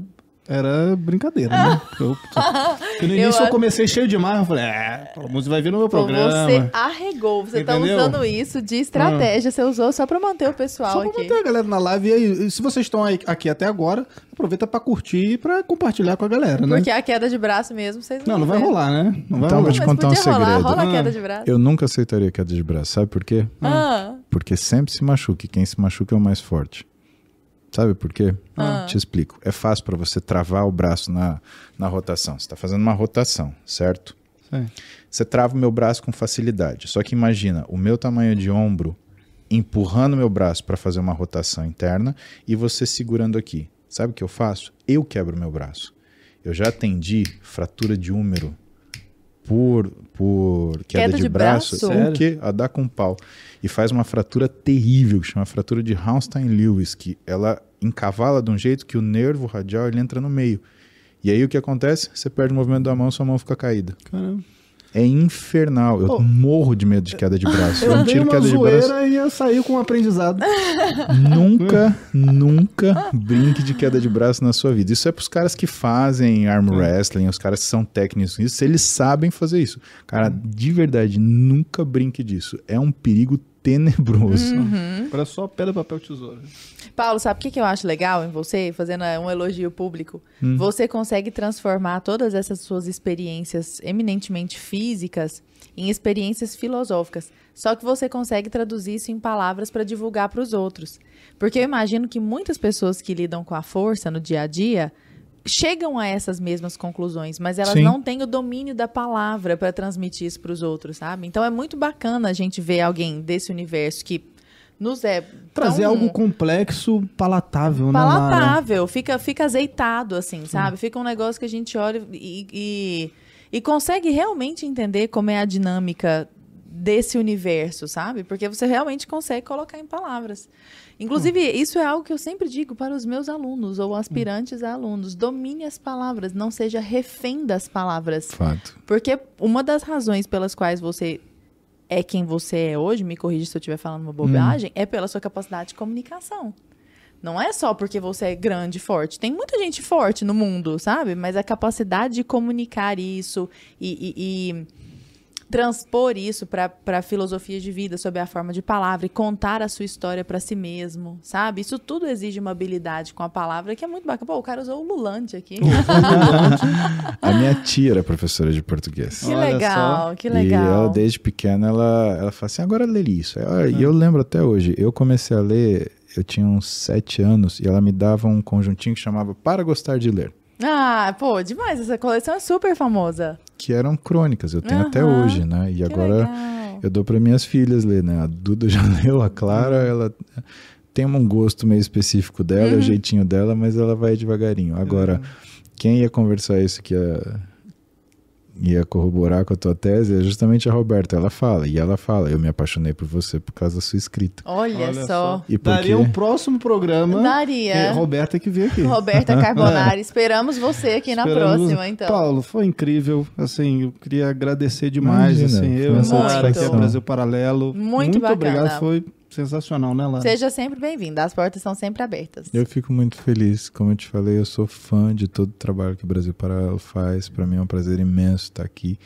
era brincadeira, né? Eu, porque no início eu, acho- comecei cheio demais, eu falei, é, Paulo Musa vai vir no meu programa. Você arregou. Você tá Entendeu? usando isso de estratégia. Você usou só pra manter o pessoal Só pra aqui. manter a galera na live. E aí, se vocês estão aí- aqui até agora, aproveita pra curtir e pra compartilhar com a galera, né? Porque a queda de braço mesmo, vocês Não, não vai vão ver. rolar, né? Não vai Então, rolar. vou te contar um podia rolar. segredo. Rola a Ah. queda de braço. Eu nunca aceitaria queda de braço. Sabe por quê? Ah, Porque sempre se machuca. E quem se machuca é o mais forte. Sabe por quê? Ah. Te explico. É fácil para você travar o braço na, na rotação. Você está fazendo uma rotação, certo? Sim. Você trava o meu braço com facilidade. Só que imagina o meu tamanho de ombro empurrando meu braço para fazer uma rotação interna e você segurando aqui. Sabe o que eu faço? Eu quebro meu braço. Eu já atendi fratura de úmero por, por queda, Queda de, de braço. braço? O quê? A dar com pau. E faz uma fratura terrível, que chama fratura de Raunstein-Lewis, que ela encavala de um jeito que o nervo radial ele entra no meio. E aí o que acontece? Você perde o movimento da mão, sua mão fica caída. Caramba. É infernal. Eu Pô. morro de medo de queda de braço. Eu Eu tiro uma queda de braço. e eu saí com um aprendizado. Nunca, nunca brinque de queda de braço na sua vida. Isso é pros caras que fazem arm wrestling, os caras que são técnicos nisso, eles sabem fazer isso. Cara, de verdade, nunca brinque disso. É um perigo tenebroso. Uhum. Agora é só pedra, papel, tesoura. Paulo, sabe o que, que eu acho legal em você, fazendo eh, um elogio público? Hum. Você consegue transformar todas essas suas experiências eminentemente físicas em experiências filosóficas. Só que você consegue traduzir isso em palavras para divulgar para os outros. Porque eu imagino que muitas pessoas que lidam com a força no dia a dia chegam a essas mesmas conclusões, mas elas Sim. não têm o domínio da palavra para transmitir isso para os outros, sabe? Então é muito bacana a gente ver alguém desse universo que nos é Trazer tão algo complexo, palatável, né, palatável, fica, fica azeitado, assim, sabe? Fica um negócio que a gente olha e, e, e consegue realmente entender como é a dinâmica desse universo, sabe? Porque você realmente consegue colocar em palavras. Inclusive, isso é algo que eu sempre digo para os meus alunos ou aspirantes a alunos. Domine as palavras, não seja refém das palavras. Fato. Porque uma das razões pelas quais você é quem você é hoje, me corrija se eu estiver falando uma bobagem, é pela sua capacidade de comunicação. Não é só porque você é grande e forte. Tem muita gente forte no mundo, sabe? Mas a capacidade de comunicar isso e, e- e transpor isso para a filosofia de vida sob a forma de palavra e contar a sua história para si mesmo, sabe? Isso tudo exige uma habilidade com a palavra que é muito bacana. Pô, o cara usou o Lulante aqui. A minha tia era professora de português. que Olha legal, que E legal. ela, desde pequena, ela, ela fala assim, agora lê isso. E eu lembro até hoje, eu comecei a ler, eu tinha uns sete anos, e ela me dava um conjuntinho que chamava Para Gostar de Ler. Ah, pô, demais. Essa coleção é super famosa. Que eram crônicas, eu tenho até Aham, hoje, né? E agora legal. eu dou para minhas filhas ler, né? A Duda já leu, a Clara, ela tem um gosto meio específico dela, Uhum. o jeitinho dela, mas ela vai devagarinho. Agora, quem ia conversar isso que ia, ia corroborar com a tua tese é justamente a Roberta. Ela fala, e ela fala, eu me apaixonei por você por causa da sua escrita. Olha, só. E por Daria um próximo programa. Daria. É, Roberta que veio aqui. Roberta Carbonari, esperamos você aqui na Esperamos- próxima, então. Paulo, foi incrível. Assim, eu queria agradecer demais. Imagina, assim, eu uma e a Mara, que é o satisfação. Brasil Paralelo. Muito bacana. obrigado. Foi sensacional, né, Lara? Seja sempre bem-vindo, as portas são sempre abertas. Eu fico muito feliz, como eu te falei, eu sou fã de todo o trabalho que o Brasil Paralelo faz. Para mim é um prazer imenso estar aqui.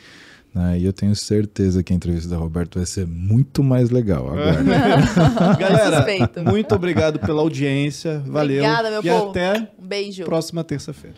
Né? E eu tenho certeza que a entrevista da Roberto vai ser muito mais legal agora. Galera, muito obrigado pela audiência. Valeu. Obrigada, meu e povo. até Um beijo. próxima terça-feira.